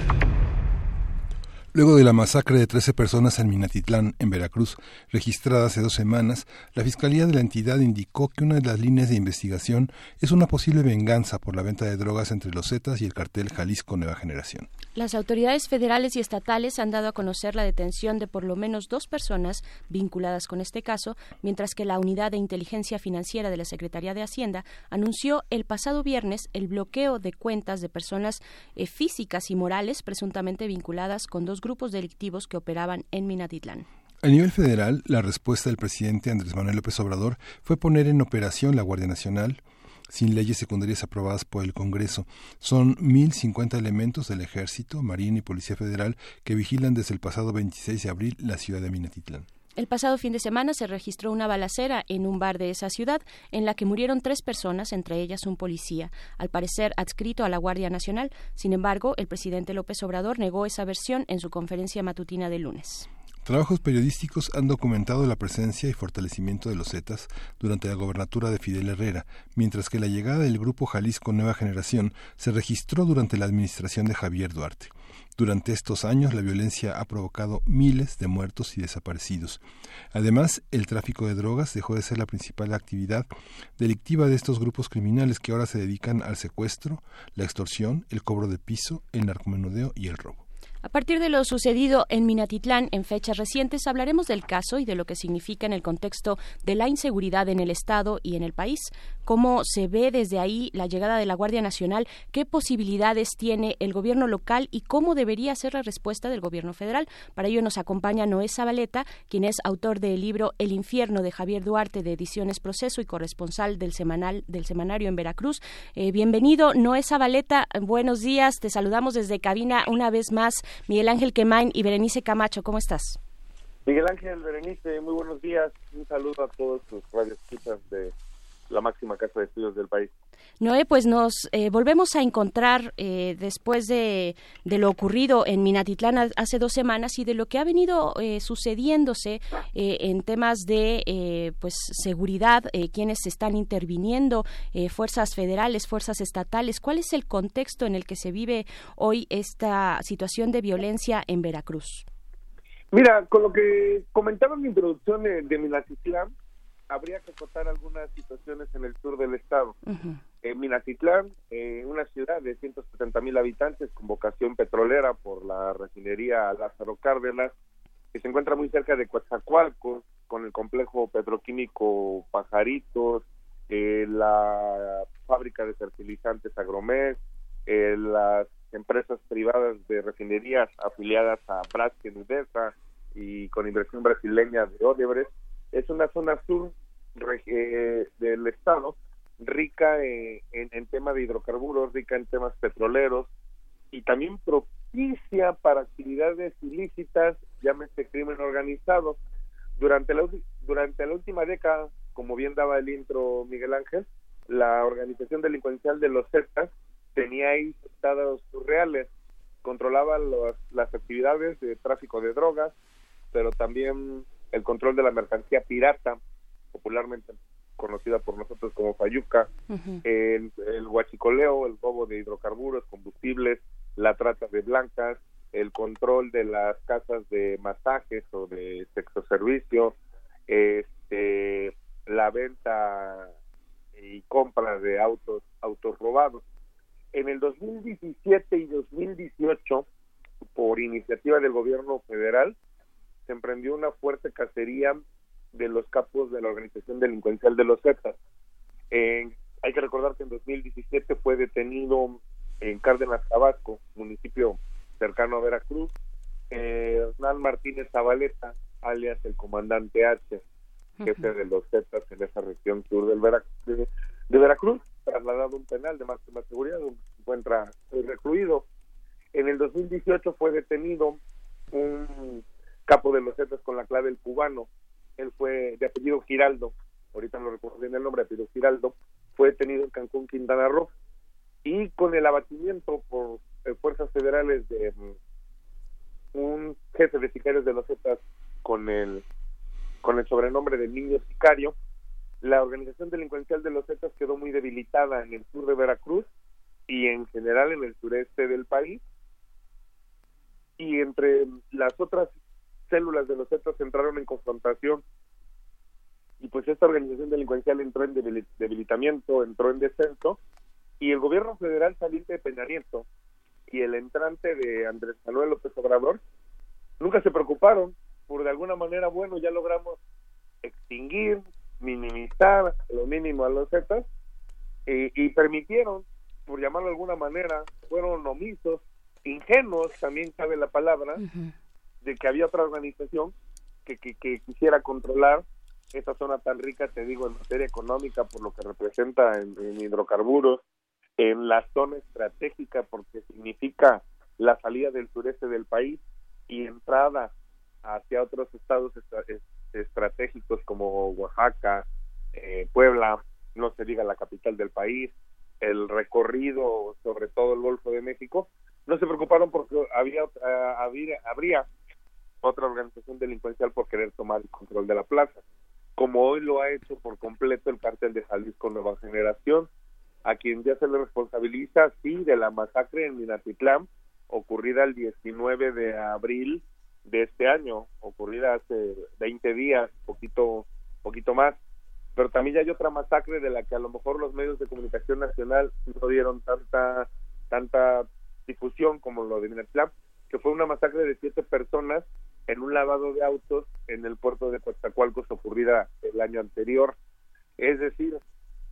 Luego de la masacre de 13 personas en Minatitlán, en Veracruz, registrada hace dos semanas, la Fiscalía de la entidad indicó que una de las líneas de investigación es una posible venganza por la venta de drogas entre los Zetas y el cartel Jalisco Nueva Generación. Las autoridades federales y estatales han dado a conocer la detención de por lo menos dos personas vinculadas con este caso, mientras que la Unidad de Inteligencia Financiera de la Secretaría de Hacienda anunció el pasado viernes el bloqueo de cuentas de personas eh, físicas y morales presuntamente vinculadas con dos grupos delictivos que operaban en Minatitlán. A nivel federal, la respuesta del presidente Andrés Manuel López Obrador fue poner en operación la Guardia Nacional, sin leyes secundarias aprobadas por el Congreso. Son 1.050 elementos del Ejército, Marina y Policía Federal que vigilan desde el pasado 26 de abril la ciudad de Minatitlán. El pasado fin de semana se registró una balacera en un bar de esa ciudad en la que murieron tres personas, entre ellas un policía, al parecer adscrito a la Guardia Nacional. Sin embargo, el presidente López Obrador negó esa versión en su conferencia matutina de lunes. Trabajos periodísticos han documentado la presencia y fortalecimiento de los Zetas durante la gobernatura de Fidel Herrera, mientras que la llegada del grupo Jalisco Nueva Generación se registró durante la administración de Javier Duarte. Durante estos años la violencia ha provocado miles de muertos y desaparecidos. Además, el tráfico de drogas dejó de ser la principal actividad delictiva de estos grupos criminales que ahora se dedican al secuestro, la extorsión, el cobro de piso, el narcomenudeo y el robo. A partir de lo sucedido en Minatitlán en fechas recientes, hablaremos del caso y de lo que significa en el contexto de la inseguridad en el Estado y en el país, cómo se ve desde ahí la llegada de la Guardia Nacional, qué posibilidades tiene el gobierno local y cómo debería ser la respuesta del gobierno federal. Para ello nos acompaña Noé Zabaleta, quien es autor del libro El infierno de Javier Duarte de Ediciones Proceso y corresponsal del semanal del semanario en Veracruz. Eh, bienvenido, Noé Zabaleta. Buenos días. Te saludamos desde cabina una vez más. Miguel Ángel Quemain y Berenice Camacho, ¿cómo estás? Miguel Ángel, Berenice, muy buenos días. Un saludo a todos los radioescuchas de la máxima casa de estudios del país. Noé, pues nos eh, volvemos a encontrar eh, después de, lo ocurrido en Minatitlán hace dos semanas y de lo que ha venido eh, sucediéndose en temas de pues seguridad, quienes están interviniendo, fuerzas federales, fuerzas estatales. ¿Cuál es el contexto en el que se vive hoy esta situación de violencia en Veracruz? Mira, con lo que comentaba en mi introducción de Minatitlán, habría que contar algunas situaciones en el sur del estado. En Minatitlán, eh, una ciudad de 170 mil habitantes con vocación petrolera por la refinería Lázaro Cárdenas, que se encuentra muy cerca de Coatzacoalcos, con el complejo petroquímico Pajaritos, eh, la fábrica de fertilizantes Agromex, eh, las empresas privadas de refinerías afiliadas a Braskem y con inversión brasileña de Odebrecht, es una zona sur eh, del estado rica en, en, tema de hidrocarburos, rica en temas petroleros y también propicia para actividades ilícitas, llámese crimen organizado. Durante la, durante la última década, como bien daba el intro Miguel Ángel, la organización delincuencial de los Zetas tenía ahí estados surreales, controlaba las actividades de tráfico de drogas, pero también el control de la mercancía pirata, popularmente conocida por nosotros como Fayuca, el, el huachicoleo, el robo de hidrocarburos, combustibles, la trata de blancas, el control de las casas de masajes o de sexo servicio, eh, la venta y compra de autos, autos robados. En el 2017 y 2018, por iniciativa del gobierno federal, se emprendió una fuerte cacería de los capos de la organización delincuencial de los Zetas. hay que recordar que en 2017 fue detenido en Cárdenas, Tabasco, municipio cercano a Veracruz, eh, Hernán Martínez Zabaleta, alias el comandante H, jefe de los Zetas en esa región sur del de, Veracruz, trasladado a un penal de máxima seguridad, donde se encuentra recluido. En el 2018 fue detenido un capo de los Zetas con la clave el cubano. Él fue de apellido Giraldo, ahorita no recuerdo bien el nombre, apellido Giraldo, fue detenido en Cancún, Quintana Roo. Y con el abatimiento por eh, fuerzas federales de mm, un jefe de sicarios de los Zetas con el con el sobrenombre de Niño Sicario, la organización delincuencial de los Zetas quedó muy debilitada en el sur de Veracruz y en general en el sureste del país. Y entre las otras células de los Zetas entraron en confrontación. Y pues esta organización delincuencial entró en debilitamiento, entró en descenso. Y el gobierno federal saliente de Peña Nieto y el entrante de Andrés Manuel López Obrador nunca se preocuparon. Por de alguna manera, bueno, ya logramos extinguir, minimizar lo mínimo a los Zetas y permitieron, por llamarlo de alguna manera, fueron omisos, ingenuos, también cabe la palabra, de que había otra organización que, que, quisiera controlar esa zona tan rica, te digo, en materia económica, por lo que representa en, hidrocarburos, en la zona estratégica, porque significa la salida del sureste del país y entrada hacia otros estados estratégicos como Oaxaca, eh, Puebla, no se diga la capital del país, el recorrido, sobre todo el Golfo de México, no se preocuparon porque había, había habría otra organización delincuencial por querer tomar el control de la plaza, como hoy lo ha hecho por completo el cártel de Jalisco Nueva Generación, a quien ya se le responsabiliza, sí, de la masacre en Minatitlán, ocurrida el 19 de abril de este año, ocurrida hace 20 días, poquito, poquito más. Pero también ya hay otra masacre de la que a lo mejor los medios de comunicación nacional no dieron tanta, tanta difusión como lo de Minatitlán, que fue una masacre de siete personas en un lavado de autos en el puerto de Coatzacoalcos ocurrida el año anterior. Es decir,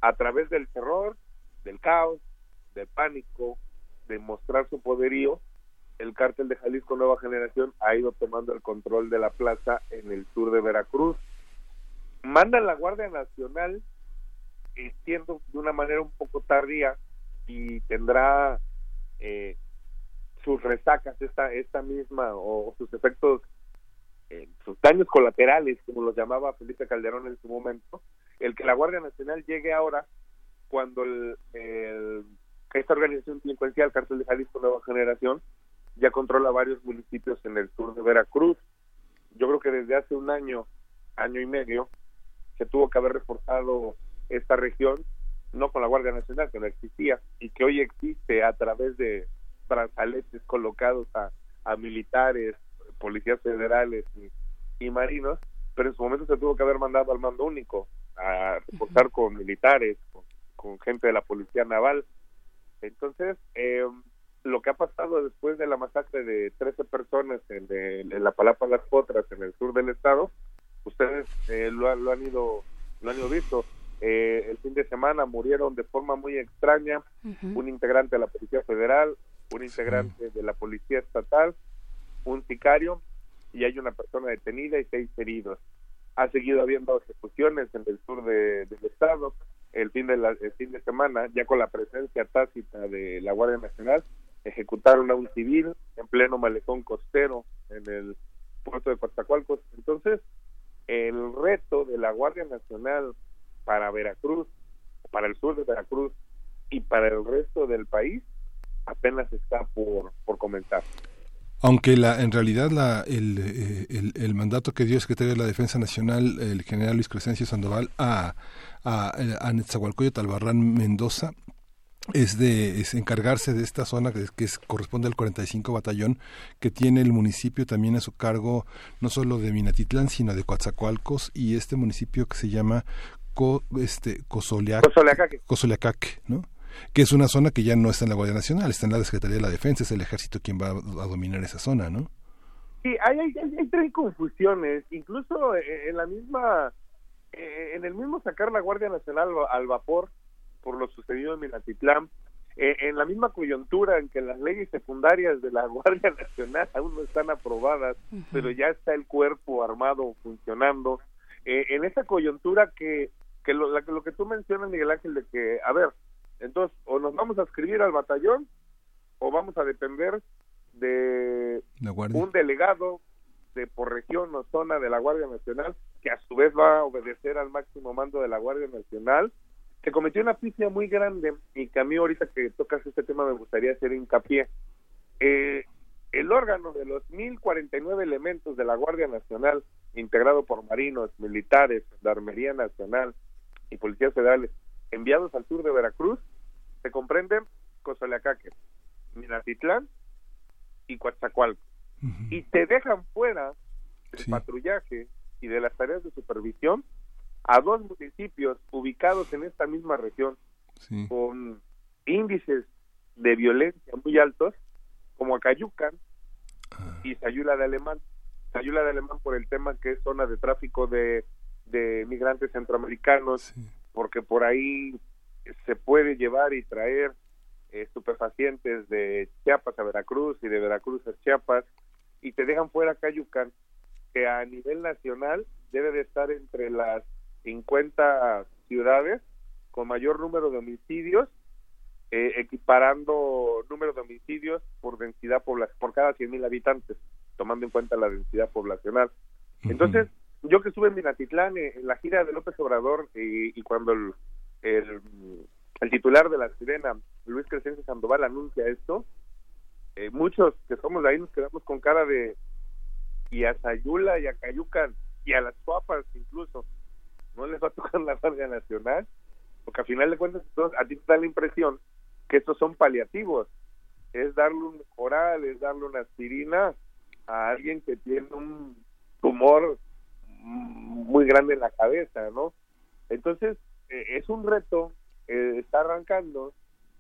a través del terror, del caos, del pánico, de mostrar su poderío, el cártel de Jalisco Nueva Generación ha ido tomando el control de la plaza en el sur de Veracruz. Mandan la Guardia Nacional, entiendo de una manera un poco tardía, y tendrá eh, sus resacas esta esta misma o, sus efectos eh, sus daños colaterales como los llamaba Felipe Calderón en su momento el que la Guardia Nacional llegue ahora cuando el, esta organización delincuencial Cártel de Jalisco Nueva Generación ya controla varios municipios en el sur de Veracruz. Yo creo que desde hace un año, año y medio, se tuvo que haber reforzado esta región, no con la Guardia Nacional, que no existía, y que hoy existe a través de brazaletes colocados a, militares, policías federales y, marinos, pero en su momento se tuvo que haber mandado al mando único a reforzar con militares, con, gente de la policía naval. Entonces, eh, lo que ha pasado después de la masacre de 13 personas en, en la Palapa Las Potras, en el sur del estado, ustedes eh, lo, han ido lo han ido visto. Eh, el fin de semana murieron de forma muy extraña un integrante de la Policía Federal, un integrante de la Policía Estatal, un sicario y hay una persona detenida y seis heridos. Ha seguido habiendo ejecuciones en el sur del estado el fin de la, el fin de semana ya con la presencia tácita de la Guardia Nacional ejecutaron a un civil en pleno malecón costero en el puerto de Coatzacoalcos. Entonces, el reto de la Guardia Nacional para Veracruz, para el sur de Veracruz y para el resto del país apenas está por, por comenzar. Aunque la, en realidad la, el, eh, el, el, mandato que dio el secretario de la Defensa Nacional, el general Luis Crescencio Sandoval, a, a, a Netzahualcoyotl Albarrán Mendoza, es de es encargarse de esta zona que, que es, corresponde al 45 batallón que tiene el municipio también a su cargo no solo de Minatitlán sino de Coatzacoalcos y este municipio que se llama Co, este Cozoleacaque, ¿no? Que es una zona que ya no está en la Guardia Nacional, está en la Secretaría de la Defensa, es el ejército quien va a, dominar esa zona, ¿no? Sí, hay, hay, hay, tres confusiones, incluso eh, en la misma, eh, en el mismo sacar la Guardia Nacional al vapor por lo sucedido en Minatitlán, eh, en la misma coyuntura en que las leyes secundarias de la (laughs) Guardia Nacional aún no están aprobadas, pero ya está el cuerpo armado funcionando, en esa coyuntura que, que lo, lo que tú mencionas, Miguel Ángel, de que, a ver, entonces, o nos vamos a escribir al batallón o vamos a depender de un delegado de por región o zona de la Guardia Nacional que a su vez va a obedecer al máximo mando de la Guardia Nacional. Se cometió una pifia muy grande y que a mí ahorita que tocas este tema me gustaría hacer hincapié. Eh, el órgano de los 1049 elementos de la Guardia Nacional, integrado por marinos, militares, la Armería Nacional y policías federales, enviados al sur de Veracruz, se comprenden Cozoleacaque, Minatitlán y Coatzacoalco. Y te dejan fuera del patrullaje y de las tareas de supervisión a dos municipios ubicados en esta misma región con índices de violencia muy altos como Acayucan ah. y Sayula de Alemán. Sayula de Alemán por el tema que es zona de tráfico de, de migrantes centroamericanos, porque por ahí se puede llevar y traer estupefacientes de Chiapas a Veracruz y de Veracruz a Chiapas y te dejan fuera Cayucan, que a nivel nacional debe de estar entre las 50 ciudades con mayor número de homicidios, eh, equiparando número de homicidios por densidad poblacional, por cada 100.000 habitantes, tomando en cuenta la densidad poblacional. Entonces, yo que estuve en Minatitlán, eh, en la gira de López Obrador, y, y cuando el, el, titular de la Sirena, Luis Crescencio Sandoval, anuncia esto, eh, muchos que somos de ahí nos quedamos con cara de y a Sayula y a Cayucan y a las Papas incluso no les va a tocar la Guardia Nacional porque al final de cuentas a ti te da la impresión que estos son paliativos. Es darle un oral, es darle una aspirina a alguien que tiene un tumor muy grande en la cabeza, ¿no? Entonces, es un reto, eh, está arrancando,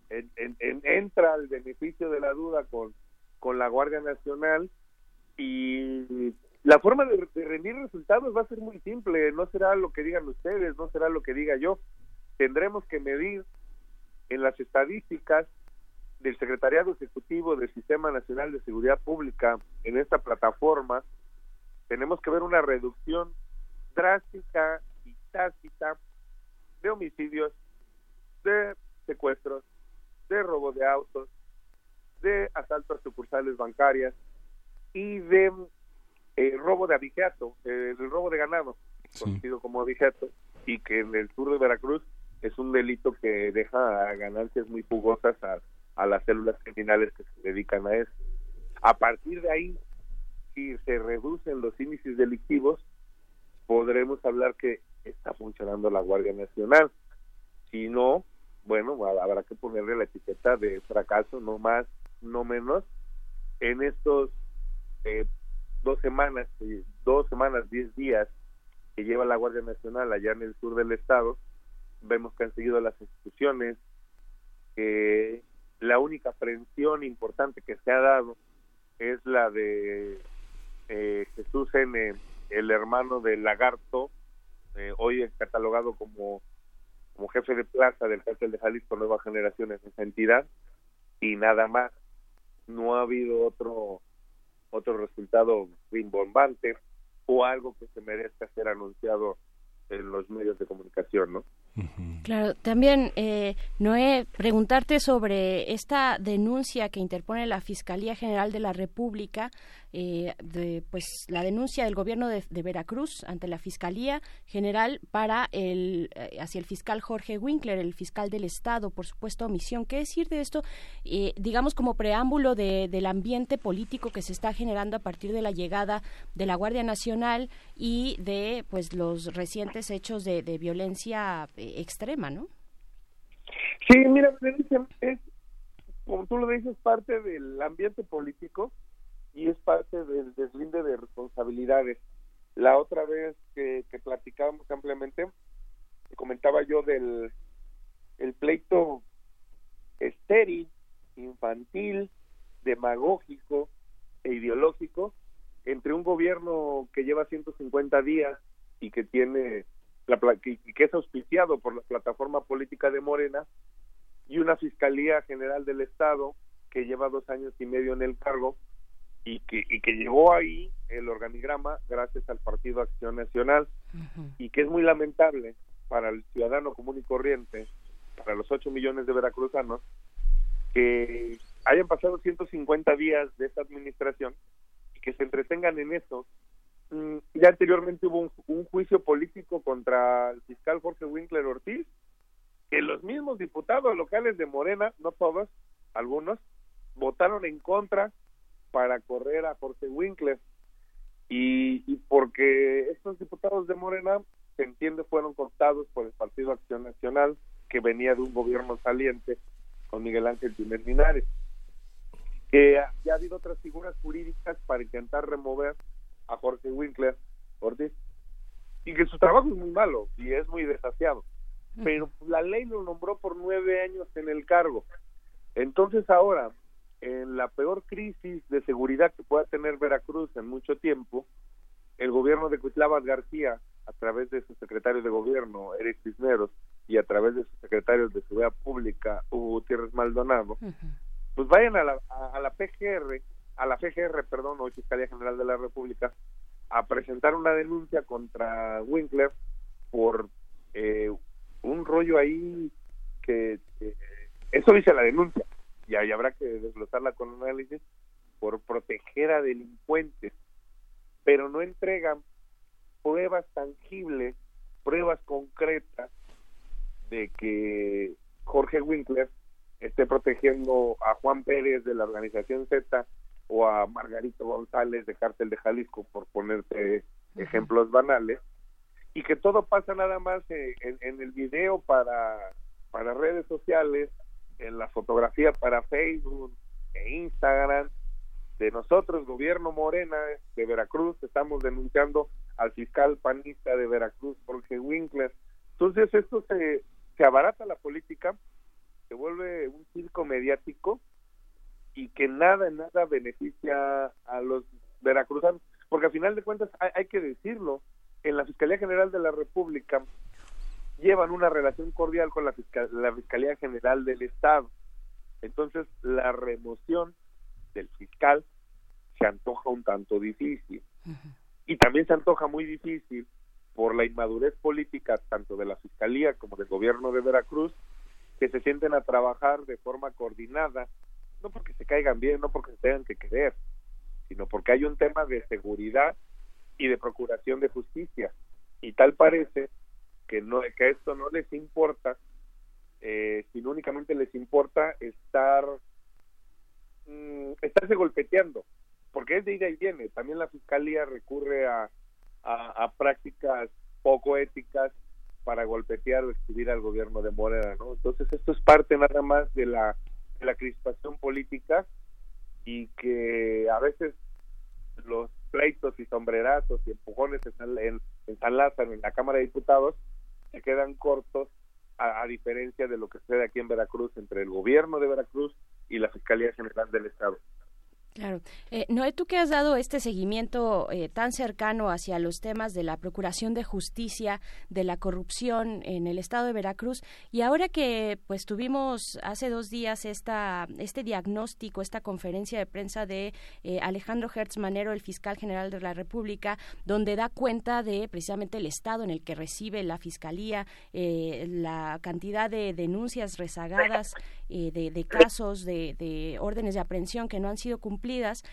entra al beneficio de la duda con, con la Guardia Nacional y la forma de, rendir resultados va a ser muy simple, no será lo que digan ustedes, no será lo que diga yo, tendremos que medir en las estadísticas del Secretariado Ejecutivo del Sistema Nacional de Seguridad Pública en esta plataforma, tenemos que ver una reducción drástica y tácita de homicidios, de secuestros, de robo de autos, de asaltos a sucursales bancarias y de eh, robo de abigeato, el robo de ganado, conocido como abigeato, y que en el sur de Veracruz es un delito que deja ganancias muy jugosas a, a las células criminales que se dedican a eso. A partir de ahí, si se reducen los índices delictivos, podremos hablar que está funcionando la Guardia Nacional. Si no, bueno, habrá que ponerle la etiqueta de fracaso, no más, no menos. En estos eh, dos semanas, eh, dos semanas, diez días que lleva la Guardia Nacional allá en el sur del estado, vemos que han seguido las instituciones, que la única aprehensión importante que se ha dado es la de eh, Jesús N., el hermano del lagarto, eh, hoy es catalogado como, como jefe de plaza del cártel de Jalisco Nueva Generación en esa entidad y nada más. No ha habido otro otro resultado rimbombante o algo que se merezca ser anunciado en los medios de comunicación, ¿no? Claro, también, eh, Noé, preguntarte sobre esta denuncia que interpone la Fiscalía General de la República eh, de, pues la denuncia del gobierno de, Veracruz ante la Fiscalía General para el eh, hacia el fiscal Jorge Winkler, el fiscal del Estado, por supuesto, omisión. ¿Qué decir de esto? Eh, digamos como preámbulo de, del ambiente político que se está generando a partir de la llegada de la Guardia Nacional y de pues los recientes hechos de, violencia extrema, ¿no? Sí, mira, es, como tú lo dices, parte del ambiente político y es parte del deslinde de responsabilidades. La otra vez que, que platicábamos ampliamente, comentaba yo del el pleito estéril, infantil, demagógico e ideológico entre un gobierno que lleva 150 días y que tiene la, y que es auspiciado por la plataforma política de Morena y una fiscalía general del estado que lleva dos años y medio en el cargo y que, y que llegó ahí el organigrama gracias al Partido Acción Nacional y que es muy lamentable para el ciudadano común y corriente, para los 8 millones de veracruzanos, que hayan pasado 150 días de esta administración y que se entretengan en eso. Mm, ya anteriormente hubo un, juicio político contra el fiscal Jorge Winkler Ortiz, que los mismos diputados locales de Morena, no todos, algunos, votaron en contra para correr a Jorge Winkler. Y, porque estos diputados de Morena, se entiende, fueron cortados por el Partido Acción Nacional, que venía de un gobierno saliente con Miguel Ángel Jiménez Linares que ya ha habido otras figuras jurídicas para intentar remover a Jorge Winkler Ortiz. Y que su trabajo es muy malo y es muy desasiado. Pero la ley lo nombró por nueve años en el cargo. Entonces ahora en la peor crisis de seguridad que pueda tener Veracruz en mucho tiempo el gobierno de Cuitlábal García a través de su secretario de gobierno Eric Cisneros y a través de sus secretarios de seguridad pública Hugo Gutiérrez Maldonado pues vayan a la, a, la PGR, a la FGR, perdón, o Fiscalía General de la República, a presentar una denuncia contra Winkler por eh, un rollo ahí que, eso dice la denuncia y ahí habrá que desglosarla con análisis por proteger a delincuentes pero no entregan pruebas tangibles pruebas concretas de que Jorge Winkler esté protegiendo a Juan Pérez de la organización Z o a Margarito González de Cártel de Jalisco, por ponerte ejemplos banales, y que todo pasa nada más en, en, el video para, para redes sociales, en la fotografía para Facebook e Instagram, de nosotros, gobierno Morena de Veracruz, estamos denunciando al fiscal panista de Veracruz, Jorge Winkler. Entonces, esto se, se abarata la política se vuelve un circo mediático y que nada, nada beneficia a los veracruzanos, porque al final de cuentas hay, que decirlo, en la Fiscalía General de la República llevan una relación cordial con la, la Fiscalía General del Estado. Entonces, la remoción del fiscal se antoja un tanto difícil. Y también se antoja muy difícil por la inmadurez política tanto de la Fiscalía como del gobierno de Veracruz que se sienten a trabajar de forma coordinada, no porque se caigan bien, no porque se tengan que querer, sino porque hay un tema de seguridad y de procuración de justicia. Y tal parece que no que esto no les importa, eh, sino únicamente les importa estar mm, estarse golpeteando, porque es de ida y viene. También la fiscalía recurre a, a prácticas poco éticas para golpetear o escribir al gobierno de Morena, ¿no? Entonces esto es parte nada más de la, de la crispación política y que a veces los pleitos y sombrerazos y empujones en, en, en San Lázaro, en la Cámara de Diputados, se quedan cortos a, a, diferencia de lo que sucede aquí en Veracruz entre el gobierno de Veracruz y la Fiscalía General del Estado. Claro. Eh, Noé, tú que has dado este seguimiento eh, tan cercano hacia los temas de la Procuración de Justicia, de la corrupción en el estado de Veracruz, y ahora que pues tuvimos hace dos días esta, este diagnóstico, esta conferencia de prensa de eh, Alejandro Hertz Manero, el fiscal general de la República, donde da cuenta de precisamente el estado en el que recibe la Fiscalía, eh, la cantidad de denuncias rezagadas, de, de, casos, de, de órdenes de aprehensión que no han sido cumplidas cumplidas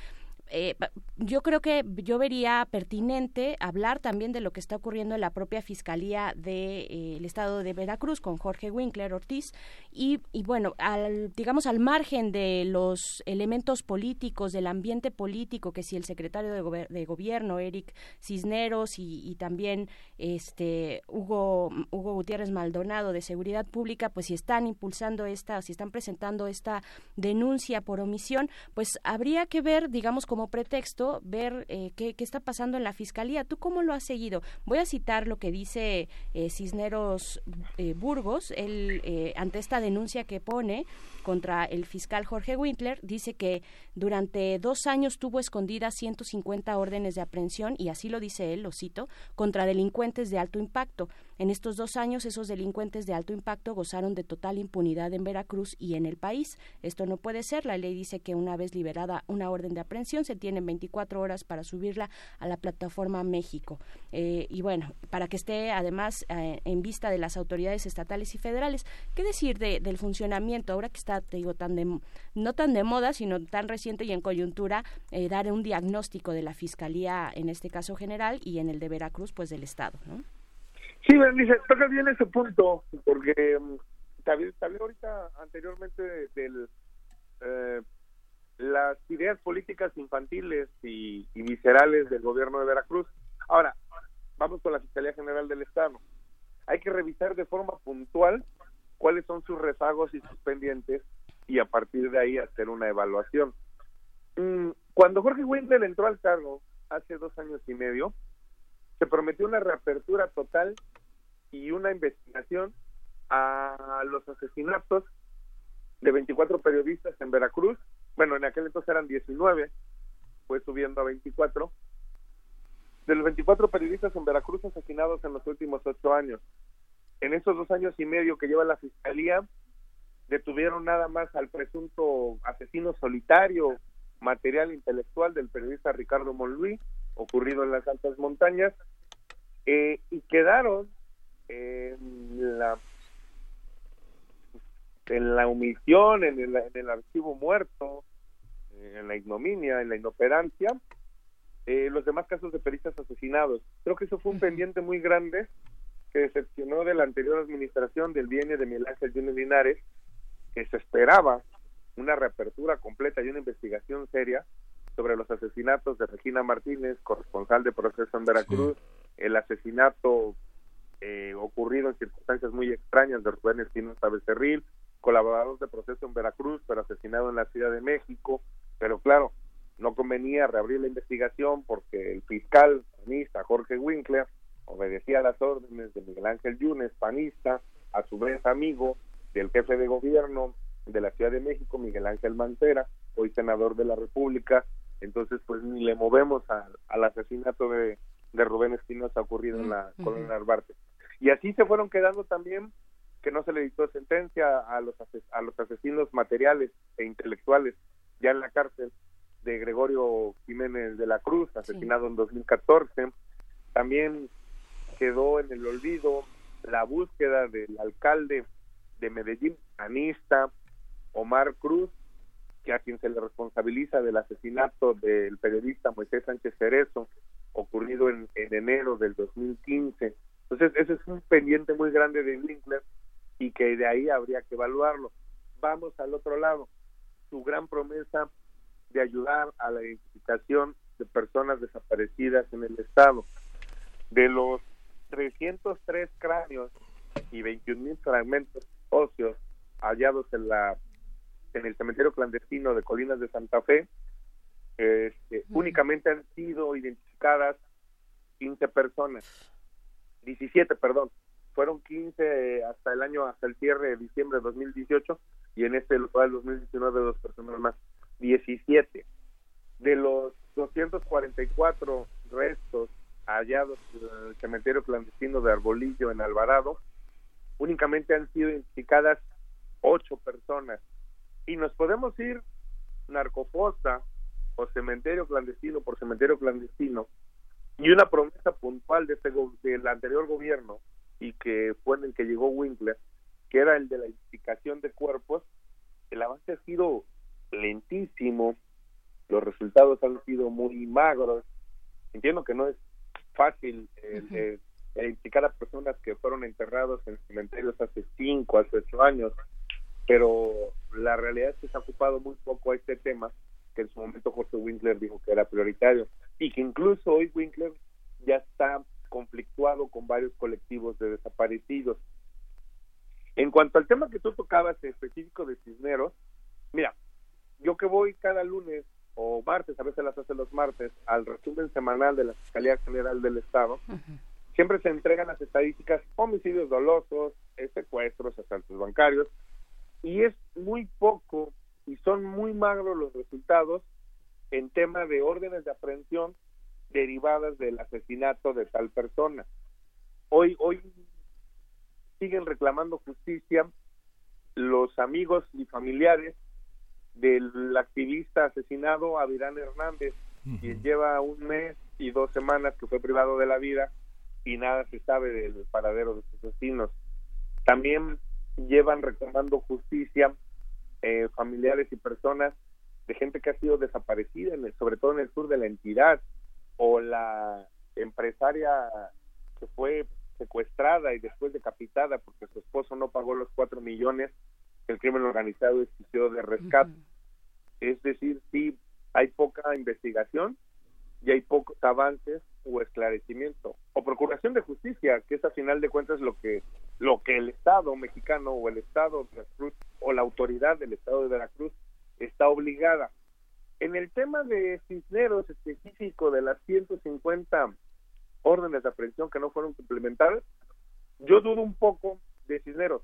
eh, yo creo que yo vería pertinente hablar también de lo que está ocurriendo en la propia Fiscalía del de, eh, Estado de Veracruz con Jorge Winkler Ortiz y, y, bueno, al, digamos al margen de los elementos políticos, del ambiente político, que si el secretario de, Gobierno, Eric Cisneros y, y, también este Hugo, Hugo Gutiérrez Maldonado de Seguridad Pública, pues si están impulsando esta, si están presentando esta denuncia por omisión, pues habría que ver, digamos, como pretexto ver eh, qué, qué, está pasando en la fiscalía. ¿Tú cómo lo has seguido? Voy a citar lo que dice eh, Cisneros eh, Burgos, él, eh, ante esta denuncia que pone contra el fiscal Jorge Winkler, dice que durante dos años tuvo escondidas 150 órdenes de aprehensión, y así lo dice él, lo cito, contra delincuentes de alto impacto. En estos dos años, esos delincuentes de alto impacto gozaron de total impunidad en Veracruz y en el país. Esto no puede ser. La ley dice que una vez liberada una orden de aprehensión, se tienen 24 horas para subirla a la plataforma México. Eh, y bueno, para que esté además eh, en vista de las autoridades estatales y federales. ¿Qué decir de, del funcionamiento ahora que está, te digo, tan de, no tan de moda, sino tan reciente y en coyuntura, eh, dar un diagnóstico de la Fiscalía, en este caso general, y en el de Veracruz, pues del Estado, ¿no? Sí, dice, toca bien ese punto, porque um, también, también ahorita anteriormente del eh, las ideas políticas infantiles y, viscerales del gobierno de Veracruz. Ahora, vamos con la Fiscalía General del Estado. Hay que revisar de forma puntual cuáles son sus rezagos y sus pendientes y a partir de ahí hacer una evaluación. Mm, cuando Jorge Winkler entró al cargo hace dos años y medio, se prometió una reapertura total y una investigación a los asesinatos de 24 periodistas en Veracruz. Bueno, en aquel entonces eran 19, fue subiendo a 24. De los 24 periodistas en Veracruz asesinados en los últimos ocho años. En esos dos años y medio que lleva la fiscalía, detuvieron nada más al presunto asesino solitario, material intelectual del periodista Ricardo Monluí, ocurrido en las altas montañas, eh, y quedaron en la en la omisión, en el, en el archivo muerto, en la ignominia, en la inoperancia, eh, los demás casos de periodistas asesinados. Creo que eso fue un pendiente muy grande que decepcionó de la anterior administración del bienio de Miguel Ángel Yunes Linares, que se esperaba una reapertura completa y una investigación seria sobre los asesinatos de Regina Martínez, corresponsal de proceso en Veracruz, sí. el asesinato eh, ocurrido en circunstancias muy extrañas de Rubén Espinosa Becerril, colaborador de proceso en Veracruz, pero asesinado en la Ciudad de México, pero claro, no convenía reabrir la investigación porque el fiscal panista Jorge Winkler obedecía las órdenes de Miguel Ángel Yunes, panista, a su vez amigo del jefe de gobierno de la Ciudad de México, Miguel Ángel Mancera, hoy senador de la República, entonces pues ni le movemos a, al asesinato de, de Rubén Espinosa ocurrido en la colonia Narvarte. Y así se fueron quedando también que no se le dictó sentencia a los a los asesinos materiales e intelectuales ya en la cárcel de Gregorio Jiménez de la Cruz, asesinado sí. en 2014. También quedó en el olvido la búsqueda del alcalde de Medellín, anista Omar Cruz, que a quien se le responsabiliza del asesinato del periodista Moisés Sánchez Cerezo, ocurrido en, en enero del 2015. Entonces, ese es un pendiente muy grande de Winkler y que de ahí habría que evaluarlo. Vamos al otro lado. Su gran promesa de ayudar a la identificación de personas desaparecidas en el Estado. De los 303 cráneos y 21 mil fragmentos óseos hallados en la en el cementerio clandestino de Colinas de Santa Fe, este, únicamente han sido identificadas 15 personas, 17, perdón, fueron 15 hasta el año, hasta el cierre de diciembre de 2018 y en este local 2019 dos personas más, 17. De los 244 restos hallados en el cementerio clandestino de Arbolillo en Alvarado, únicamente han sido identificadas ocho personas. Y nos podemos ir narcofosa o cementerio clandestino por cementerio clandestino y una promesa puntual de este del anterior gobierno y que fue en el que llegó Winkler, que era el de la identificación de cuerpos, el avance ha sido lentísimo, los resultados han sido muy magros. Entiendo que no es fácil eh, identificar a personas que fueron enterrados en cementerios hace cinco, hace ocho años, pero la realidad es que se ha ocupado muy poco a este tema, que en su momento Jorge Winkler dijo que era prioritario, y que incluso hoy Winkler ya está conflictuado con varios colectivos de desaparecidos. En cuanto al tema que tú tocabas específico de Cisneros, mira, yo que voy cada lunes o martes, a veces las hace los martes, al resumen semanal de la Fiscalía General del Estado, siempre se entregan las estadísticas homicidios dolosos, secuestros, asaltos bancarios, y es muy poco y son muy magros los resultados en tema de órdenes de aprehensión derivadas del asesinato de tal persona. Hoy, hoy siguen reclamando justicia los amigos y familiares del activista asesinado Avirán Hernández, quien lleva un mes y dos semanas que fue privado de la vida y nada se sabe del paradero de sus vecinos. También llevan reclamando justicia eh, familiares y personas de gente que ha sido desaparecida, sobre todo en el sur de la entidad, o la empresaria que fue secuestrada y después decapitada porque su esposo no pagó los cuatro millones que el crimen organizado exigió de rescate. Es decir, sí hay poca investigación y hay pocos avances o esclarecimiento o procuración de justicia, que es a final de cuentas lo que lo que el Estado mexicano o el Estado de Veracruz o la autoridad del Estado de Veracruz está obligada. En el tema de Cisneros específico de las 150 órdenes de aprehensión que no fueron complementadas, yo dudo un poco de Cisneros.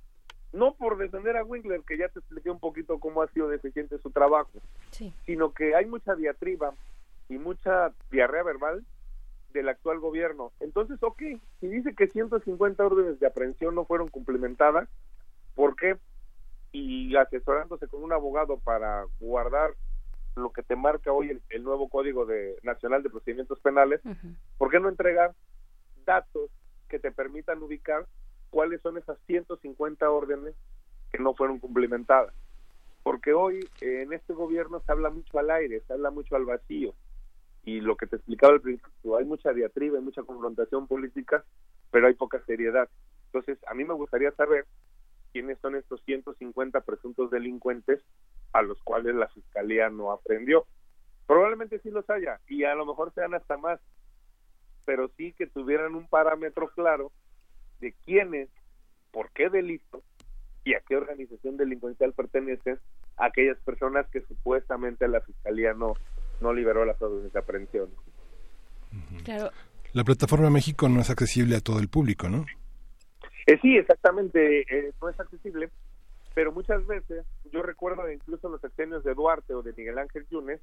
No por defender a Winkler, que ya te expliqué un poquito cómo ha sido deficiente su trabajo, sino que hay mucha diatriba y mucha diarrea verbal del actual gobierno. Entonces, ok, si dice que 150 órdenes de aprehensión no fueron complementadas, ¿por qué? Y asesorándose con un abogado para guardar lo que te marca hoy el, nuevo Código de, Nacional de Procedimientos Penales, ¿por qué no entregar datos que te permitan ubicar cuáles son esas 150 órdenes que no fueron complementadas? Porque hoy en este gobierno se habla mucho al aire, se habla mucho al vacío y lo que te explicaba al principio, hay mucha diatriba, hay mucha confrontación política, pero hay poca seriedad. Entonces, a mí me gustaría saber quiénes son estos 150 presuntos delincuentes a los cuales la fiscalía no aprendió. Probablemente sí los haya y a lo mejor sean hasta más, pero sí que tuvieran un parámetro claro de quiénes, por qué delito y a qué organización delincuencial pertenecen aquellas personas que supuestamente la fiscalía no no liberó las órdenes de aprehensión. Claro. La plataforma México no es accesible a todo el público, ¿no? Eh, sí, exactamente, eh, no es accesible, pero muchas veces, yo recuerdo incluso los exenios de Duarte o de Miguel Ángel Yunes,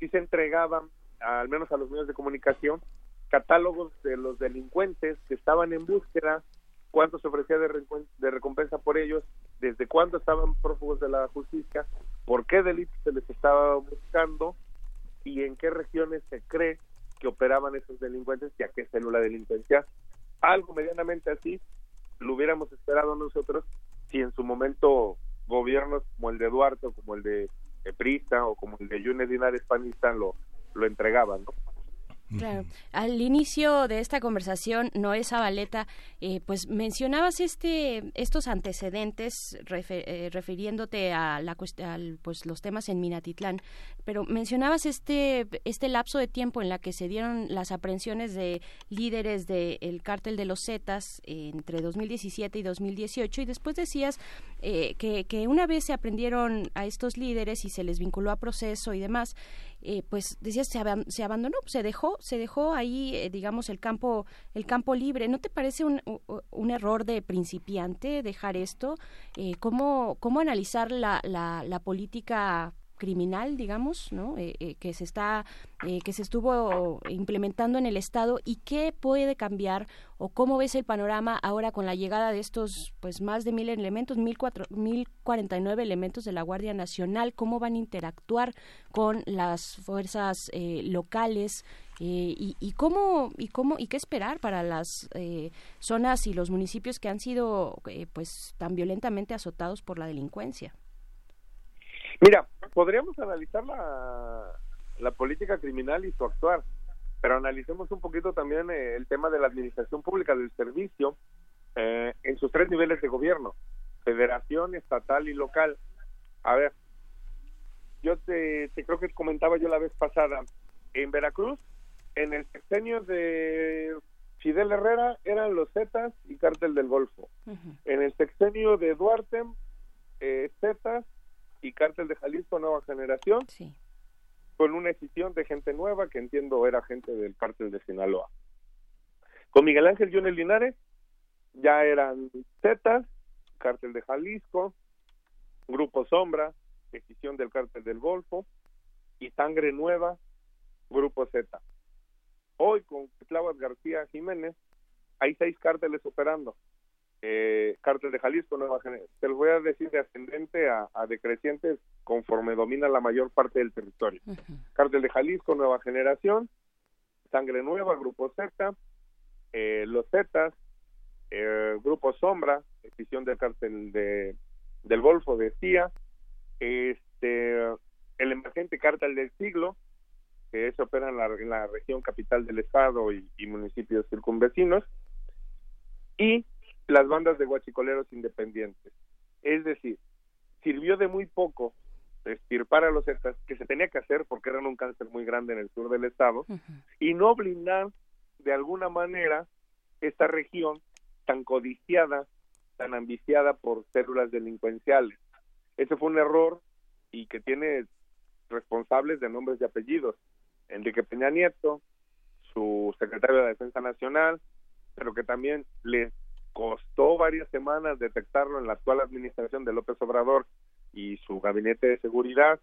sí se entregaban, al menos a los medios de comunicación, catálogos de los delincuentes que estaban en búsqueda, cuánto se ofrecía de, recompensa por ellos, desde cuándo estaban prófugos de la justicia, por qué delitos se les estaba buscando y en qué regiones se cree que operaban esos delincuentes y a qué célula delincuencia. Algo medianamente así lo hubiéramos esperado nosotros si en su momento gobiernos como el de Duarte como el de Prista o como el de Yunes Dinares Panista lo, lo entregaban, ¿no? Claro. Al inicio de esta conversación, Noé Zabaleta, eh, pues mencionabas este, estos antecedentes eh, refiriéndote a, la, pues, los temas en Minatitlán, pero mencionabas este, este lapso de tiempo en la que se dieron las aprehensiones de líderes del cártel de los Zetas entre 2017 y 2018 y después decías eh, que, que una vez se aprendieron a estos líderes y se les vinculó a proceso y demás, eh, pues decías se, se abandonó, se dejó, se dejó ahí, eh, digamos, el campo, el campo libre. ¿No te parece un, un error de principiante dejar esto? Eh, ¿cómo, ¿Cómo analizar la, la, la política criminal, digamos, ¿no? Eh, eh, que se está, eh, que se estuvo implementando en el estado y qué puede cambiar o cómo ves el panorama ahora con la llegada de estos, pues más de mil elementos, mil cuatro, mil cuarenta y nueve elementos de la Guardia Nacional, cómo van a interactuar con las fuerzas locales. y, y, cómo y cómo y qué esperar para las zonas y los municipios que han sido pues tan violentamente azotados por la delincuencia Mira, podríamos analizar la, la política criminal y su actuar. Pero analicemos un poquito también eh, el tema de la administración pública del servicio eh, en sus tres niveles de gobierno, federación, estatal y local. A ver, yo te, te creo que comentaba yo la vez pasada, en Veracruz, en el sexenio de Fidel Herrera eran los Zetas y Cártel del Golfo. En el sexenio de Duarte, eh, Zetas y Cártel de Jalisco Nueva Generación, con una decisión de gente nueva que entiendo era gente del Cártel de Sinaloa. Con Miguel Ángel Jones Linares ya eran Zetas, Cártel de Jalisco, Grupo Sombra, decisión del Cártel del Golfo y Sangre Nueva, Grupo Z. Hoy con Clavas García Jiménez hay seis cárteles operando. Eh, cártel de Jalisco, Nueva Generación. Te lo voy a decir de ascendente a, decreciente conforme domina la mayor parte del territorio. Cártel de Jalisco, Nueva Generación, Sangre Nueva, Grupo Z, eh, Los Zetas, eh, Grupo Sombra, decisión del cártel de, del Golfo de CIA, este, el emergente cártel del siglo, que se opera en la, región capital del estado y, municipios circunvecinos, y las bandas de guachicoleros independientes. Es decir, sirvió de muy poco estirpar a los Zetas, que se tenía que hacer porque eran un cáncer muy grande en el sur del estado, y no blindar de alguna manera esta región tan codiciada, tan ambiciada por células delincuenciales. Ese fue un error y que tiene responsables de nombres y apellidos. Enrique Peña Nieto, su secretario de Defensa Nacional, pero que también le costó varias semanas detectarlo en la actual administración de López Obrador y su gabinete de seguridad,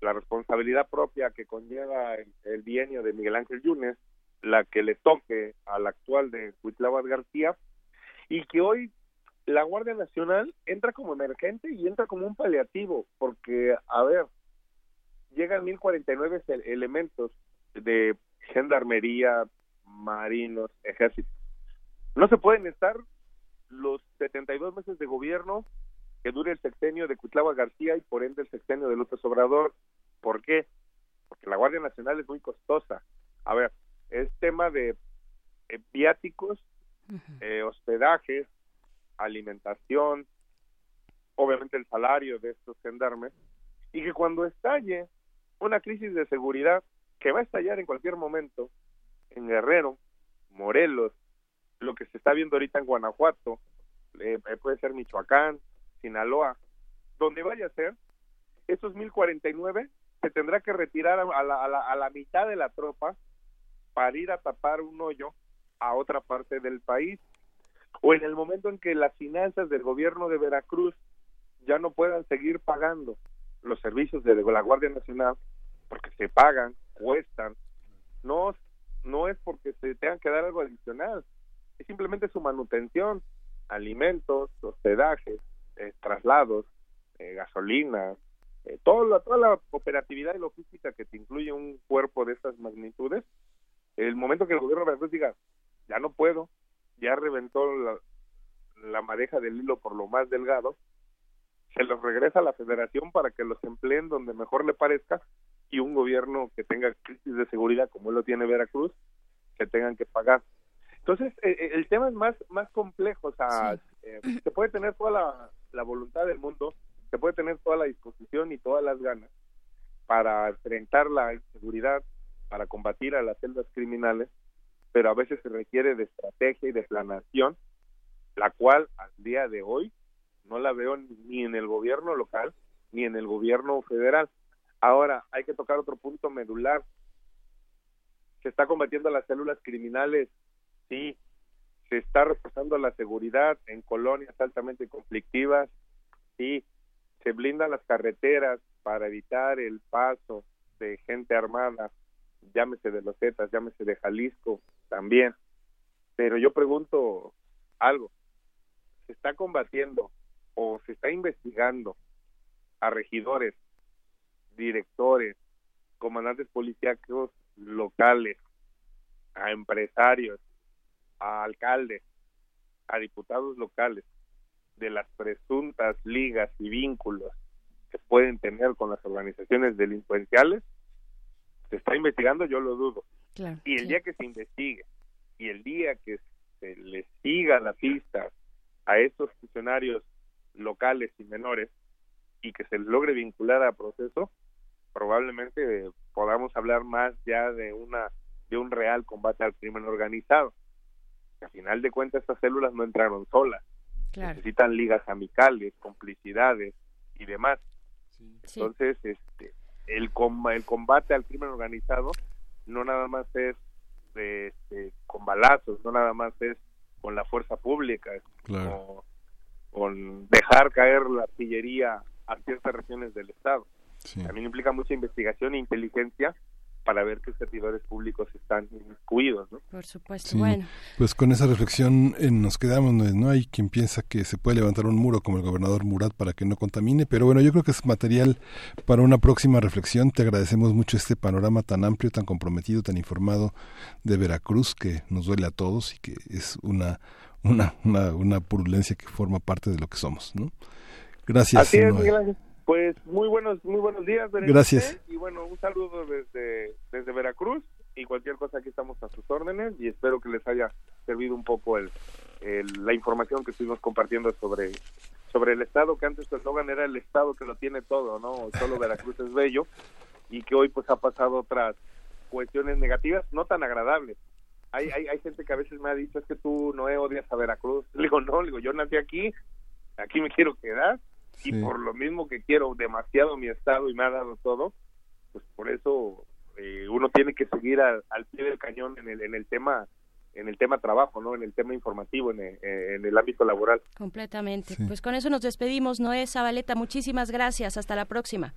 la responsabilidad propia que conlleva el, bienio de Miguel Ángel Yunes, la que le toque al actual de Huitláhuac García, y que hoy la Guardia Nacional entra como emergente y entra como un paliativo, porque, a ver, llegan 1049 elementos de gendarmería, marinos, ejército. No se pueden estar los 72 meses de gobierno que dure el sexenio de Cuitlava García y por ende el sexenio de López Obrador. ¿Por qué? Porque la Guardia Nacional es muy costosa. A ver, es tema de eh, viáticos, eh, hospedajes, alimentación, obviamente el salario de estos gendarmes, y que cuando estalle una crisis de seguridad que va a estallar en cualquier momento en Guerrero, Morelos, lo que se está viendo ahorita en Guanajuato, eh, eh, puede ser Michoacán, Sinaloa, donde vaya a ser, esos 1049 se tendrá que retirar a la, a, la, a la mitad de la tropa para ir a tapar un hoyo a otra parte del país. O en el momento en que las finanzas del gobierno de Veracruz ya no puedan seguir pagando los servicios de la Guardia Nacional porque se pagan, cuestan, no no es porque se tengan que dar algo adicional, es simplemente su manutención, alimentos, hospedajes, eh, traslados, eh, gasolina, eh, toda, la, toda la operatividad y logística que te incluye un cuerpo de estas magnitudes, el momento que el gobierno de diga, ya no puedo, ya reventó la, la madeja del hilo por lo más delgado, se los regresa a la federación para que los empleen donde mejor le parezca y un gobierno que tenga crisis de seguridad como lo tiene Veracruz, que tengan que pagar. Entonces, eh, eh, el tema es más, más complejo, o sea, eh, se puede tener toda la, la voluntad del mundo, se puede tener toda la disposición y todas las ganas para enfrentar la inseguridad, para combatir a las celdas criminales, pero a veces se requiere de estrategia y de planación, la cual al día de hoy no la veo ni en el gobierno local ni en el gobierno federal. Ahora, hay que tocar otro punto medular. Se está combatiendo las células criminales, sí. Se está reforzando la seguridad en colonias altamente conflictivas, sí. Se blindan las carreteras para evitar el paso de gente armada, llámese de los Zetas, llámese de Jalisco, también. Pero yo pregunto algo, ¿se está combatiendo o se está investigando a regidores, directores, comandantes policíacos locales, a empresarios, a alcaldes, a diputados locales de las presuntas ligas y vínculos que pueden tener con las organizaciones delincuenciales se está investigando, yo lo dudo. Claro, y el día que se investigue y el día que se les siga la pista a estos funcionarios locales y menores y que se les logre vincular a proceso, probablemente podamos hablar más ya de una de un real combate al crimen organizado. Que a final de cuentas estas células no entraron solas, Claro. necesitan ligas amicales, complicidades y demás. Entonces, este, el, com- el combate al crimen organizado no nada más es este, con balazos, no nada más es con la fuerza pública, es Claro. con, con dejar caer la artillería a ciertas regiones del Estado. Sí. También implica mucha investigación e inteligencia para ver qué servidores públicos están incluidos, ¿no? Por supuesto. Sí, Bueno, pues con esa reflexión eh, nos quedamos, no no hay quien piensa que se puede levantar un muro como el gobernador Murat para que no contamine, pero bueno, yo creo que es material para una próxima reflexión. Te agradecemos mucho este panorama tan amplio, tan comprometido, tan informado de Veracruz que nos duele a todos y que es una una una, una purulencia que forma parte de lo que somos, ¿no? Gracias. Así es, Noé. Pues muy buenos, muy buenos días. Berenice. Gracias. Y bueno, un saludo desde, desde Veracruz y cualquier cosa aquí estamos a sus órdenes y espero que les haya servido un poco el, el- la información que estuvimos compartiendo sobre sobre el estado que antes su eslogan era el estado que lo tiene todo, no solo Veracruz es bello y que hoy pues ha pasado otras cuestiones negativas no tan agradables. Hay, hay, hay gente que a veces me ha dicho es que tú no odias a Veracruz. (laughs) Le digo no, le digo yo nací aquí, aquí me quiero quedar y por lo mismo que quiero demasiado mi estado y me ha dado todo, pues por eso eh, uno tiene que seguir al, al pie del cañón en el, en el tema en el tema trabajo, ¿no? En el tema informativo, en el, en el ámbito laboral. completamente. Pues con eso nos despedimos. Noé Zabaleta, muchísimas gracias. Hasta la próxima.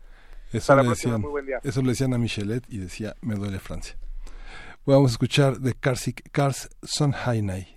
Eso Hasta la le, próxima, decían, muy buen día. eso le decían a Michelet y decía, me duele Francia. Vamos a escuchar de Karsik, Kars Sonhainai.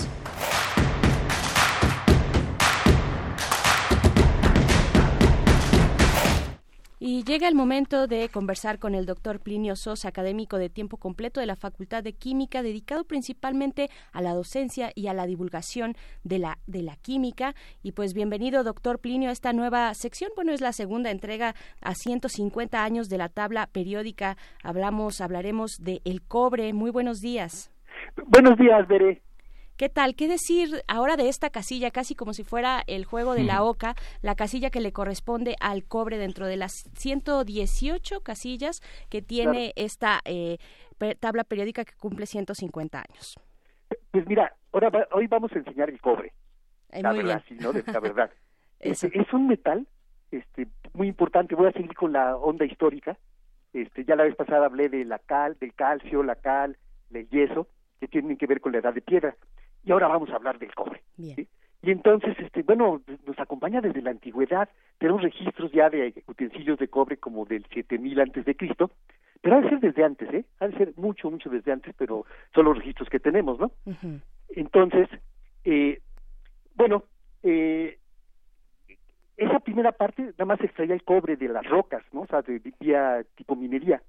Llega el momento de conversar con el doctor Plinio Sosa, académico de tiempo completo de la Facultad de Química, dedicado principalmente a la docencia y a la divulgación de la, de la química. Y pues bienvenido, doctor Plinio, a esta nueva sección. Bueno, es la segunda entrega a 150 años de la tabla periódica. Hablamos, hablaremos de el cobre. Muy buenos días. Buenos días, Veré. ¿Qué tal? ¿Qué decir ahora de esta casilla, casi como si fuera el juego de la oca, la casilla que le corresponde al cobre dentro de las 118 casillas que tiene esta eh, tabla periódica que cumple 150 años? Pues mira, ahora va- hoy vamos a enseñar el cobre. Eh, la verdad, sí, ¿no? De- La verdad. (laughs) Este, es un metal este, muy importante. Voy a seguir con la onda histórica. Este, ya la vez pasada hablé de la cal, del calcio, la cal, del yeso, que tienen que ver con la edad de piedra. Y ahora vamos a hablar del cobre. ¿sí? Y entonces, este, bueno, nos acompaña desde la antigüedad. Tenemos registros ya de utensilios de cobre como del 7000 antes de Cristo, pero ha de ser desde antes, ¿eh? Ha de ser mucho, mucho desde antes, pero son los registros que tenemos, ¿no? Entonces, eh, bueno, eh, esa primera parte nada más extraía el cobre de las rocas, ¿no? O sea, de, de vía tipo minería.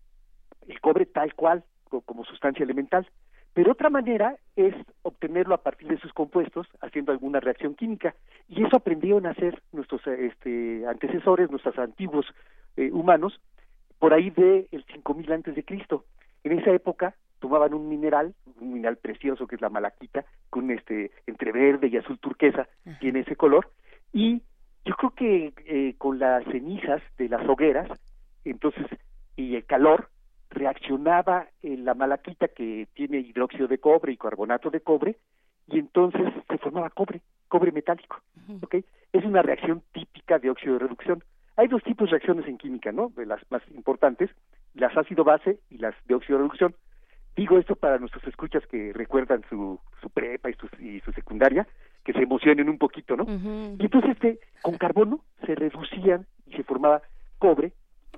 El cobre tal cual, co- como sustancia elemental. Pero otra manera es obtenerlo a partir de sus compuestos, haciendo alguna reacción química. Y eso aprendieron a hacer nuestros este, antecesores, nuestros antiguos eh, humanos, por ahí de el 5000 antes de Cristo. En esa época tomaban un mineral, un mineral precioso que es la malaquita, con este entre verde y azul turquesa, tiene ese color, y yo creo que eh, con las cenizas de las hogueras, entonces, y el calor, reaccionaba eh, la malaquita que tiene hidróxido de cobre y carbonato de cobre, y entonces se formaba cobre, cobre metálico, ¿ok? Es una reacción típica de óxido de reducción. Hay dos tipos de reacciones en química, ¿no? De las más importantes, las ácido base y las de óxido de reducción. Digo esto para nuestros escuchas que recuerdan su, su prepa y su, y su secundaria, que se emocionen un poquito, ¿no? Y entonces este, con carbono se reducían y se formaba cobre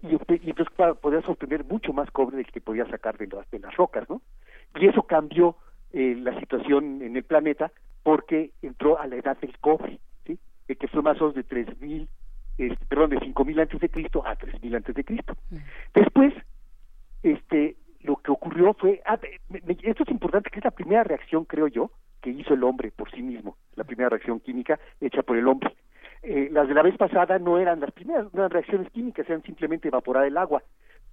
y, entonces claro, podías obtener mucho más cobre del que podías sacar de las, de las rocas, ¿no? Y eso cambió eh, la situación en el planeta porque entró a la edad del cobre, ¿sí? Que fue más o menos de 3000, este, perdón, de 5000 antes de Cristo a 3000 antes de Cristo. Después, este, lo que ocurrió fue, ah, me- me- esto es importante, que es la primera reacción, creo yo, que hizo el hombre por sí mismo, la primera reacción química hecha por el hombre. Eh, las de la vez pasada no eran las primeras, no eran reacciones químicas, eran simplemente evaporar el agua,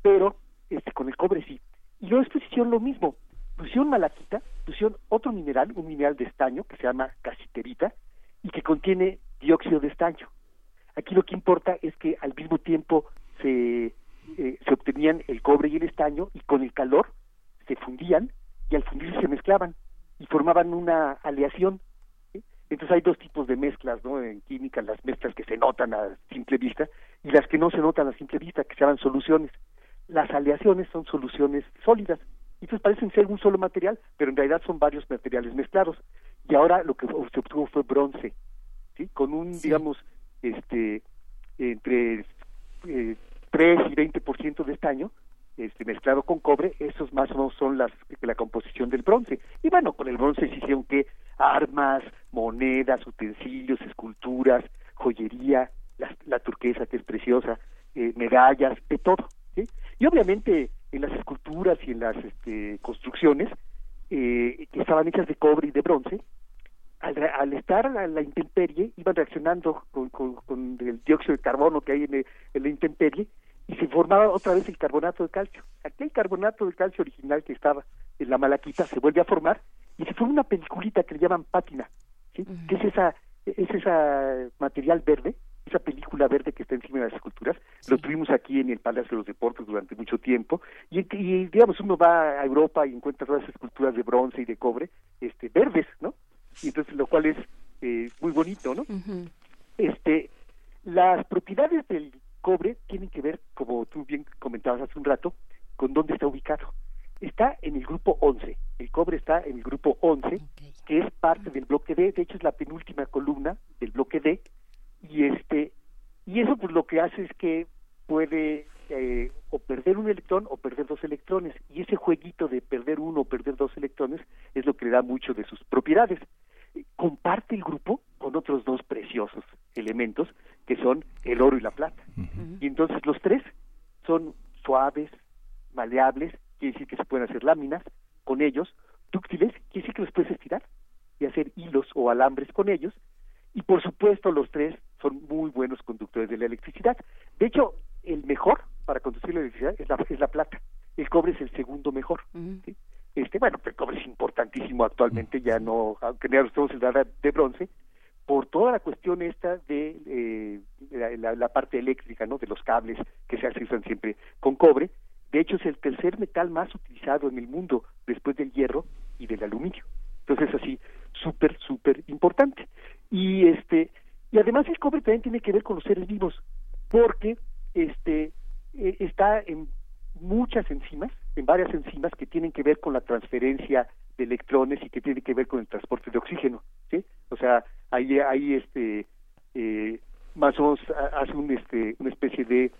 pero este, con el cobre sí. Y luego después hicieron lo mismo, pusieron malaquita, pusieron otro mineral, un mineral de estaño que se llama casiterita y que contiene dióxido de estaño. Aquí lo que importa es que al mismo tiempo se, eh, se obtenían el cobre y el estaño y con el calor se fundían y al fundirse se mezclaban y formaban una aleación. Entonces hay dos tipos de mezclas ¿no? en química, las mezclas que se notan a simple vista y las que no se notan a simple vista, que se llaman soluciones. Las aleaciones son soluciones sólidas y entonces parecen ser un solo material, pero en realidad son varios materiales mezclados. Y ahora lo que se obtuvo fue bronce, ¿sí? con un, digamos, este entre eh, 3 y 20% de estaño este, mezclado con cobre, esos más o menos son las, la composición del bronce. Y bueno, con el bronce se hicieron que armas, monedas, utensilios, esculturas, joyería, la, la turquesa que es preciosa, eh, medallas, de todo. Y obviamente en las esculturas y en las este, construcciones eh, que estaban hechas de cobre y de bronce, al, al estar a la intemperie, iban reaccionando con, con- con el dióxido de carbono que hay en, el- en la intemperie y se formaba otra vez el carbonato de calcio. Aquel carbonato de calcio original que estaba en la malaquita se vuelve a formar y se forma una peliculita que le llaman pátina, ¿sí? que es esa es esa material verde, esa película verde que está encima de las esculturas. Lo tuvimos aquí en el Palacio de los Deportes durante mucho tiempo y, y, digamos uno va a Europa y encuentra todas esas esculturas de bronce y de cobre, este verdes, ¿no? Y entonces lo cual es eh, muy bonito, ¿no? Este, las propiedades del cobre tienen que ver, como tú bien comentabas hace un rato, con dónde está ubicado. Está en el grupo 11. El cobre está en el grupo 11, que es parte del bloque D. De hecho, es la penúltima columna del bloque D. Y este y eso pues lo que hace es que puede eh, o perder un electrón o perder dos electrones. Y ese jueguito de perder uno o perder dos electrones es lo que le da mucho de sus propiedades. Comparte el grupo con otros dos preciosos elementos que son el oro y la plata. Y entonces los tres son suaves, maleables, quiere decir que se pueden hacer láminas con ellos, dúctiles, quiere decir que los puedes estirar y hacer hilos o alambres con ellos. Y por supuesto los tres son muy buenos conductores de la electricidad. De hecho, el mejor para conducir la electricidad es la, es la plata. El cobre es el segundo mejor. ¿sí? Este, bueno, el cobre es importantísimo actualmente, ya no, aunque ya estamos en la edad de bronce, por toda la cuestión esta de eh, la, parte eléctrica, ¿no? De los cables que se usan siempre con cobre. De hecho, es el tercer metal más utilizado en el mundo después del hierro y del aluminio. Entonces, es así, súper, súper importante. Y este, y además el cobre también tiene que ver con los seres vivos, porque este eh, está en muchas enzimas, en varias enzimas que tienen que ver con la transferencia de electrones y que tienen que ver con el transporte de oxígeno, ¿sí? O sea, ahí hay este eh, hace un este una especie de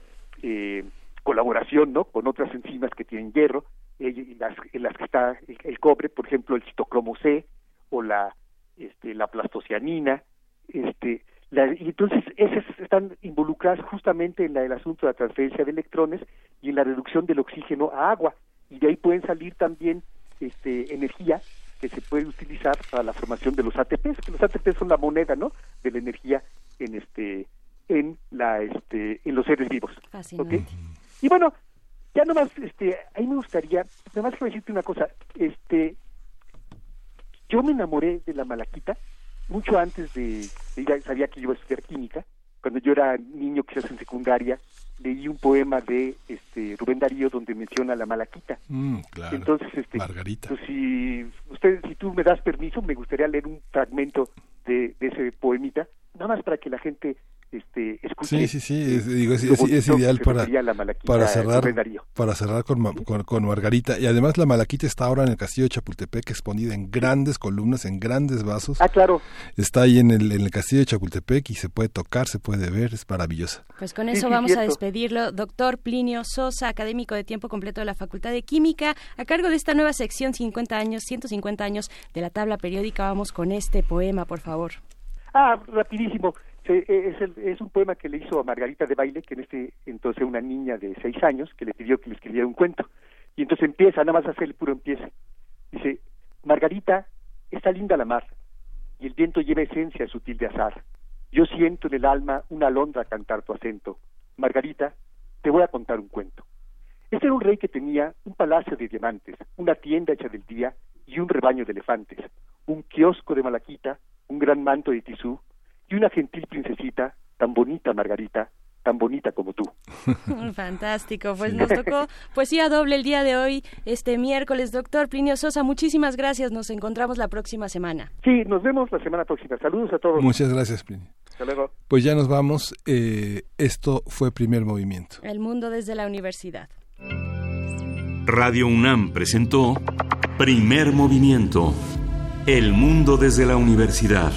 eh, colaboración, ¿no? Con otras enzimas que tienen hierro, eh, y las en las que está el, el cobre, por ejemplo, el citocromo C o la este la plastocianina, este la- y entonces esas están involucradas justamente en la, el asunto de la transferencia de electrones y en la reducción del oxígeno a agua. Y de ahí pueden salir también este energía que se puede utilizar para la formación de los ATPs que los ATPs son la moneda no de la energía en este en la este en los seres vivos. ¿ok? y bueno ya nomás este ahí me gustaría nada más quiero decirte una cosa. Este yo me enamoré de la malaquita mucho antes de, de ir a- sabía que iba a estudiar química cuando yo era niño quizás en secundaria leí un poema de este Rubén Darío donde menciona la malaquita Mm, claro. entonces este Margarita. pues, si usted si tú me das permiso me gustaría leer un fragmento de, de ese poemita nada más para que la gente este escuche Sí, sí, sí, es, digo, es, ideal para, para cerrar para cerrar con, con, con Margarita. Y además la malaquita está ahora en el castillo de Chapultepec, exponida en grandes columnas, en grandes vasos. Ah, claro. Está ahí en el, en el castillo de Chapultepec y se puede tocar, se puede ver, es maravillosa. Pues con eso sí, vamos a despedirlo. Doctor Plinio Sosa, académico de tiempo completo de la Facultad de Química, a cargo de esta nueva sección 50 años, 150 años de la tabla periódica. Vamos con este poema, por favor. Ah, rapidísimo. Se- eh, Es, es un poema que le hizo a Margarita de Baile, que en este entonces una niña de seis años, que le pidió que le escribiera un cuento. Y entonces empieza, nada más hacer el puro empiece. Dice, Margarita, está linda la mar, y el viento lleva esencia sutil de azar. Yo siento en el alma una alondra cantar tu acento. Margarita, te voy a contar un cuento. Este era un rey que tenía un palacio de diamantes, una tienda hecha del día y un rebaño de elefantes, un kiosco de malaquita, un gran manto de tisú y una gentil princesita, tan bonita Margarita, tan bonita como tú. (laughs) Fantástico, pues nos tocó (laughs) poesía doble el día de hoy, este miércoles. Doctor Plinio Sosa, muchísimas gracias. Nos encontramos la próxima semana. Sí, nos vemos la semana próxima. Saludos a todos. Muchas gracias, Plinio. Hasta luego. Pues ya nos vamos. Eh, esto fue Primer Movimiento. El mundo desde la universidad. Radio UNAM presentó Primer Movimiento. El mundo desde la universidad.